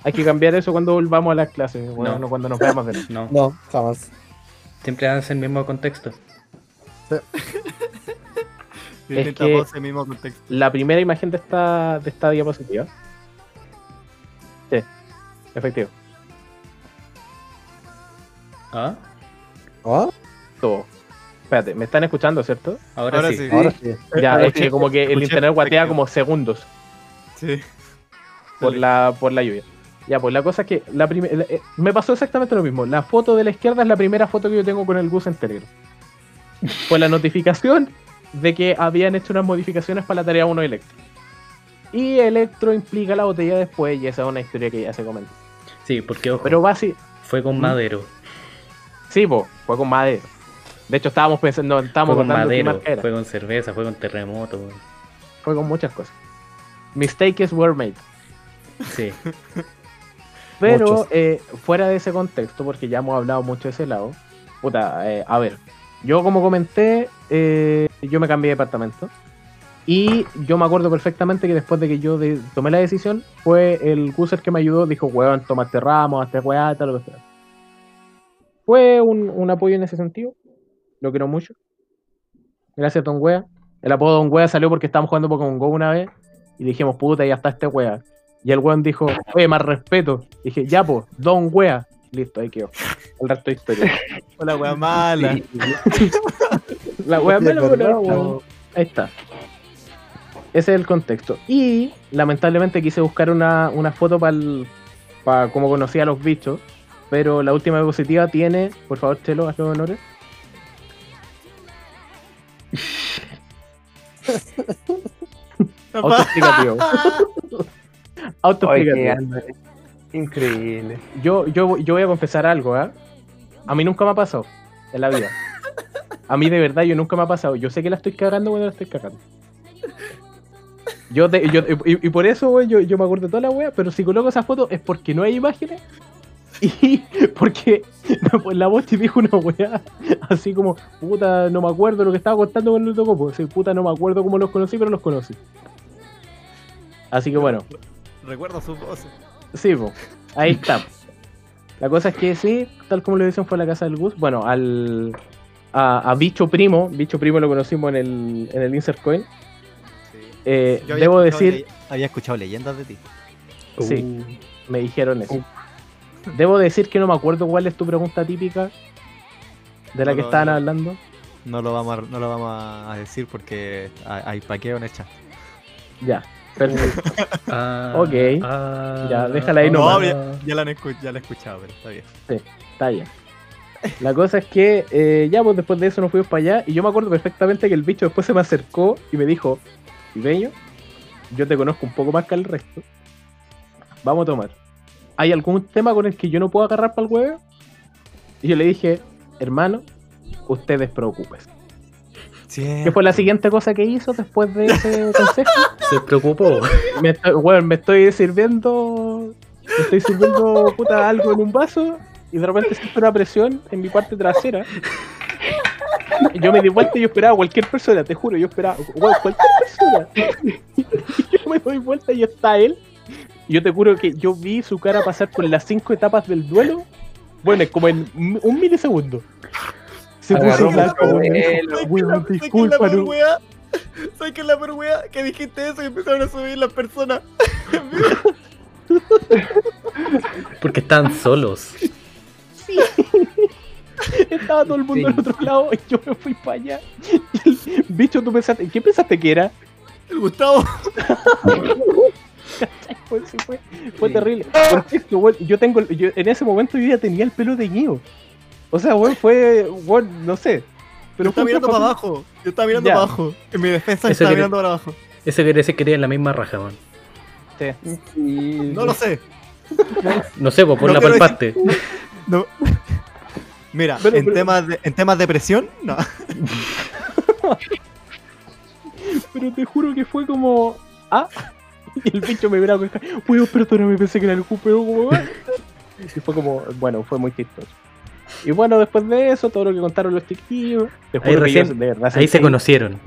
S6: Hay que cambiar eso cuando volvamos a las clases, weón,
S7: No.
S6: no cuando nos veamos de.
S7: No,
S4: No, jamás.
S7: siempre dan el mismo contexto.
S1: Distinta
S6: que-
S1: pose, mismo contexto.
S6: La primera imagen de esta, de esta diapositiva. Sí, efectivo.
S7: ¿Ah?
S4: ¿Oh?
S6: Todo. Espérate, ¿me están escuchando, cierto?
S7: Ahora,
S1: Ahora
S7: sí.
S1: sí.
S4: Ahora sí.
S6: Ya,
S1: ahora
S6: es
S1: sí.
S6: que como que el
S1: Escuché
S6: internet guatea como segundos.
S1: Sí.
S6: por
S1: Dale.
S6: la, por la lluvia. Ya, pues la cosa es que la prime- la- eh, me pasó exactamente lo mismo. La foto de la izquierda es la primera foto que yo tengo con el Gus en Telegram. Fue la notificación de que habían hecho unas modificaciones para la tarea 1 de Electro. Y Electro implica la botella después, y esa es una historia que ya se comentó.
S7: Sí, porque ojo,
S6: Pero basi
S7: fue con
S6: ¿Mm?
S7: Madero.
S6: sí, po, fue con madero. De hecho, estábamos pensando, estábamos
S7: Fue con
S6: qué
S7: Madero, fue con cerveza, fue con terremoto.
S6: Fue con muchas cosas. Mistakes were made.
S7: Sí.
S6: Pero eh, fuera de ese contexto, porque ya hemos hablado mucho de ese lado, puta, eh, a ver, yo como comenté, eh, yo me cambié de departamento y yo me acuerdo perfectamente que después de que yo tomé la decisión, fue el Guser que me ayudó, dijo, weón, tomaste ramos, hazte weá, tal, que sea. Fue un, apoyo en ese sentido, lo quiero mucho. Gracias, Don Wea. El apodo Don Wea salió porque estábamos jugando Pokémon Go una vez y dijimos, puta, ya está este wea. Y el weón dijo, oye, más respeto. Dije, ya, pues, Don Wea. Listo, ahí quedó. El resto de historia.
S1: Hola, wea mala.
S6: La wea mala, pero Ahí está. Ese es el contexto. Y lamentablemente quise buscar una, una foto para cómo conocía a los bichos. Pero la última diapositiva tiene, por favor, Chelo, haz los honores. Autoexplicativo. Autoexplicativo.
S2: Increíble.
S6: yo, yo, yo voy a confesar algo, ¿ah? A mí nunca me ha pasado en la vida. A mí de verdad yo nunca me ha pasado. Yo sé que la estoy cagando cuando la estoy cagando. Yo, te- yo y, y por eso, güey, yo, yo me acuerdo de toda la wea, pero si coloco esa foto es porque no hay imágenes y porque pues, la voz te dijo una wea así como, puta, no me acuerdo lo que estaba contando con el Tocopo. Sí, puta, no me acuerdo cómo los conocí, pero los conocí. Así que bueno,
S1: Recuerdo sus voces.
S6: Sí, po. ahí está. La cosa es que sí, tal como lo dicen, fue a la casa del Gus. Bueno, al a, a Bicho Primo, Bicho Primo lo conocimos en el, en el Insert Coin. Eh, debo decir,
S1: había escuchado leyendas de ti.
S6: sí, me dijeron eso. Debo decir que no me acuerdo cuál es tu pregunta típica de la
S1: No
S6: que estaban hablando.
S1: No lo vamos a, no lo vamos a decir porque hay, hay paqueo en el chat.
S6: Ya, perfecto.
S7: Ah,
S6: Ok.
S7: ah,
S6: Ya, déjala ahí
S1: No,
S6: nomás.
S1: ya, ya la han ya la he escuchado, pero está bien.
S6: Está bien. La cosa es que eh, ya pues después de eso nos fuimos para allá y yo me acuerdo perfectamente que el bicho después se me acercó y me dijo, Ibeño, yo te conozco un poco más que el resto. Vamos a tomar. ¿Hay algún tema con el que yo no puedo agarrar para el huevo? Y yo le dije, hermano, usted despreocúpese. ¿Qué fue la siguiente cosa que hizo después de ese consejo?
S7: Se preocupó.
S6: me estoy, weón, me estoy sirviendo. Me estoy sirviendo puta algo en un vaso y de repente siento una presión en mi parte trasera. Yo me di vuelta y yo esperaba a cualquier persona, te juro, yo esperaba, cualquier persona. Yo me doy vuelta y está él. Y yo te juro que yo vi su cara pasar por las cinco etapas del duelo. Bueno, es como en un milisegundo. Se puso blanco, weón, disculpa?
S1: ¿Sabes qué es la peor wea? Que dijiste eso y empezaron a subir las personas.
S7: Porque están solos.
S6: Estaba todo el mundo
S2: Sí.
S6: al otro lado y yo me fui para allá. El bicho, tú pensaste, ¿qué pensaste que era?
S1: El Gustavo.
S6: Fue, sí, fue, fue terrible. Yo tengo, el- yo, en ese momento yo ya tenía el pelo teñido. O sea, weón, fue, weón, no sé.
S1: Pero
S6: Pero
S1: estaba mirando para abajo. Yo estaba mirando
S6: Ya.
S1: para abajo. En mi defensa estaba
S7: quiere-
S1: mirando para abajo.
S7: Eso quiere decir que tienen la misma raja, man.
S6: Sí.
S2: Sí.
S1: No lo sé.
S7: No sé, pues por
S1: No
S7: la
S1: quiero
S7: palpaste.
S1: No. Mira,
S6: Pero-
S1: en,
S6: pero-
S1: Temas de, en temas de presión, no.
S6: Pero te juro que fue como. Ah, Y el bicho me miraba con cara, weón, perdóname, pensé que era el pero weón. Y fue como, bueno, fue muy chistoso. Y bueno, después de eso, todo lo que contaron los chiquillos.
S7: Ahí recién-
S6: de verdad
S7: Ahí se conocieron.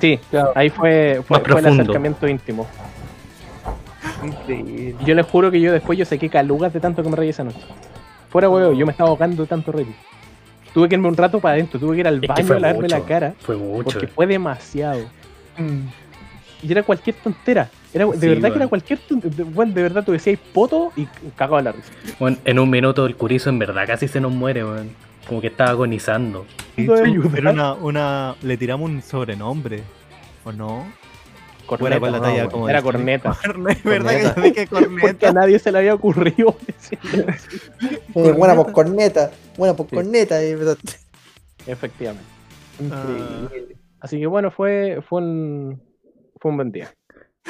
S6: Sí,
S2: Claro.
S6: ahí fue, fue,
S7: Más
S6: fue el acercamiento íntimo.
S2: Increíble.
S6: Yo les juro que yo después yo saqué calugas de tanto que me reí esa noche. Fuera huevo, yo me estaba ahogando de tanto reír. Tuve que irme un rato para adentro, tuve que ir al baño a lavarme
S7: mucho.
S6: la cara.
S7: Fue mucho.
S6: Porque fue demasiado.
S2: Mm.
S6: Y era cualquier tontera. Era, de
S7: Sí,
S6: verdad que era cualquier. De, bueno, de verdad tú decías poto y cagaba la risa.
S7: Bueno, en un minuto el curizo en verdad casi se nos muere, weón. Como que estaba agonizando.
S1: Pero una, una. Le tiramos un sobrenombre. ¿O no? Fuera con la talla como
S6: Era corneta.
S1: Es verdad que
S4: Corneta.
S1: dije
S6: Porque a
S1: corneta.
S6: nadie se le había ocurrido
S4: buena por corneta, buena por
S6: Sí.
S4: corneta.
S6: Efectivamente.
S1: Ah,
S6: Así que bueno, fue, fue un fue un buen día.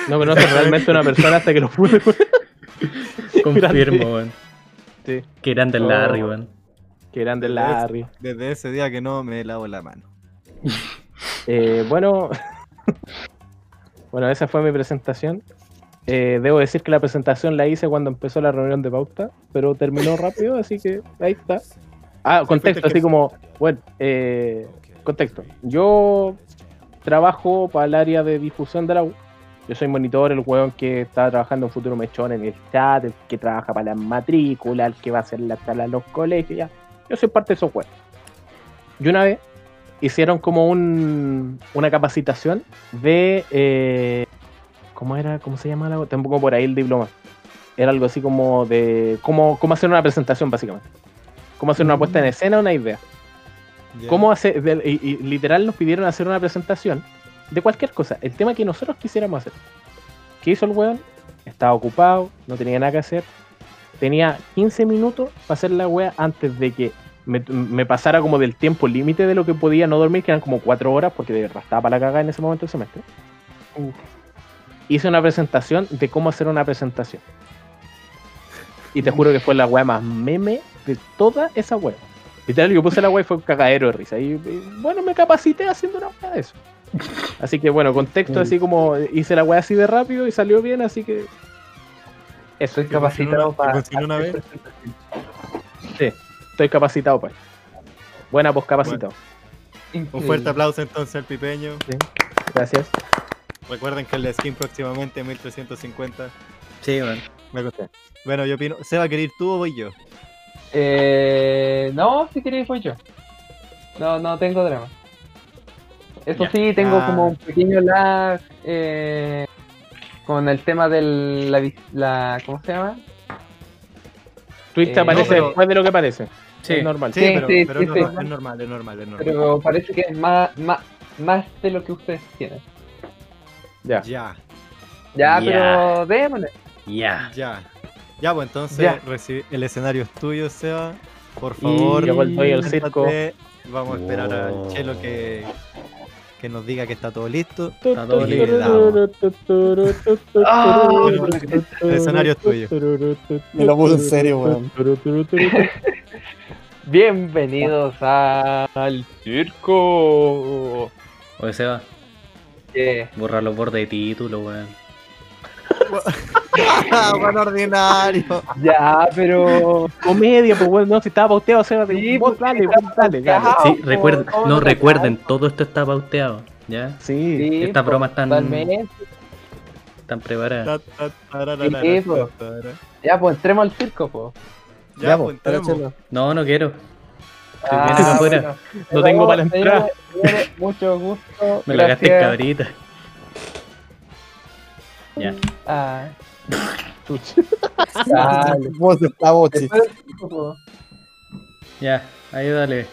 S6: No conozco realmente a una persona hasta que lo pude.
S7: Confirmo, weón.
S6: Sí.
S7: Que grande el
S6: Oh.
S7: Larry, weón.
S6: Que eran de Larry.
S1: Desde ese día que no me lavo la mano.
S6: Eh, bueno, bueno, esa fue mi presentación. Eh, debo decir que la presentación la hice cuando empezó la reunión de pauta, pero terminó rápido, así que ahí está. Ah, contexto, así como, bueno, eh, contexto. Yo trabajo para el área de difusión de la U. Yo soy monitor, el weón que está trabajando en Futuro Mechón en el chat, el que trabaja para la matrícula, el que va a hacer la tabla en los colegios, ya. Yo soy parte de esos weones. Y una vez hicieron como un, una capacitación de. eh, ¿Cómo era? ¿Cómo se llama la Tampoco por ahí el diploma. Era algo así como de. Cómo, cómo hacer una presentación, básicamente. Cómo hacer una puesta en escena, una idea. ¿Cómo hacer? y, y literal nos pidieron hacer una presentación de cualquier cosa. El tema que nosotros quisiéramos hacer. ¿Qué hizo el weón? Estaba ocupado, no tenía nada que hacer. Tenía 15 minutos para hacer la wea antes de que me, me pasara como del tiempo límite de lo que podía no dormir, que eran como 4 horas, porque de verdad estaba para la cagada en ese momento del semestre. Hice una presentación de cómo hacer una presentación. Y te juro que fue la wea más meme de toda esa wea. Literal, yo puse la wea y fue un cagadero de risa. Y, y, bueno, me capacité haciendo una wea de eso. Así que bueno, contexto así como hice la wea así de rápido y salió bien, así que
S2: Estoy
S1: ¿Te funcionó
S2: capacitado para.
S1: una vez?
S6: sí, estoy capacitado para eso. Buena pues capacitado.
S1: Un fuerte aplauso entonces al pipeño.
S6: Gracias.
S1: Recuerden que el skin próximamente 1350.
S7: Sí, weón.
S1: Me gustó. Bueno, yo opino. ¿Se va a querer ir tú o voy yo?
S2: Eh, no, si queréis voy yo. No, no tengo drama. Eso
S7: Ya.
S2: sí, tengo
S1: Ah.
S2: como un pequeño lag eh, con el tema de la, la ¿cómo se llama?
S6: Twitch
S2: Eh,
S6: aparece
S1: no, pero-
S6: después de lo que parece.
S7: Sí.
S6: Es normal.
S1: Sí,
S2: Sí,
S1: pero,
S2: sí,
S1: pero
S2: sí,
S1: no,
S2: sí.
S1: es normal, es normal, es normal.
S2: Pero parece que es más, más, más de lo que ustedes tienen.
S6: Ya.
S1: Ya,
S2: Ya,
S7: Ya.
S2: pero démosle.
S7: Ya.
S1: ya. Ya, pues entonces
S2: Ya.
S1: el escenario es tuyo, Seba. Por
S6: Y
S1: favor,
S6: el dueño del
S1: siéntate.
S6: circo.
S1: Vamos a esperar
S7: Wow.
S1: al Chelo que, que nos diga que está todo listo.
S7: Está todo
S1: listo. El escenario es tuyo.
S4: Me lo puso en serio, weón.
S2: Bienvenidos al circo.
S7: Oye, Seba,
S2: ¿Qué?
S7: borra los bordes de título, weón.
S1: ¡Ah, buen ordinario!
S2: Ya, pero.
S6: Comedia, pues bueno, no, si estaba pauteado, Seba,
S2: Sí,
S6: vos
S2: pues,
S6: dale, vos dale.
S7: Sí, recuerden,
S2: ¿cómo
S7: no recuerden, todo esto está pauteado, ¿ya?
S6: Sí.
S2: Sí,
S7: Estas
S2: po,
S7: bromas están-
S2: totalmente.
S7: Están preparadas.
S2: Sí, po.
S1: tara.
S2: Ya, pues entremos al circo, po.
S1: Ya, pues entremos.
S7: No, no quiero.
S2: Ah, bueno.
S6: No tengo para
S2: señores, Mucho gusto.
S7: Me la gasté cabrita. Ya.
S2: Ah,
S6: Chuch.
S2: dale.
S4: Vos está boche.
S7: Ya, ahí dale.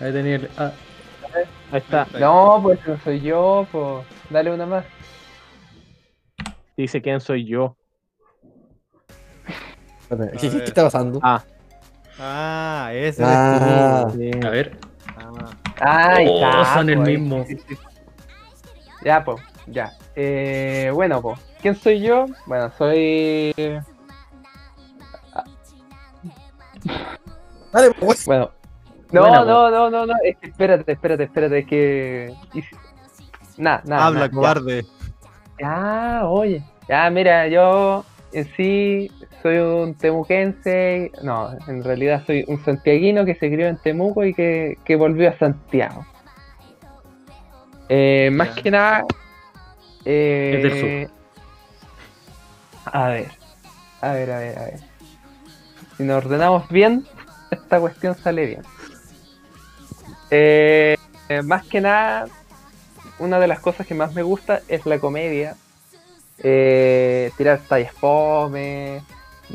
S7: Ahí tenía el. Ah,
S6: Ahí está.
S2: No, pues no soy yo, pues. Dale una más.
S6: Dice quién soy yo.
S4: ¿Qué, está pasando?
S6: Ah,
S1: Ah, ese
S4: Ah,
S6: sí.
S7: a ver.
S1: Ah.
S2: Ay,
S7: Oh,
S2: está,
S7: son el
S2: po, ahí,
S7: mismo.
S2: sí, sí, sí. Ya, pues, ya. Eh, bueno, pues, ¿quién soy yo? Bueno, soy.
S4: dale, pues.
S2: Bueno. No, no, no, no, no, es que espérate, espérate, espérate, es que. Nada, nada.
S1: Habla,
S2: nah, ya.
S1: cobarde.
S2: Ya, oye. Ya, mira, yo en sí soy un temuquense, no, en realidad soy un santiaguino que se crió en Temuco y que, que volvió a Santiago. Eh, más que nada... eh,
S7: Es del
S2: A ver, a ver, a ver, a ver. Si nos ordenamos bien, esta cuestión sale bien. Eh, eh, más que nada, una de las cosas que más me gusta es la comedia. Eh, tirar tallas fome,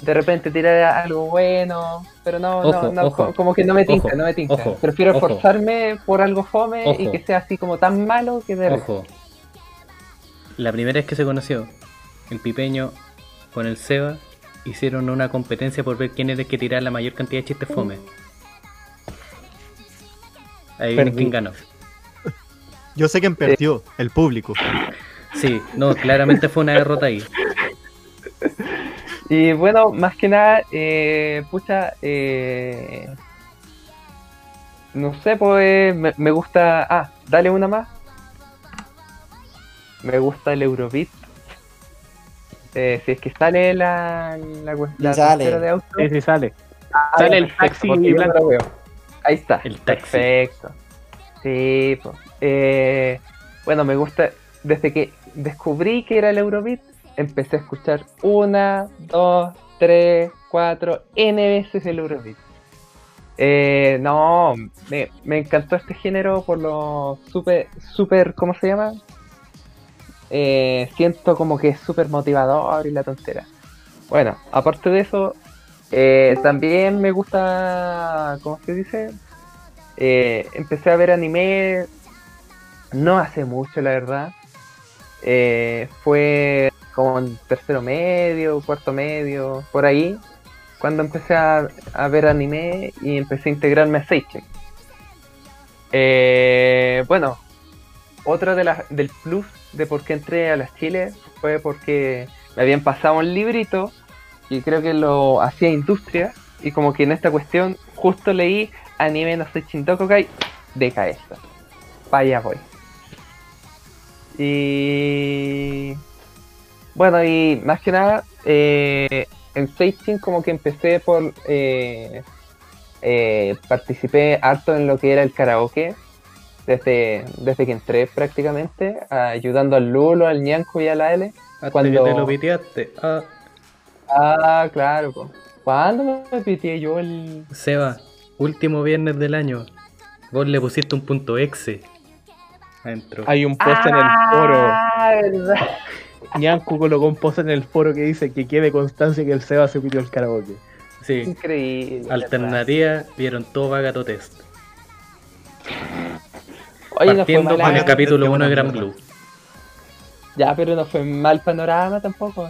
S2: de repente tirar algo bueno, pero no, no,
S7: Ojo,
S2: no,
S7: ojo,
S2: como que no me tinca,
S7: ojo,
S2: no me tinca.
S7: ojo,
S2: Prefiero esforzarme por algo fome y que sea así como tan malo que de
S7: Ojo. La primera vez que se conoció, el pipeño con el Seba hicieron una competencia por ver quién es el que tirar la mayor cantidad de chistes fome. Ahí viene quién ganó.
S1: Yo sé quién perdió, el público.
S7: Sí, no, claramente fue una derrota ahí.
S2: Y bueno, más que nada, eh, pucha, eh, no sé, pues me, me gusta. Ah, dale una más. Me gusta el Eurobeat. Eh, si es que sale la, la,
S4: sale.
S2: de auto.
S6: Sí, sí, sale.
S2: Ah,
S6: sale el taxi blanco.
S2: Ahí está.
S7: El taxi.
S2: Perfecto. Sí, pues. Eh, bueno, me gusta. Desde que descubrí que era el Eurobeat, empecé a escuchar una, dos, tres, cuatro, N veces el Eurobeat. Eh, no, me, me encantó este género por lo súper, súper, ¿cómo se llama? Eh, siento como que es súper motivador y la tontera. Bueno, aparte de eso, eh, también me gusta, ¿cómo se dice? Eh, empecé a ver anime no hace mucho, la verdad. Fue como en tercero medio, cuarto medio, por ahí, cuando empecé a, a ver anime y empecé a integrarme a Seichen. Eh, bueno, otra de las del plus de por qué entré a las Chiles fue porque me habían pasado un librito y creo que lo hacía industria y como que en esta cuestión justo leí anime no soy Shintokokai de cabeza. Allá voy. Y bueno, y más que nada, eh, en Seichin como que empecé por... eh, eh, participé harto en lo que era el karaoke, desde, desde que entré prácticamente, ayudando al Lulo, al Ñanco y a la L.
S7: Hasta
S2: Cuando-
S7: que te lo piteaste. Ah,
S2: Ah, claro, po. ¿Cuándo me pitié yo el...?
S7: Seba, último viernes del año. Vos le pusiste un punto exe. Adentro.
S6: Hay un post en el foro.
S2: Ah, verdad.
S6: Ñanku colocó un post en el foro que dice que quede constancia que el Seba se pidió el karaoke.
S7: Sí.
S2: Increíble.
S7: Alternativa, vieron todo Vagato Test.
S2: Oye, no fue
S7: Partiendo
S2: mal.
S7: con el capítulo
S1: Qué
S7: 1 de Gran. Blue.
S2: Ya, pero no fue mal panorama tampoco.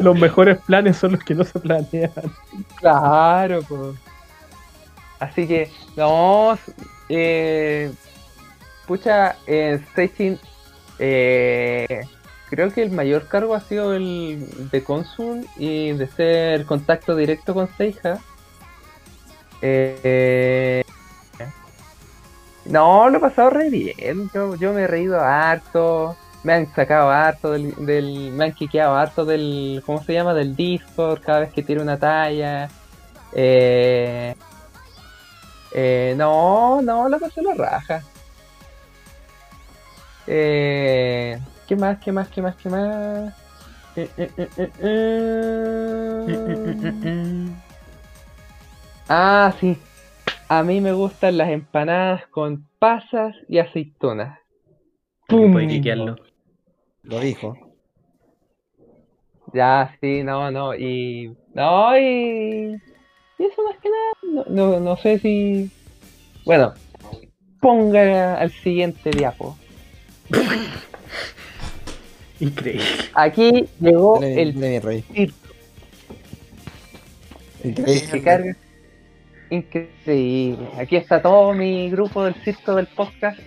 S6: Los mejores planes son los que no se planean.
S2: Claro, pues. Así que, no, eh, pucha, en Seichin, eh, creo que el mayor cargo ha sido el de cónsul y de ser contacto directo con Seija. Eh, no, lo he pasado re bien. Yo, yo me he reído harto. Me han sacado harto del, del. Me han quiqueado harto del. ¿Cómo se llama? Del Discord cada vez que tiro una talla. Eh, eh, no, no, lo pasé la raja. Eh, ¿Qué más? ¿Qué más? ¿Qué más? ¿Qué más? Ah, sí. A mí me gustan las empanadas con pasas y aceitunas. ¡Pum!
S7: Puede.
S4: Lo dijo.
S2: Ya, sí, no, no, y... No, y... Y eso más que nada, no, no, no sé si... Bueno, ponga al siguiente diapo.
S7: Increíble.
S2: Aquí llegó
S4: Dale,
S2: el que
S4: Increíble.
S2: Increíble. Aquí está todo mi grupo del circo del podcast.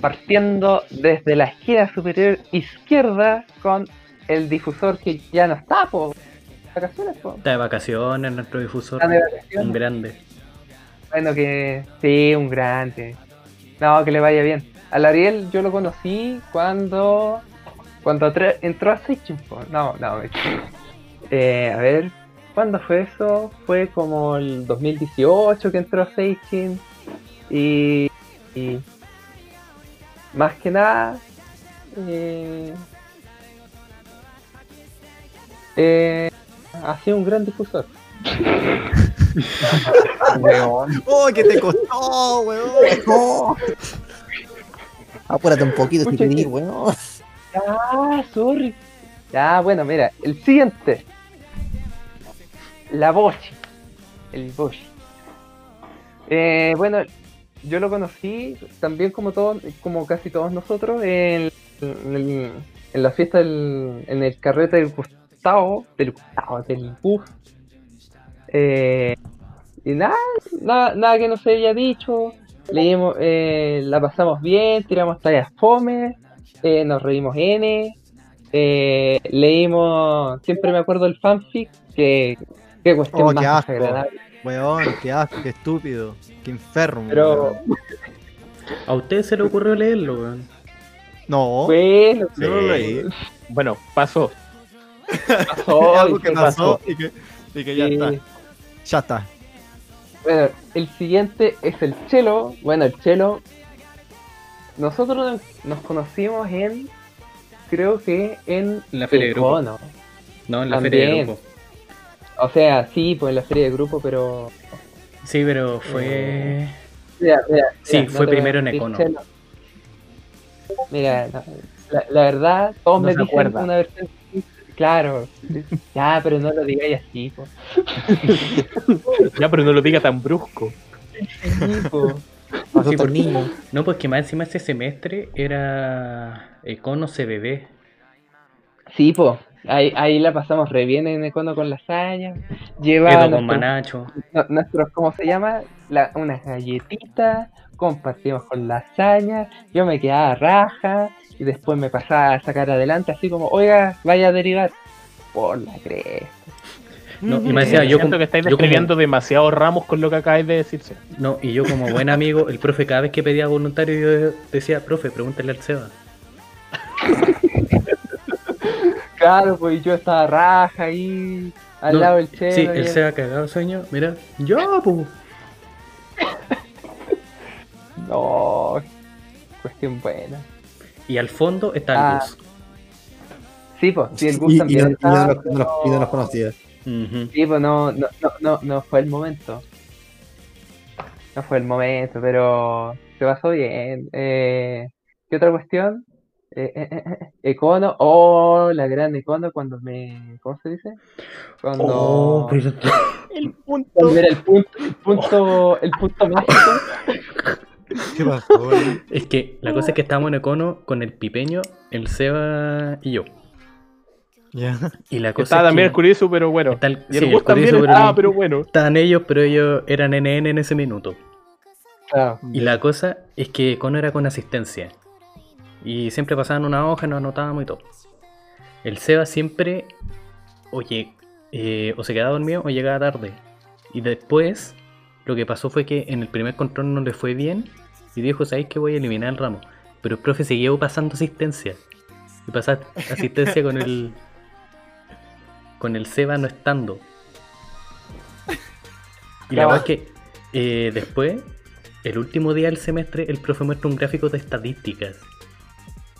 S2: Partiendo desde la esquina superior izquierda con el difusor que ya no está, po. Vacaciones, po.
S7: Está de vacaciones nuestro difusor.
S2: Está de vacaciones.
S7: Un grande.
S2: Bueno, que sí, un grande. No, que le vaya bien. al Ariel yo lo conocí cuando cuando entró a Seichin. po. No, no, me- eh, a ver, ¿cuándo fue eso? Fue como el 2018 que entró a Seichin y, y más que nada eh, eh, ha sido un gran difusor.
S1: ¡Oh, que te costó, weón!
S4: No. Apúrate un poquito si
S2: que-
S4: weón.
S2: Ah, sorry. Ya, bueno, mira, el siguiente. La Boshi. El Boshi. Eh, bueno, yo lo conocí también como todos, como casi todos nosotros, en, en el- en la fiesta del, en el carrete del Gustavo, del Gustavo, del Buf. Eh, y nada, nada, nada que no se haya dicho. Leímos, eh, la pasamos bien, tiramos tallas fome, eh, nos reímos N, eh, leímos, siempre me acuerdo del fanfic, que qué cuestión
S1: Oh, qué
S2: más
S1: asco. Weón, qué asco, qué estúpido, qué enfermo.
S2: Pero,
S1: weón.
S7: A usted se le ocurrió leerlo, weón.
S1: No,
S2: bueno,
S1: yo no lo leí.
S6: Bueno, pasó.
S2: pasó,
S1: algo
S2: y
S1: que
S2: qué
S1: pasó y que, y que ya
S2: Y-
S1: está. Ya está.
S2: Bueno, el siguiente es el Chelo. Bueno, el Chelo. Nosotros nos conocimos en. Creo que en.
S7: En la feria de grupo. No, en la feria de grupo.
S2: O sea, sí, pues en la feria de grupo, pero.
S7: Sí, pero fue.
S2: Mira, mira,
S7: Sí,
S2: mira,
S7: fue primero en Econo.
S2: Mira, no, la, la verdad, todos
S6: No
S2: me dicen una versión. Claro, ya, pero no lo digáis así, po.
S6: Ya, pero no lo diga tan brusco.
S2: Sí, po.
S4: Pasó
S7: Sí,
S4: todo
S7: porque-
S4: niño.
S7: No, pues que más encima ese semestre era Econo CBB.
S2: Sí, po. Ahí, ahí la pasamos re bien en Econo con lasaña.
S7: Edo
S2: Lleva
S7: con
S2: nuestros,
S7: Manacho.
S2: nu- nuestros, ¿cómo se llama? La, unas galletitas, compartimos con lasaña, yo me quedaba raja y después me pasaba a sacar adelante así como, oiga, vaya a derivar. Por la cresta.
S7: No, y me decía, yo
S6: Siento
S7: como,
S6: que estáis
S7: yo como-
S6: describiendo demasiados ramos con lo que acabáis de decirse.
S7: no, y yo como buen amigo, el profe cada vez que pedía voluntario yo decía, profe, pregúntale al Seba.
S2: Claro, pues yo estaba raja ahí, al
S7: No,
S2: lado del chelo.
S7: Sí, el
S2: él-
S7: Seba cagado sueño, mira, yo, pues.
S2: No, cuestión buena.
S7: Y al fondo está el
S2: Ah,
S7: bus.
S2: Sí, pues, sí, el bus
S4: y
S2: también
S4: no, y no
S2: estaba,
S4: los- no no conocía.
S2: Sí, pues no, no, no, no, no fue el momento. No fue el momento, pero se pasó bien. Eh, ¿Qué otra cuestión? Eh, eh, eh, Econo, oh, la gran Econo cuando me. ¿Cómo se dice? Cuando.
S7: Oh, pero-
S6: El punto.
S2: cuando era el punto, el punto, el punto mágico.
S1: ¿Qué pasó?
S7: Es que la cosa es que estábamos en Econo con el Pipeño, el Seba y yo.
S1: Ya.
S7: Y la cosa
S6: Estaba
S7: es
S6: también el
S7: que
S6: Curisu, pero bueno.
S7: está el-
S6: Y
S7: sí,
S6: el
S7: el
S6: Gus también
S7: pero no-
S6: pero bueno.
S7: estaban ellos, pero ellos eran NN en ese minuto.
S2: Claro.
S7: Y la cosa es que Econo era con asistencia. Y siempre pasaban una hoja, nos anotábamos y todo. El Seba siempre, oye, eh, o se quedaba dormido o llegaba tarde. Y después, lo que pasó fue que en el primer control no le fue bien. Y dijo, ¿sabéis que voy a eliminar el ramo? Pero el profe siguió pasando asistencia. Y pasaba asistencia con el. Con el Seba no estando. Y la verdad es que eh, después, el último día del semestre, el profe muestra un gráfico de estadísticas.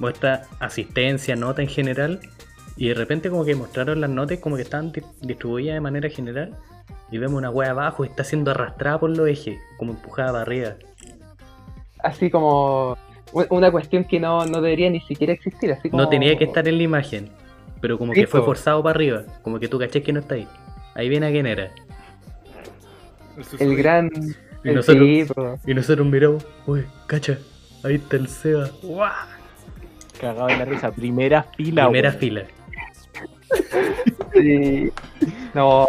S7: Muestra asistencia, nota en general. Y de repente como que mostraron las notas como que estaban di- distribuidas de manera general. Y vemos una wea abajo y está siendo arrastrada por los ejes, como empujada para arriba.
S2: Así como una cuestión que no, no debería ni siquiera existir. Así como...
S7: No tenía que estar en la imagen, pero como que fue forzado para arriba. Como que tú caché que no está ahí. Ahí viene a quién era.
S2: El gran.
S7: Y
S2: el
S7: nosotros,
S2: tipo.
S7: y nosotros miramos, uy, cacha, ahí está el Seba.
S6: Cagado de la risa. Primera fila,
S7: Primera fila.
S2: Sí. No.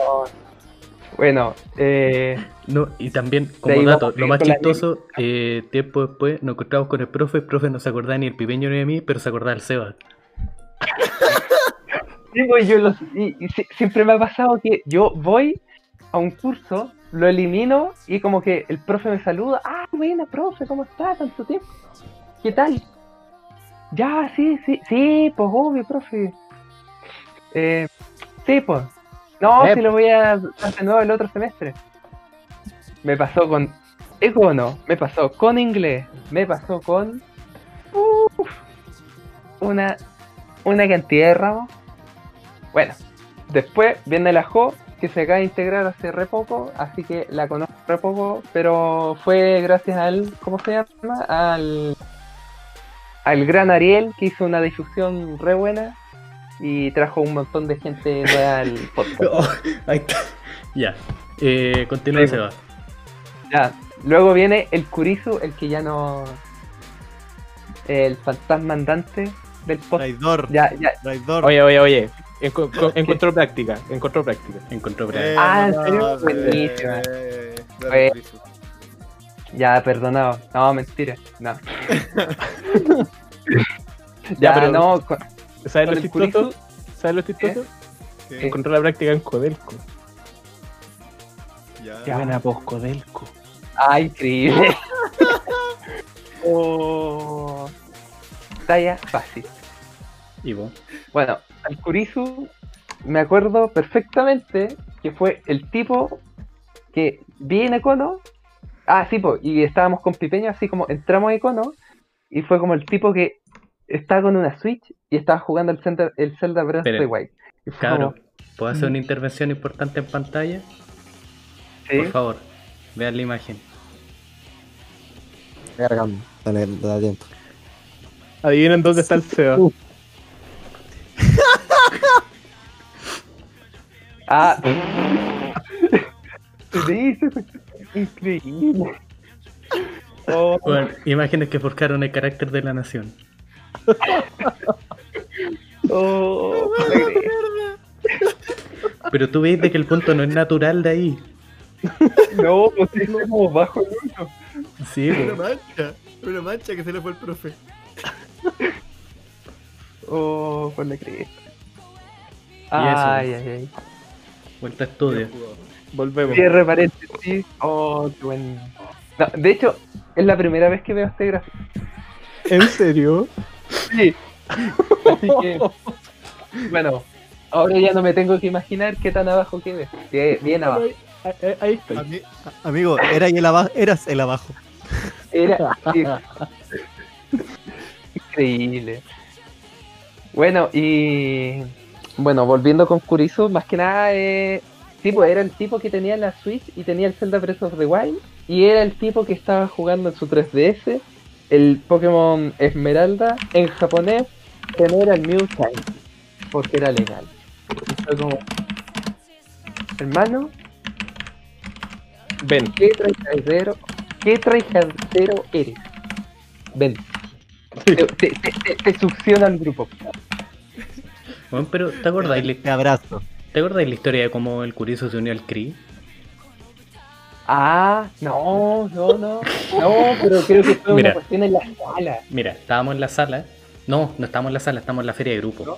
S2: Bueno, eh,
S7: No, y también, como dato, lo más chistoso, eh, tiempo después nos encontramos con el profe, el profe no se acordaba ni el pipeño ni de mí, pero se acordaba del Seba.
S2: sí, pues, yo los- y- y si- siempre me ha pasado que yo voy a un curso, lo elimino y como que el profe me saluda. Ah, buena, profe, ¿cómo está? Tanto tiempo. ¿qué tal? Ya, sí, sí, sí, pues obvio, profe. Eh, sí, pues. No,
S6: Eh,
S2: si lo voy a hacer de nuevo el otro semestre. Me pasó con Econo, me pasó con inglés, me pasó con uf, una, una cantidad de ramos. Bueno, después viene la Jo, que se acaba de integrar hace re poco, así que la conozco re poco, pero fue gracias al, ¿cómo se llama? Al, al gran Ariel, que hizo una difusión re buena y trajo un montón de gente nueva al podcast.
S7: Oh, ahí está. Ya. Eh, continúa. Seba.
S2: Ya, luego viene el Kurisu, el que ya no... El fantasma andante del podcast.
S1: Traidor.
S2: Ya, ya.
S1: Traidor.
S6: Oye, oye, oye. Enco- co- encontró práctica. Encontró práctica.
S7: Encontró
S1: Eh,
S7: ahí.
S2: Ah, ¿en
S1: no,
S2: serio? Buenísima.
S1: eh.
S2: Ya, perdonado. No, mentira. No.
S6: Ya,
S2: ya,
S6: pero-
S2: no. Con,
S6: ¿Sabes
S2: con
S6: lo chistoso? ¿Sabes lo chistoso?
S1: ¿Qué?
S6: Encontró la práctica en Codelco.
S1: Ya.
S2: Ya.
S6: Buena post Codelco.
S2: Ay, increíble. oh. Talla fácil.
S7: Y vos.
S2: Bueno, al Kurisu me acuerdo perfectamente que fue el tipo que vi en Econo. Ah, sí, po, y estábamos con Pipeño, así como entramos a Econo, y fue como el tipo que estaba con una Switch y estaba jugando el Zelda, el Zelda Breath of the Wild.
S7: Claro.
S2: como,
S7: ¿Puedo hacer una intervención importante en pantalla?
S2: sí,
S7: Por favor, vean la imagen.
S4: Cargando. Dale, dale tiempo.
S6: Adivinen dónde está el Seba.
S2: Ah. sí, sí, fue increíble. Oh,
S7: Bueno, imágenes que forjaron el carácter de la nación.
S2: oh.
S7: Pero tú veis de que el punto no es natural de ahí.
S2: no, pues como bajo el uno.
S7: Sí,
S1: Una
S7: po.
S1: mancha. Una mancha que se le fue el profe.
S2: Oh, por la cresta. Ay, ay, ay.
S7: vuelta a estudio.
S6: Volvemos.
S2: Cierre paréntesis. Oh, qué buen. No, de hecho, es la primera vez que veo este gráfico.
S6: ¿En serio?
S2: Sí. Así que. Bueno, ahora ya no me tengo que imaginar qué tan abajo quede. Bien, bien abajo.
S6: Ahí, ahí- estoy.
S1: Ami- amigo, era el abajo, eras el abajo.
S2: Era. sí. Increíble. Bueno, y. Bueno, volviendo con Kurisu, más que nada, eh, sí, pues, era el tipo que tenía la Switch y tenía el Zelda Breath of the Wild. Y era el tipo que estaba jugando en su 3DS el Pokémon Esmeralda en japonés, que no era el Mew Time, porque era legal. Y fue como. Hermano,
S6: Ven.
S2: ¿qué traidero, qué traidero eres? Ven. Te, te, te, succiona al grupo.
S7: Bueno, pero ¿te acordáis,
S1: Te abrazo.
S7: ¿Te acordáis la historia de cómo el Curizo se unió al Cree?
S2: Ah, no, no, no. No, pero creo que fue
S7: Mira.
S2: una cuestión en la sala.
S7: Mira, estábamos en la sala. No, no estábamos en la sala, estábamos en la feria de grupo.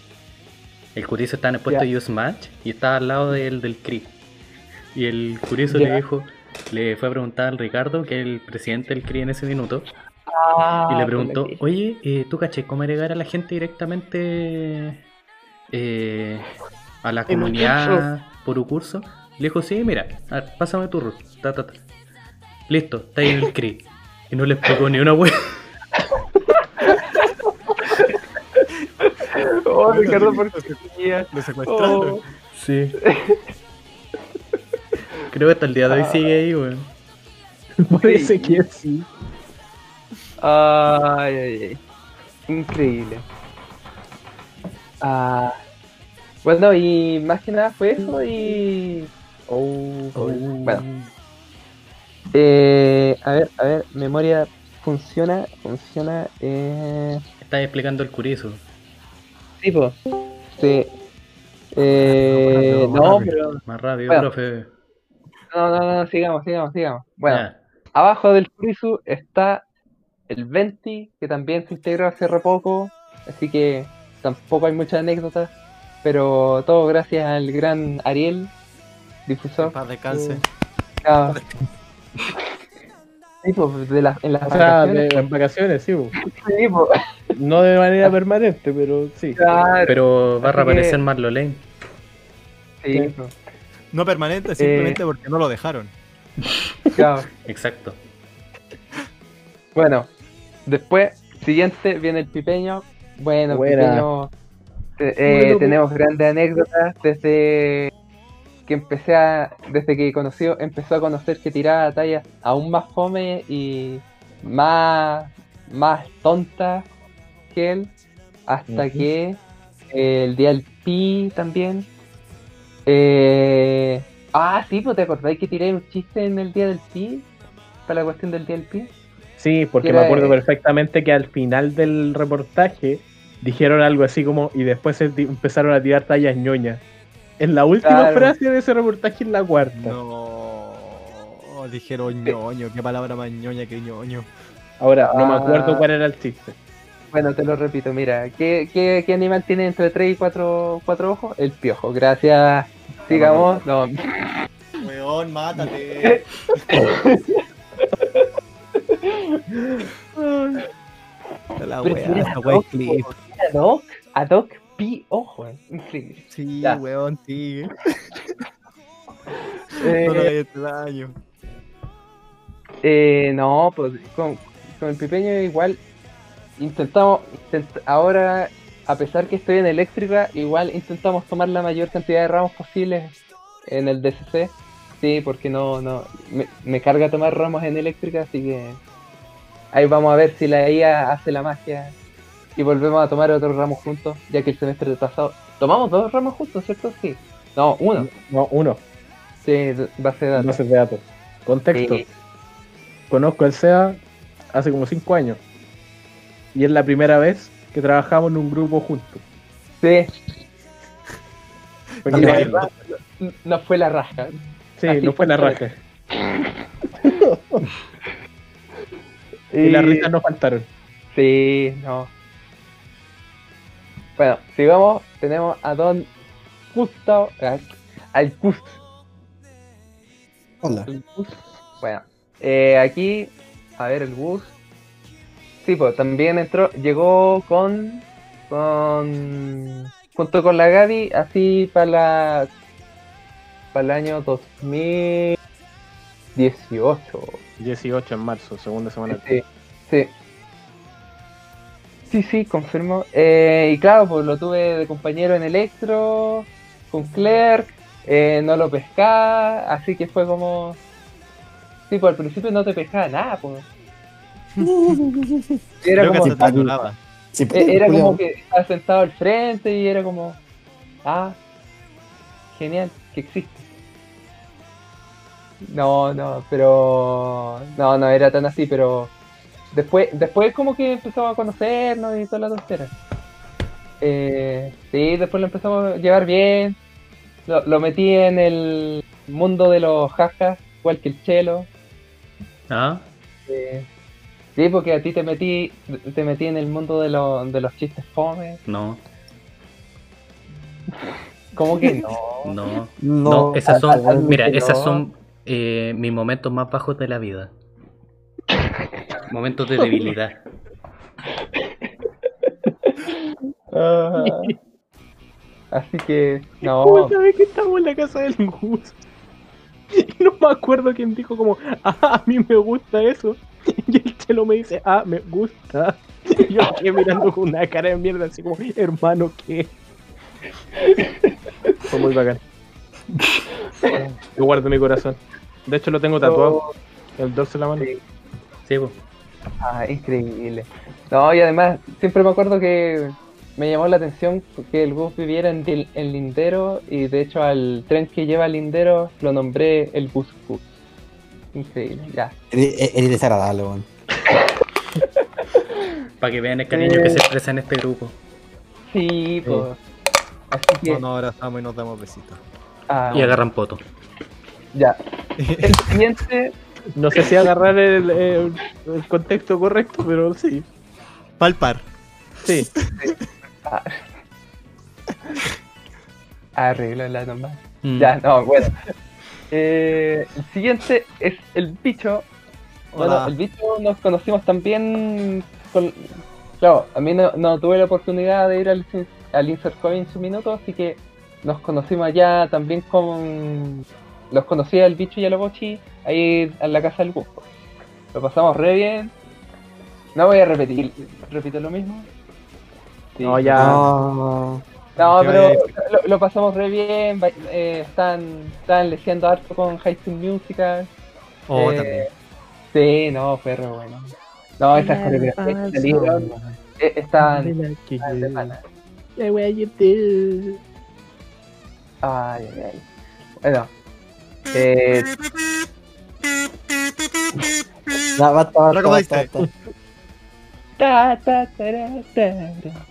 S7: El Curizo estaba en el puesto
S2: Ya.
S7: de Use Match y estaba al lado del, del Cree. Y el Curizo
S2: Ya.
S7: le dijo, le fue a preguntar al Ricardo, que es el presidente del Cree en ese minuto,
S2: Ah,
S7: y le preguntó, oye, eh, ¿tú caché cómo agregar a la gente directamente eh, a la comunidad por un curso? Le dijo, sí, mira, a ver, pásame tu root. Ta, ta, ta. Listo, está ahí en el CRI. Y no le explicó ni una wea.
S2: Oh, Ricardo, por qué
S1: Lo secuestraron.
S2: Oh,
S7: Sí. Creo que hasta el día de hoy sigue ahí, weón.
S6: Parece que sí.
S2: Ay, ay, ay. Increíble. Ah, bueno, y más que nada fue eso y... Oh, oh, Bueno, eh, a ver, a ver, memoria funciona, funciona, eh...
S7: Estás explicando el Curizo.
S2: Tipo, sí. Eh,
S1: Más
S2: no,
S1: rápido,
S2: pero...
S7: Más rápido,
S2: Bueno.
S7: profe.
S2: No, no, no, sigamos, sigamos, sigamos. Bueno, abajo del Kurisu está el Venti, que también se integró hace re poco, así que tampoco hay muchas anécdotas, pero todo gracias al gran Ariel, difusor.
S1: Paz descanse.
S2: Ah, Sí, pues, de las- en las
S6: O sea, de,
S2: vacaciones.
S6: en vacaciones, sí. po.
S2: Sí, pues,
S6: No de manera permanente, pero sí.
S2: claro,
S7: Pero va a
S2: Así que-
S7: reaparecer Marlene.
S2: sí, pues,
S1: No permanente, simplemente porque no lo dejaron.
S2: claro.
S7: Exacto.
S2: Bueno, después, siguiente, viene el pipeño. Bueno,
S6: Buena.
S2: pipeño. Eh, eh, tenemos grandes anécdotas desde que empecé a. Desde que conoció, empezó a conocer que tiraba tallas aún más fome y más, más tontas que él. Hasta que eh, el día del pi también. Eh, ah, sí, pues te acordáis que tiré un chiste en el día del pi. Para la cuestión del día del pi.
S6: Sí, porque
S2: Era,
S6: me acuerdo
S2: eh,
S6: perfectamente que al final del reportaje dijeron algo así como y después empezaron a tirar tallas ñoñas. En la última
S2: Claro.
S6: frase de ese reportaje en la cuarta.
S1: No. Dijeron ñoño. Qué palabra más ñoña que ñoño.
S6: Ahora, no me
S2: Ah.
S6: acuerdo cuál era el chiste.
S2: Bueno, te lo repito, mira, ¿qué, qué, qué animal tiene entre 3 y 4, ojos? El piojo, gracias. Sigamos, no,
S1: Weón, mátate. La wea, esa wea clip.
S2: Ad hoc, ad hoc, pi, ojo, eh, increíble.
S1: Sí,
S2: Ya.
S1: weón, sí.
S2: Eh,
S1: No hagas este
S2: eh, no, pues con, con el pipeño igual intentamos, intent- ahora, a pesar que estoy en eléctrica, igual intentamos tomar la mayor cantidad de ramos posibles en el DCC. Sí, porque no, no, me, me carga tomar ramos en eléctrica, así que ahí vamos a ver si la IA hace la magia y volvemos a tomar otro ramo juntos, ya que el semestre pasado tomamos dos ramos juntos, ¿cierto? Sí. No, uno.
S6: No, uno,
S2: Sí, base de datos.
S6: bases de datos. Contexto.
S2: Sí.
S6: Conozco al SEA hace como cinco años. Y es la primera vez que trabajamos en un grupo juntos.
S2: Sí, y la verdad, no, no fue la raja.
S6: Sí,
S2: así
S6: no fue la raja. Y las risas no faltaron.
S2: Sí, no. Bueno, sigamos. Tenemos a Don Gustavo. a- Al Gus.
S4: Hola.
S2: El Gus. Bueno, eh, aquí, a ver, el Gus. Sí, pues también entró, llegó con. con. junto con la Gaby, así para la. para el año 2018.
S6: 18 en marzo, segunda semana.
S2: Sí, sí. Sí, sí, confirmo. Eh, y claro, pues lo tuve de compañero en Electro, con Clerk, eh, no lo pescaba, así que fue como... Sí, pues al principio no te pescaba nada, pues. Era
S1: Creo
S2: como.
S4: Sí,
S2: eh, era como que estaba sentado al frente y era como... Ah, genial, que existe. No, no, pero... No, no era tan así, pero... Después, después como que empezamos a conocernos y toda la tontera. Eh, sí, después lo empezamos a llevar bien. Lo, lo metí en el mundo de los jajas, igual que el chelo.
S7: Ah,
S2: Eh, sí, porque a ti te metí, te metí en el mundo de, los de los chistes fome.
S7: no,
S2: ¿Cómo que no?
S7: no.
S4: No,
S7: No, esas son,
S2: al- al-
S7: mira,
S2: no.
S7: esas son eh, mis momentos más bajos de la vida. Momentos de debilidad.
S2: Ah. así que, no.
S6: Una vez que estamos en la casa del Gus. Y no me acuerdo quién dijo como, ah, a mí me gusta eso. Y el chelo me dice, ah, me gusta. Y yo quedé mirando con una cara de mierda así como, hermano, ¿qué? Fue muy bacán. Yo guardo mi corazón. De hecho lo tengo tatuado, el dorso de la mano.
S2: Sí.
S7: Sí, po.
S2: Ah, increíble. No, y además, siempre me acuerdo que me llamó la atención que el Gus viviera en, en Lindero y de hecho al tren que lleva a Lindero lo nombré el Gus Gus. Increíble, ya.
S4: Eres eres desagradable, weón.
S7: Para que vean el cariño que se expresa en este grupo.
S2: Sí, pues. Así que,
S1: No nos abrazamos y nos damos besitos.
S2: ah,
S7: Y agarran poto.
S2: ya. El siguiente,
S6: No sé si agarrar el, el- el contexto correcto, pero sí.
S1: Palpar.
S6: Sí.
S2: arregla nomás.
S7: Mm.
S2: Ya, no, bueno. Eh, el siguiente es el bicho. Bueno,
S1: Hola.
S2: el bicho nos conocimos también con... Claro, a mí no, no tuve la oportunidad de ir al, al Insert Coin en su minuto, así que nos conocimos allá también con... Los conocí al bicho y a la bochi ahí en la casa del Guspo. Lo pasamos re bien. No voy a repetir, repito lo mismo. Sí.
S6: No, ya.
S4: No.
S2: Pero lo, lo pasamos re bien. Eh, están, están leseando harto con High School Musical.
S1: Oh,
S2: Eh,
S1: también.
S2: Sí, no, fue re bueno. No, esas coreografías salieron eh, están. de pana. Ay, ay, ay. Bueno. Eh,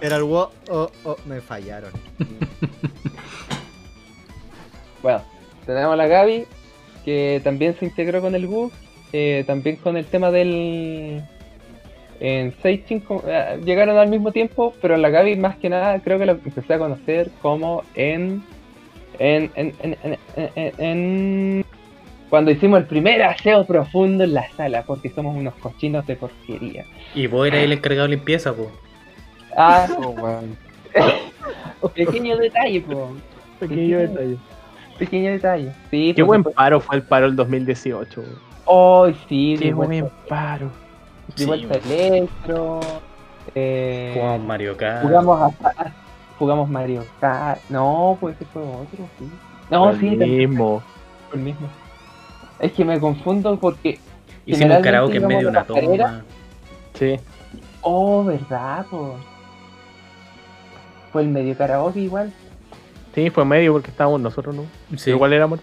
S1: Era el wo, oh, oh, me fallaron.
S2: Bueno, tenemos a la Gaby, que también se integró con el GUF, eh, también con el tema del... En 6 llegaron al mismo tiempo, pero la Gaby más que nada creo que la empecé a conocer como en... En, en, en, en, en- en- cuando hicimos el primer aseo profundo en la sala, porque somos unos cochinos de porquería.
S7: Y vos eras el encargado de limpieza, po.
S2: Ah,
S4: Oh, weón.
S2: pequeño detalle, po.
S6: Pequeño detalle.
S2: Pequeño detalle. Sí,
S6: Qué buen paro fue el paro del 2018.
S2: Ay, sí,
S6: Qué buen
S2: vuelta-
S6: paro.
S7: Sí,
S2: vuelta Electro. Eh,
S7: Jugamos Mario Kart.
S2: jugamos hasta- jugamos Mario Kart. No, pues ese fue otro, sí. No,
S6: el
S2: sí,
S6: mismo.
S2: el mismo. Es que me confundo porque.
S7: Hicimos karaoke en medio de una
S2: pasarela.
S7: toma.
S6: Sí.
S2: Oh, verdad, po. Fue el medio karaoke igual.
S6: Sí, fue medio porque estábamos nosotros, ¿no?
S7: Sí.
S6: Igual éramos.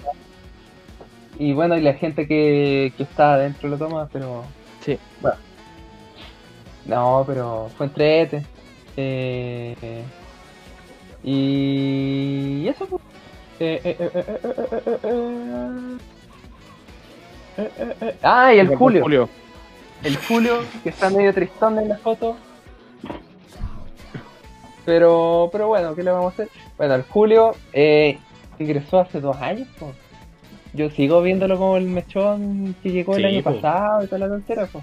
S2: Y bueno, y la gente que, que está adentro lo toma, pero.
S6: Sí.
S2: Bueno. No, pero fue entrete. Eh, y eso pues. Eh, eh, eh, eh, eh, eh, eh. Ah, y el Julio. El Julio, que está medio tristón en la foto. Pero, pero bueno, ¿qué le vamos a hacer? Bueno, el Julio eh, ingresó hace dos años. po. Yo sigo viéndolo como el mechón que llegó el año
S7: po.
S2: pasado y toda la tontera. po.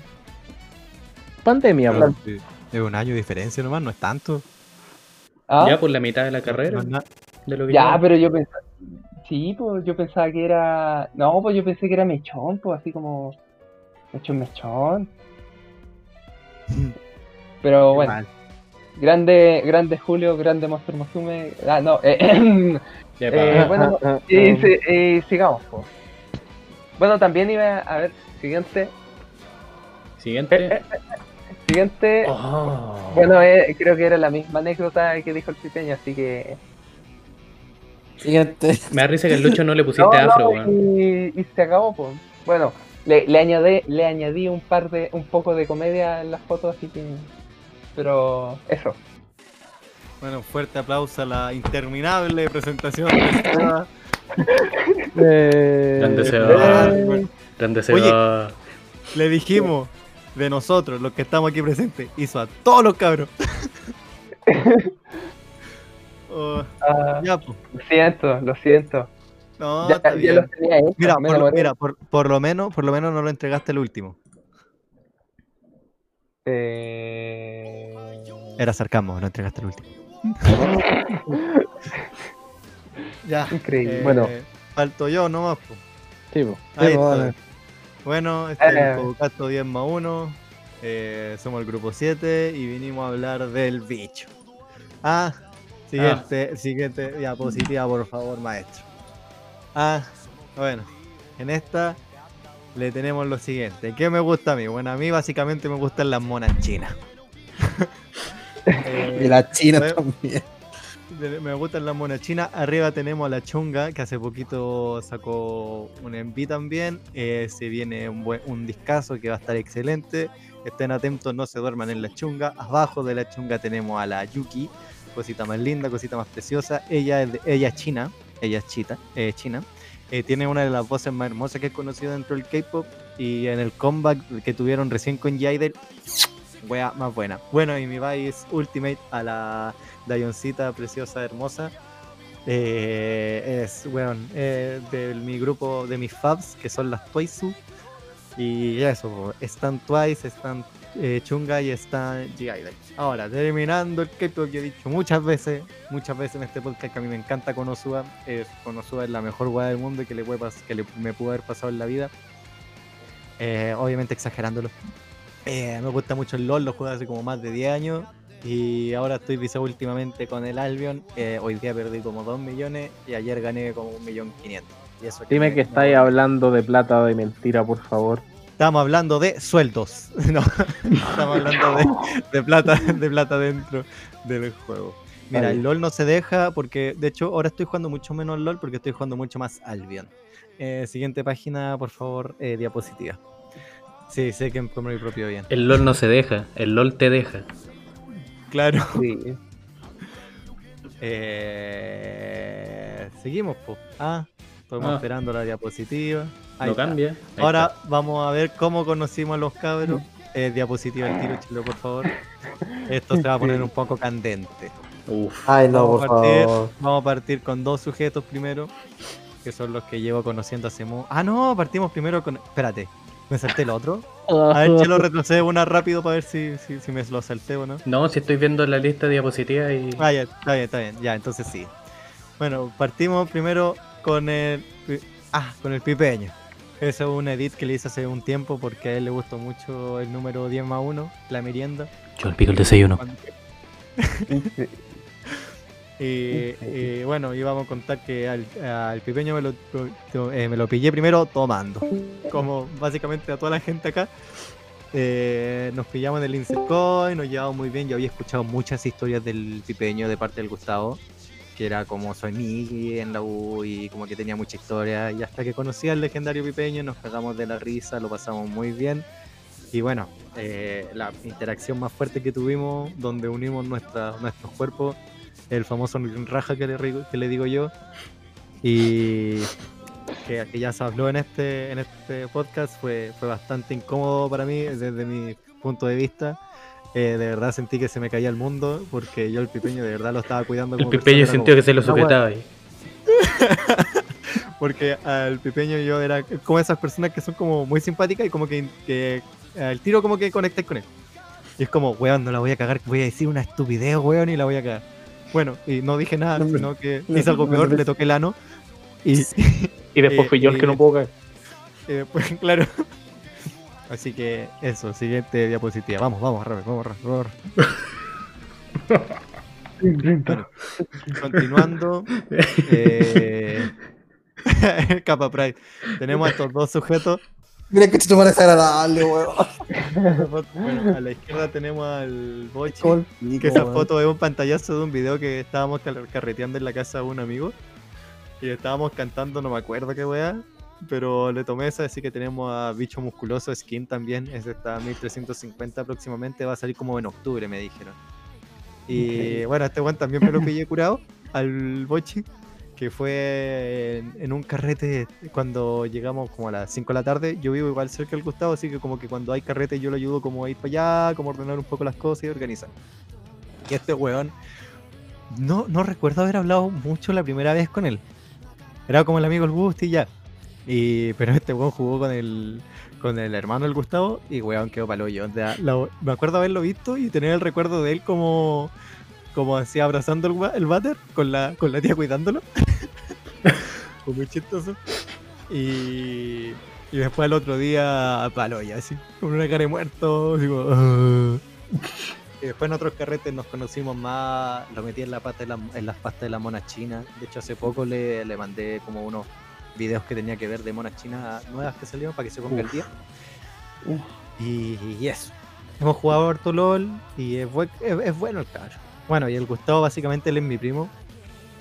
S6: Pandemia,
S1: sí, Es un año de diferencia nomás, no es tanto.
S2: ¿Ah?
S7: Ya por la mitad de la carrera.
S1: No es na-
S7: De lo que
S2: Ya, pero yo pensaba. Sí, pues yo pensaba que era. No, pues yo pensé que era mechón, pues así como. Mechón, mechón. Pero bueno,
S1: Mal.
S2: grande, grande Julio, grande Monster Mosume. Ah, no, eh, eh, bueno, y, si- y sigamos, pues. Bueno, también iba a ver, siguiente.
S7: Siguiente.
S2: Siguiente.
S7: Oh.
S2: Bueno, eh, creo que era la misma anécdota que dijo el pipeño, así que.
S4: Siguiente.
S7: Me da risa que al Lucho no le pusiste
S2: No,
S7: afro,
S2: no,
S7: weón.
S2: y, y se acabó, pues. Bueno, le, le añadí, le añadí un par de, un poco de comedia en las fotos, así que. Pero eso.
S1: Bueno, fuerte aplauso a la interminable presentación.
S6: Eh,
S7: Grande se
S1: Eh,
S7: va.
S1: bueno,
S7: Grande se
S1: Oye.
S7: va.
S1: Le dijimos de nosotros, los que estamos aquí presentes, hizo a todos los cabros.
S2: Ah,
S1: ya, pues.
S2: lo siento, lo siento.
S1: No,
S2: ya,
S1: está
S2: ya
S1: bien.
S2: los tenía hechos,
S1: Mira, por, lo- mira por, por lo menos, por lo menos no lo entregaste el último.
S2: Eh...
S1: Era sarcasmo, no entregaste el último. ya.
S2: Increíble.
S1: eh,
S2: bueno,
S1: Falto yo nomás, pues.
S6: Sí, po.
S1: Ahí
S4: Sí,
S1: estoy.
S4: bueno.
S1: Este es
S2: Eh.
S1: el Podcast 10 más 1. eh, somos el grupo 7 y vinimos a hablar del bicho. Ah, siguiente, siguiente diapositiva, por favor, maestro. Ah, bueno, en esta le tenemos lo siguiente. ¿Qué me gusta a mí? Bueno, a mí básicamente me gustan las monas chinas. Eh,
S4: Y la China
S1: Bueno.
S4: también.
S1: de- Me gustan las monas chinas. Arriba tenemos a la chunga, que hace poquito sacó un enví también. Eh, se viene un, buen, un discazo que va a estar excelente. Estén atentos, no se duerman en la chunga. Abajo de la chunga tenemos a la Yuki, cosita más linda, cosita más preciosa. Ella es, ella china, ella es chita, eh, china. Eh, tiene una de las voces más hermosas que he conocido dentro del K-pop. Y en el comeback que tuvieron recién con Jaider, wea más buena. Bueno, y mi Vice Ultimate a la Dayoncita preciosa, hermosa. Eh, es, weón, eh, de mi grupo, de mis fabs, que son las Toisu. Y eso, están Twice, están eh, Chunga y está G-Idol. Ahora, terminando el K-pop, yo he dicho muchas veces, muchas veces en este podcast que a mí me encanta Konosuba. Eh, Konosuba es la mejor weá del mundo y que, le puede que le- me pudo haber pasado en la vida. Eh, obviamente exagerándolo. Eh, me gusta mucho el LOL, lo juego hace como más de 10 años. Y ahora estoy visado últimamente con el Albion. Eh, hoy día perdí como 2 millones y ayer gané como 1.500.000. Y eso
S6: Dime
S1: me-
S6: que estáis hablando de plata de mentira, por favor.
S1: Estamos hablando de sueldos. No, estamos hablando de, de plata, de plata dentro del juego. Mira, el LOL no se deja porque, de hecho, ahora estoy jugando mucho menos LOL porque estoy jugando mucho más Albion. Eh, siguiente página, por favor, eh, diapositiva. Sí, sé que por mi propio bien.
S7: El LOL no se deja, el LOL te deja.
S1: Claro.
S2: Sí.
S1: Eh, seguimos, pues. Ah, estamos
S7: Ah.
S1: esperando la diapositiva. Ahí
S7: No
S1: está.
S7: cambia. Ahí
S1: Ahora
S7: está.
S1: vamos a ver cómo conocimos a los cabros. Eh, diapositiva al tiro, chilo, por favor. Esto se va a poner un poco candente.
S7: Uf.
S4: Ay, no,
S1: Vamos
S4: por
S1: a partir,
S4: favor.
S1: vamos a partir con dos sujetos primero, que son los que llevo conociendo hace mu... Ah, no, partimos primero con... Espérate, ¿me salté el otro? A ver, Chelo, retrocede una rápido para ver si, si, si me lo salté o no.
S7: No, si estoy viendo la lista de diapositivas y.
S1: Ah, ya, está bien, está bien. Ya, entonces sí. Bueno, partimos primero con el... Ah, con el pipeño. Ese es un edit que le hice hace un tiempo porque a él le gustó mucho el número 10 más 1, la merienda.
S7: Yo el pico el desayuno.
S1: Y, y bueno, íbamos a contar que al, al pipeño me lo, lo- eh, me lo pillé primero tomando. Como básicamente a toda la gente acá. Eh, nos pillamos en el Insercoin, nos llevamos muy bien. Yo había escuchado muchas historias del pipeño de parte del Gustavo. Que era como soy Miki en la U y como que tenía mucha historia. Y hasta que conocí al legendario pipeño, nos cagamos de la risa, lo pasamos muy bien. Y bueno, eh, la interacción más fuerte que tuvimos, donde unimos nuestra- nuestros cuerpos, el famoso raja que le, que le digo yo, y que, que ya se habló en este, en este podcast, fue, fue bastante incómodo para mí desde mi punto de vista. Eh, de verdad sentí que se me caía el mundo porque yo el pipeño de verdad lo estaba cuidando
S7: El pipeño sintió
S1: como-
S7: que se lo sujetaba ahí.
S1: Porque al pipeño yo era como esas personas que son como muy simpáticas y como que, que al tiro como que conectáis con él. Y es como, weón, no la voy a cagar, voy a decir una estupidez, weón, y la voy a cagar. Bueno, y no dije nada,
S4: No,
S1: sino que
S4: no,
S1: hice algo
S4: no,
S1: peor,
S4: no,
S1: le toqué el ano. Y,
S6: Y después
S1: Eh,
S6: fui yo el que
S1: eh,
S6: no puedo caer.
S1: y después, claro. Así que eso, siguiente diapositiva. Vamos, vamos, rápido, vamos, rápido. Bueno, continuando. eh, Capa Pride. Tenemos a estos dos sujetos.
S4: Mira que esto parece agradable, weón.
S1: Bueno, a la izquierda tenemos al Bochi. Que esa foto es un pantallazo de un video que estábamos carreteando en la casa de un amigo. Y estábamos cantando, no me acuerdo qué weá. Pero le tomé esa, así que tenemos a Bicho Musculoso Skin también. Ese está a 1350 próximamente. Va a salir como en octubre, me dijeron. Y bueno, este weón también me lo pillé curado al Bochi. Que fue en, en un carrete cuando llegamos como a las 5 de la tarde. Yo vivo igual cerca del Gustavo, así que como que cuando hay carrete yo lo ayudo como a ir para allá, como a ordenar un poco las cosas y organizar. Y este weón, no, no recuerdo haber hablado mucho la primera vez con él. Era como el amigo el Gusti y ya. Y, pero este weón jugó con el, con el hermano del Gustavo y weón quedó palo yo. me acuerdo haberlo visto y tener el recuerdo de él como, como así abrazando el, el váter con la, con la tía cuidándolo. Muy chistoso. Y, y después al otro día palo ya así, con una cara de muerto. Y después en otros carretes nos conocimos más, lo metí en la pata de la, en las pastas de la mona china. De hecho, hace poco le, le mandé como unos videos que tenía que ver de monas chinas nuevas que salieron para que se ponga el día. Y, y eso. Hemos jugado harto LOL y es, buen- es, es bueno el cabro. Bueno, y el Gustavo básicamente él es mi primo.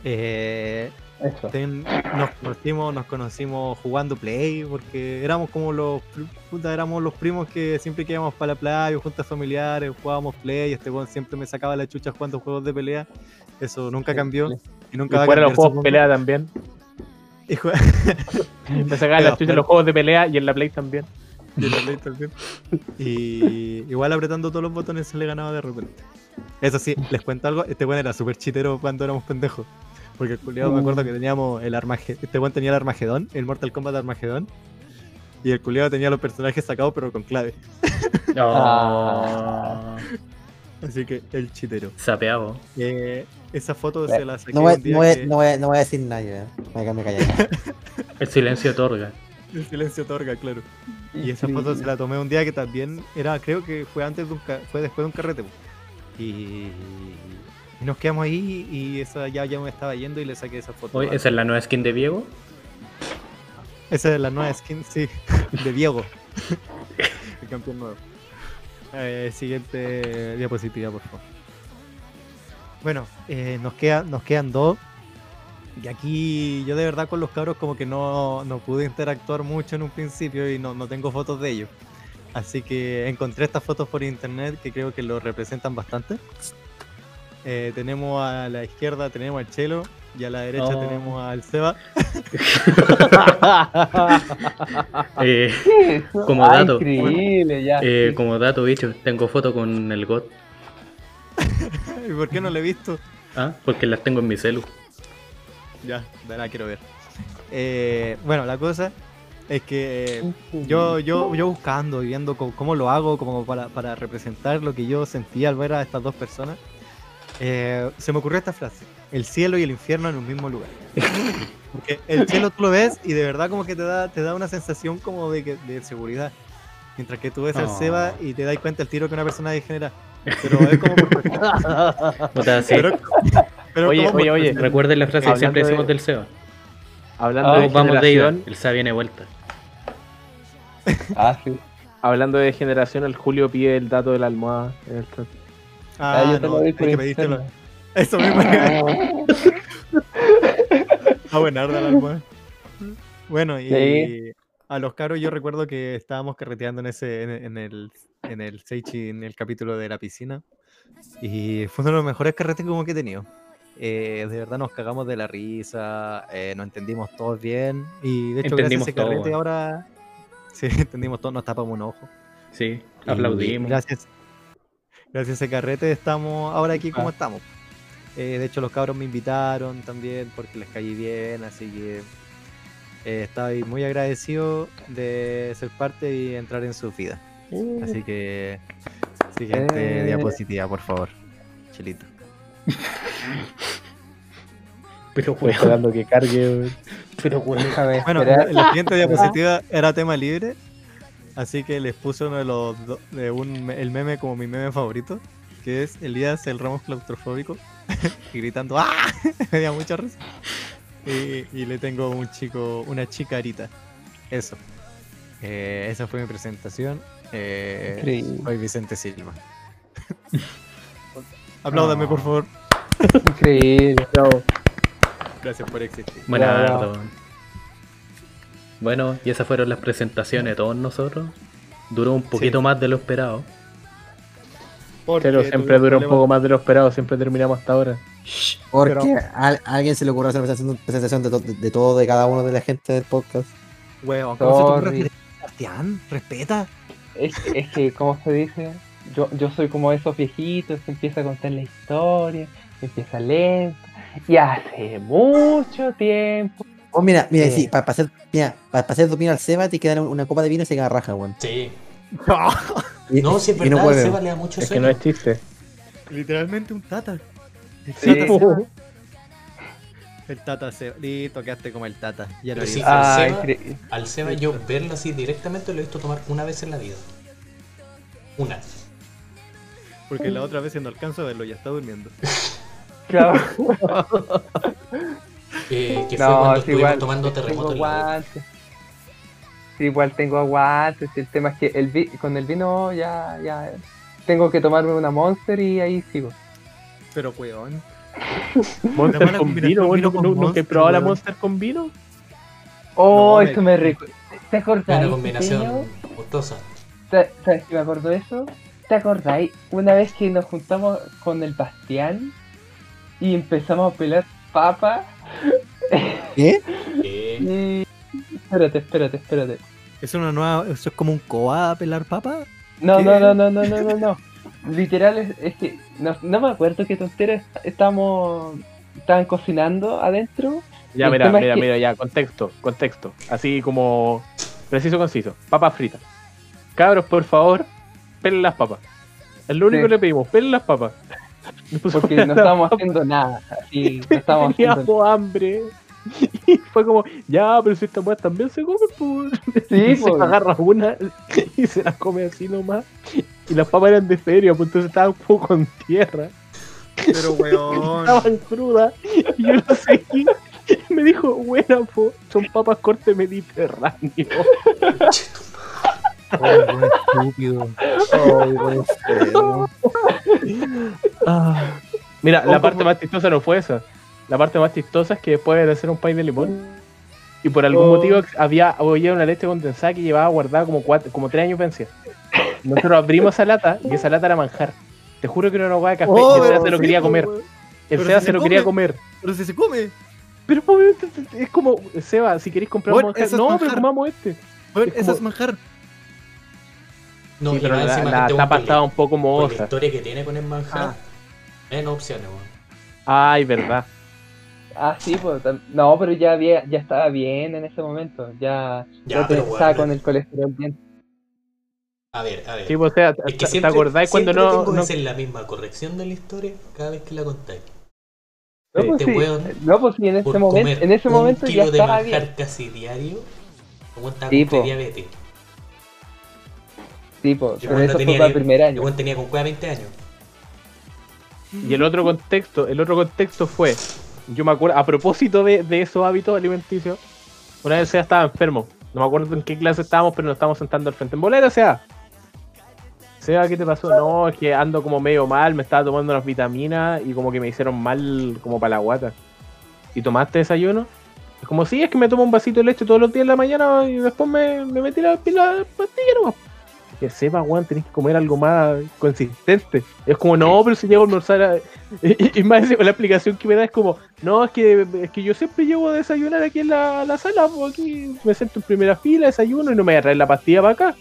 S1: Eh, ten- nos conocimos, nos conocimos jugando play porque éramos como los puta, éramos los primos que siempre que íbamos para la playa o juntas familiares, jugábamos play, este weón siempre me sacaba la chucha jugando juegos de pelea. Eso nunca cambió y nunca
S6: Y
S1: va a cambiar.
S6: los juegos de pelea también.
S1: Y
S6: Me sacaban
S1: Pero,
S6: las en
S1: pero-
S6: los juegos de pelea y en la Play también.
S1: Y en la Play también. Y igual apretando todos los botones se le ganaba de repente. Eso sí, les cuento algo, este weón era súper chitero cuando éramos pendejos. Porque el culiado me acuerdo que teníamos el Armagedón. Este weón tenía el Armagedón, el Mortal Kombat Armagedón. Y el culiado tenía los personajes sacados, pero con clave.
S7: No.
S1: Así que el chitero.
S7: Sapeado.
S1: Eh, esa foto se la saqué
S4: No voy,
S1: un día
S4: no, voy,
S1: que-
S4: no, voy, no voy a decir nada, ya. Me me callar.
S7: El silencio otorga.
S1: El silencio otorga, claro. Y esa foto se la tomé un día que también era, creo que fue antes de un ca- fue después de un carrete. Y, y nos quedamos ahí y esa ya, ya me estaba yendo y le saqué esa foto.
S7: Oye, ¿esa es la nueva skin de Diego?
S1: Esa es la nueva skin, sí, de Diego. El campeón nuevo. Eh, siguiente diapositiva, por favor. Bueno, eh, nos, queda, nos quedan dos. Y aquí yo de verdad con los cabros como que no, no pude interactuar mucho en un principio y no, no tengo fotos de ellos. Así que encontré estas fotos por internet que creo que lo representan bastante. Eh, tenemos a la izquierda tenemos al Chelo y a la derecha
S7: Oh.
S1: tenemos al Seba.
S7: Eh, Como
S2: ah,
S7: dato.
S2: Increíble, ya.
S7: eh, como dato, bicho, tengo foto con el GOT.
S1: ¿Y por qué no lo he visto?
S7: Ah, porque las tengo en mi celu.
S1: Ya, de la quiero ver. Eh, bueno, la cosa es que yo, yo, yo buscando y viendo cómo, cómo lo hago como para, para representar lo que yo sentía al ver a estas dos personas, eh, se me ocurrió esta frase, el cielo y el infierno en un mismo lugar. Porque el cielo tú lo ves y de verdad como que te da, te da una sensación como de, que- de seguridad. Mientras que tú ves al
S7: Oh.
S1: Seba y te das cuenta el tiro que una persona degenera. Pero es como por
S7: sí.
S1: pero, pero
S6: Oye, oye, oye.
S7: Recuerden la frase que siempre
S6: de-
S7: decimos del SEO.
S6: Hablando
S2: Ah,
S6: de
S7: vamos de ida,
S6: generación,
S7: el SEA viene de vuelta.
S2: Ah, sí.
S6: hablando de generación, el Julio pide el dato de la almohada en el chat.
S1: Ah,
S2: Ah, yo
S1: no, hay que pedírtelo. Eso mismo. Ah, buenarda la almohada. Bueno, y
S2: Sí.
S1: a los caros yo recuerdo que estábamos carreteando en ese, en, en el en el Seichi, en el capítulo de la piscina. Y fue uno de los mejores carretes como que he tenido. Eh, de verdad nos cagamos de la risa, eh, nos entendimos todos bien. Y de hecho,
S7: Entendimos
S1: gracias a ese carrete ahora. Sí, entendimos todo, nos tapamos un ojo.
S7: Sí,
S1: Y
S7: aplaudimos.
S1: Gracias, gracias a ese carrete estamos ahora aquí como
S2: Ah.
S1: estamos. Eh, de hecho, los cabros me invitaron también porque les caí bien, así que eh, estoy muy agradecido de ser parte y entrar en su vida. Así que, siguiente
S2: Eh.
S1: diapositiva, por favor. Chelito.
S7: Pero
S6: Estoy
S7: weón,
S6: esperando que cargue.
S7: pero weón.
S2: Déjame
S1: Bueno, la siguiente diapositiva era tema libre, así que les puse uno de los do- de un, el meme como mi meme favorito, que es Elías el Ramos claustrofóbico y gritando ¡Ah! Me dio mucha risa. Y, y le tengo un chico, una chica Arita. Eso. Eh, esa fue mi presentación. Eh,
S2: Increíble.
S1: soy Vicente Silva. Apláudame, por favor.
S2: Increíble.
S1: Gracias por existir.
S7: Buenardo. Bueno, y esas fueron las presentaciones de todos nosotros. Duró un poquito más de lo esperado.
S6: Pero siempre dura un poco más de lo esperado, siempre terminamos hasta ahora.
S4: Porque
S1: Pero-
S4: a, alguien se le ocurrió hacer una presentación, presentación de, to- de, de todo, de cada uno de la gente del podcast.
S1: Weón, ¿cómo se te ocurre Sebastián? Respeta.
S2: Es, es que, ¿cómo se dice? Yo, yo soy como esos viejitos que empieza a contar la historia, empieza lento, y hace mucho tiempo.
S4: Oh, mira, mira,
S2: Sí.
S4: sí, para hacer, mira, para hacer dormir al Seba te queda una copa de vino y se queda raja, weón.
S5: Sí.
S4: Y-
S5: No, si es
S4: y no
S5: verdad,
S4: vuelve.
S5: Seba le da mucho
S6: Es que
S5: sueño.
S6: no es chiste.
S1: Literalmente un tata.
S2: Sí.
S1: tata. El tata Seba. Listo, quedaste como el tata. Ya lo
S5: Pero sí.
S2: Ah,
S5: Seba-. Al Seba yo verlo así directamente lo he visto tomar una vez en la vida. Una.
S1: Porque la otra vez si no alcanzo a verlo, ya está durmiendo.
S2: Claro.
S5: Eh, que fue
S2: No,
S5: cuando estuvimos
S2: igual
S5: tomando
S2: tengo
S5: terremoto.
S2: Sí, igual tengo aguantes. El tema es que el vi- con el vino ya, ya tengo que tomarme una monster y ahí sigo.
S1: Pero, weón.
S6: Monster con vino, weón.
S1: vino
S6: ¿Nu-
S1: con
S6: nu- ¿Nunca he
S1: Monster,
S6: probado la. Monster con vino?
S2: Oh,
S1: No,
S2: eso
S1: me-
S2: recuerda. ¿Te acordáis?
S5: Una combinación gustosa.
S2: ¿Sa- ¿Sabes qué me acuerdo de eso? ¿Te acordáis? Una vez que nos juntamos con el Bastián y empezamos a pelar papa
S4: ¿Qué?
S2: Y... Espérate, espérate, espérate.
S1: ¿Es una nueva. ¿Eso es como un coa a pelar papa?
S2: No,
S1: ¿Qué?
S2: no, no, no, no, no, no, no. Literal es, es que no, no me acuerdo qué tontera est- estamos estaban cocinando adentro.
S6: Ya, mira, mira,
S2: que-
S6: mira, ya, contexto, contexto. Así como Preciso, conciso. Papas fritas. Cabros, por favor, pelen las papas. Es lo único
S2: Sí.
S6: que le pedimos, pelen las papas.
S2: Porque no estábamos haciendo nada. Así, no estábamos haciendo
S6: Teníamos hambre. Y fue como, ya, pero si estas weas también se comen, pues.
S2: Sí,
S6: y se
S2: pues.
S6: agarra una y se la come así nomás. Y las papas eran de feria, pues entonces estaban un poco con tierra.
S1: Pero, weón.
S6: Estaban crudas. Y yo lo seguí. Y me dijo, buena, po, son papas corte mediterráneo.
S1: Ay, weón, estúpido.
S4: Ay, buen enfermo.
S6: Ah. Mira, la parte más chistosa no fue esa. La parte más chistosa es que después de hacer un pay de limón, y por algún
S2: Oh.
S6: motivo había, había una leche condensada que llevaba guardada como cuatro, como tres años vencida. Nosotros abrimos esa lata y esa lata era manjar. Te juro que era una hueá de café
S1: Oh,
S6: y el Seba se lo
S1: sí,
S6: quería comer. El Seba se
S1: se
S6: lo quería
S1: come.
S6: comer.
S1: Pero si se come.
S6: Pero obviamente es como, Seba, si queréis comprar
S1: Bueno,
S6: un manjar. No,
S1: manjar.
S6: pero comamos este.
S1: Weón,
S6: Es
S1: eso
S6: como-
S1: es manjar.
S7: No,
S6: sí, pero la,
S7: encima
S6: la
S7: este
S6: tapa estaba
S7: la-
S6: un poco
S7: por la
S6: mohosa.
S7: historia que tiene con el manjar.
S1: Ah.
S7: En opciones, weón.
S6: Ay, verdad.
S2: Ah, sí, pues. No, pero ya, había, ya estaba bien en ese momento. Ya,
S7: Ya,
S2: ya te-
S7: pero, weón,
S2: estaba
S7: pero-
S2: con el colesterol bien.
S7: A ver, a ver.
S6: Sí, pues, o sea,
S7: es que
S6: ¿te-
S7: siempre,
S6: ¿te acordáis cuando no,
S7: tengo que
S6: no-
S7: hacer la misma corrección de la historia cada vez que la contáis.
S2: No,
S6: Sí.
S2: pues,
S7: Este
S2: sí. No, pues sí, en ese momento, en ese momento ya
S7: de
S2: estaba
S7: manjar
S2: bien.
S7: casi diario, aguanta
S2: Sí,
S7: con
S2: po.
S7: diabetes.
S2: Sí.
S7: Yo
S2: Pero
S7: cuando
S2: eso fue
S7: tenía ni-
S2: el primer año.
S7: weón tenía con cueva 20 años.
S6: Y el otro contexto, el otro contexto fue, yo me acuerdo, a propósito de, de esos hábitos alimenticios, una vez Seba estaba enfermo, no me acuerdo en qué clase estábamos, pero nos estábamos sentando al frente. En bolera, Seba. ¿Qué te pasó? No, es que ando como medio mal, me estaba tomando unas vitaminas y como que me hicieron mal como para la guata. ¿Y tomaste desayuno? Es como, sí, es que me tomo un vasito de leche todos los días en la mañana y después me, me metí la, la pastilla nomás. Que sepa, weón, tenés que comer algo más consistente. Es como, no, pero si llego a almorzar. a- Y, y más la explicación que me da es como, no, es que, es que yo siempre llego a desayunar aquí en la, la sala, pues aquí me siento en primera fila, desayuno y no me voy a traer la pastilla para acá.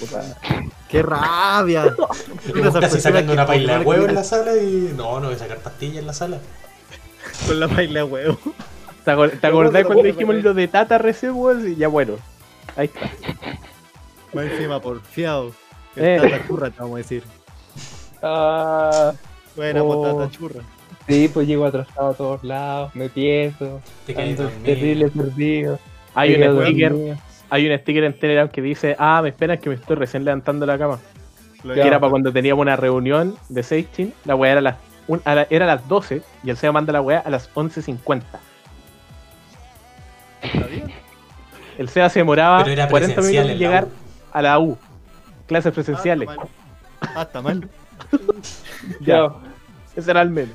S6: Puta.
S1: ¡Qué rabia!
S7: Vos casi sacando una paila de huevo en la sala y. No, no voy a sacar pastillas en la sala.
S1: Con la paila de huevo.
S6: ¿Te, acor- te acordás cuando dijimos lo de Tata recién, weón? Y ya bueno, ahí está.
S1: Más encima, porfiado.
S6: Eh.
S1: Tata churra, te vamos a decir.
S2: Ah,
S1: Buena
S2: Oh.
S1: potata churra.
S2: sí, pues llego atrasado a todos lados, me pienso,
S7: Te
S2: ando
S7: dormido.
S2: terrible perdido.
S6: Hay un sticker. Hay un sticker en Telegram que dice, ah, me esperan que me estoy recién levantando de la cama.
S1: Lo
S6: que era para cuando teníamos una reunión de Sexting, la weá era a las, un- a la- era a las 12 y el SEO manda la weá a las 11.50.
S1: ¿Está bien?
S6: El SEA se demoraba
S7: Pero era
S6: 40
S7: presencial
S6: minutos en llegar a la U. Clases presenciales.
S1: Ah, está mal. Ah,
S6: ya, ese era el meme.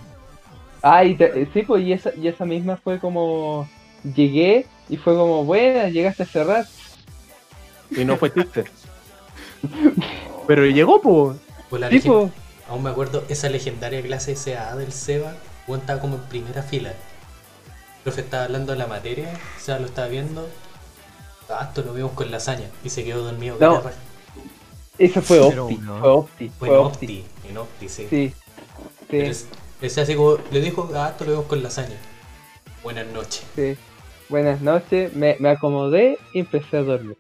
S2: Ah, y te- sí, pues y esa, y esa misma fue como. Llegué y fue como, buena, llegaste a cerrar.
S6: Y no fue chiste. Pero llegó, pues.
S7: Pues la
S2: Sí.
S7: Aún me acuerdo esa legendaria clase SA del Seba. Weón estaba como en primera fila. El profe estaba hablando de la materia, Seba lo estaba viendo. Ah, esto lo vimos con lasaña. Y se quedó dormido.
S2: No. Eso fue Opti,
S1: no.
S2: fue Opti,
S7: Fue
S2: fue
S7: en
S2: Opti.
S7: Opti. En Opti, sí.
S2: Sí, sí,
S7: es- así como le dijo, ah, esto lo vemos con lasaña. Buenas noches.
S2: sí. Buenas noches, me, me acomodé y empecé a dormir.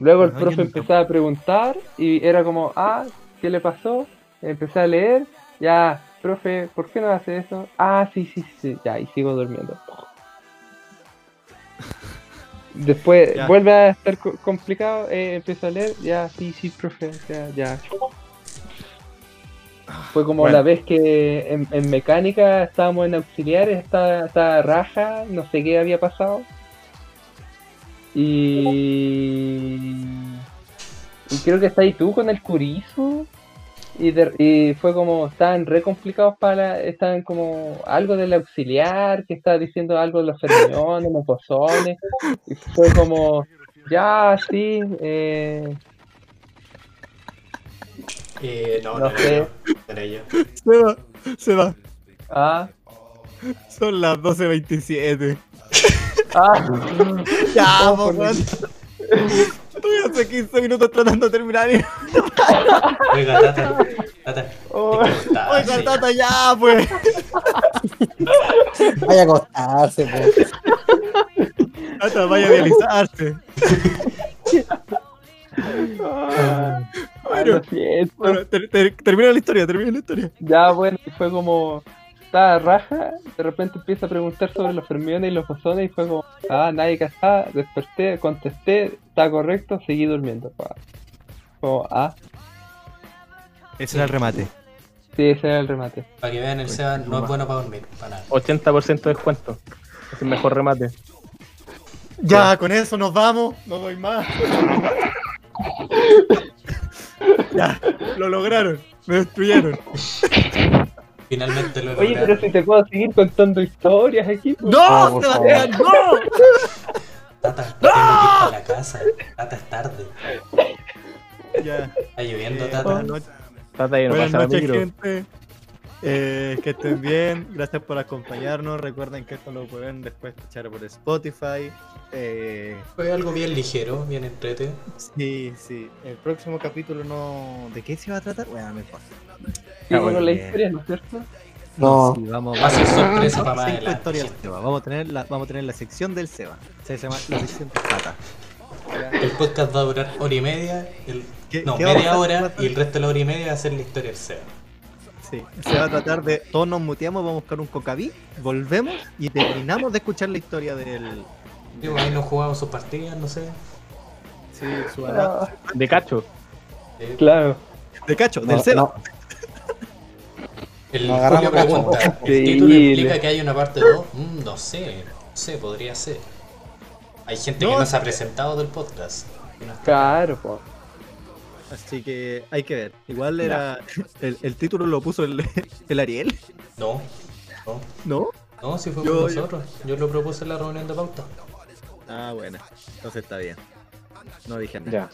S2: Luego el profe empezaba a preguntar y era como, ah, ¿qué le pasó? Empecé a leer, ya, profe, ¿por qué no hace eso? Ah, sí, sí, sí, ya, y sigo durmiendo. Después
S1: Ya.
S2: vuelve a estar co- complicado, eh, empiezo a leer, ya, sí, sí, profe, ya, ya. Fue como
S6: Bueno.
S2: la vez que en, en mecánica estábamos en auxiliares, estaba, estaba raja, no sé qué había pasado. Y, y creo que está ahí tú con el curizo. Y, de- y fue como, estaban re complicados para, la- estaban como algo del auxiliar, que estaba diciendo algo de los fermiones, los bosones. Y fue como, ya, sí, eh,
S7: Eh, no,
S2: No
S7: no, era
S2: sé.
S7: yo. no era yo.
S1: Se va, se va.
S2: ah,
S1: Son las 12.27.
S2: ah,
S1: Ya, weón. Estoy hace 15 minutos tratando de terminar y.
S7: Oiga, Tata. Tata.
S2: Oh.
S1: Oiga, tata, ya, pues.
S4: Vaya a acostarse, pues.
S1: Tata, vaya a realizarse.
S2: Ah.
S1: Bueno, ter- ter- termina la historia, termina la historia.
S2: Ya, bueno, fue como. Estaba raja, de repente empieza a preguntar sobre los fermiones y los bosones, y fue como. Ah, nadie cachaba, desperté, contesté, está correcto, seguí durmiendo. pa. Como, ah,
S1: Ese era el remate.
S2: sí, ese era el remate.
S7: Para que vean, el Seba no es bueno para dormir, para nada.
S6: 80% de descuento. Es el mejor remate.
S1: Ya, con eso nos vamos. No doy más. ya, lo lograron. Me destruyeron.
S7: Finalmente lo
S2: Oye, pero si te puedo seguir contando historias aquí. pues.
S1: ¡No! Sebastián, no!
S7: Tata, tengo que ir para la casa. Tata, es tarde.
S1: Ya.
S7: Está lloviendo,
S1: Eh,
S7: Tata.
S1: buenas noches,
S6: Trata de no
S1: buenas noches, gente. Eh, que estén bien. Gracias por acompañarnos. Recuerden que esto lo pueden después escuchar por Spotify. Eh,
S7: Fue algo bien ligero, bien entrete.
S1: sí, sí. El próximo capítulo no. ¿De qué se va a tratar? Bueno, no importa.
S2: Sí,
S1: Ah,
S2: bueno,
S1: bueno,
S2: la historia, ¿no es cierto?
S4: No.
S1: Sí, vamos,
S7: Va a ser sorpresa para.
S1: Seba. Vamos a tener la, vamos a tener la sección del Seba. Se llama la sección de Tata.
S7: El podcast va a durar hora y media. el-
S1: ¿Qué-
S7: no,
S1: qué
S7: media hora y el resto de la hora y media va a ser la historia del Seba.
S1: Sí. Se va a tratar de. Todos nos muteamos, vamos a buscar un cocaví, volvemos y terminamos de escuchar la historia del.
S7: Digo, ahí nos jugamos sus partidas, no sé.
S1: Sí, su
S2: Ah,
S6: De cacho.
S7: Eh,
S2: claro.
S1: De cacho,
S4: No,
S1: del Seba.
S4: no.
S7: El
S4: Nos agarramos
S7: Julio pregunta, ¿el título implica que hay una parte 2? Mm, no sé, no sé, podría ser. Hay gente que
S1: No,
S7: no se ha presentado del podcast. no.
S2: Claro, po.
S1: Así que hay que ver. Igual era. El, el título lo puso el, el Ariel,
S7: No, no,
S1: ¿no?
S7: no, si fue
S1: Yo-
S7: por
S1: yo-
S7: nosotros. Yo lo propuse en la reunión de pauta.
S1: Ah, bueno. Entonces está bien. No dije nada.
S6: Ya.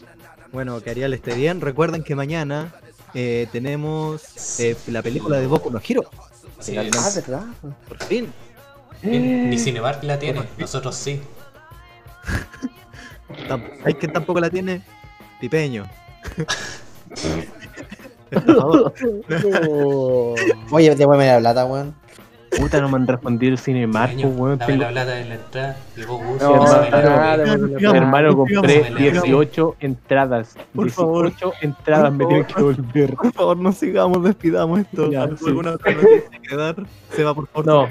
S1: Bueno, que Ariel esté bien. Recuerden que mañana eh, tenemos eh, la película de Boku no Hero.
S7: Así
S6: Finalmente.
S2: Ah,
S7: es.
S2: ¿verdad?
S1: Por fin.
S7: Bien, Ni Cinemark la tiene, nosotros sí.
S1: ¿Hay quien tampoco la tiene? Pipeño.
S4: Oye, devuélveme la plata, weón.
S6: Puta, no me han respondido el cine Marco,
S7: Niño,
S6: weón.
S7: dame la plata de la entrada
S1: Digamos,
S6: Hermano,
S1: digamos,
S6: compré
S7: digamos.
S6: 18 entradas.
S1: Por favor.
S6: 18 entradas me
S1: Por
S6: tienen que volver.
S1: Por favor, no sigamos, despidamos esto.
S6: Ya,
S1: ¿Algo-
S6: sí.
S1: ¿Alguna otra noticia que dar? Se va, por favor.
S6: No,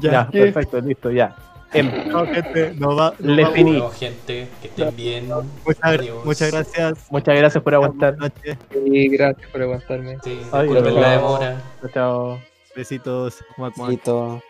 S1: ya.
S6: perfecto, listo, ya. Em,
S1: No, gente, no va. no
S6: Le finí.
S7: Bueno, gente, que estén bien.
S1: Muchas, muchas gracias.
S6: muchas gracias por aguantar.
S1: Buenas noches.
S2: Y gracias por aguantarme.
S7: Sí,
S6: Ay,
S7: la demora.
S6: Chao.
S1: Besitos. Muac.
S4: Listo.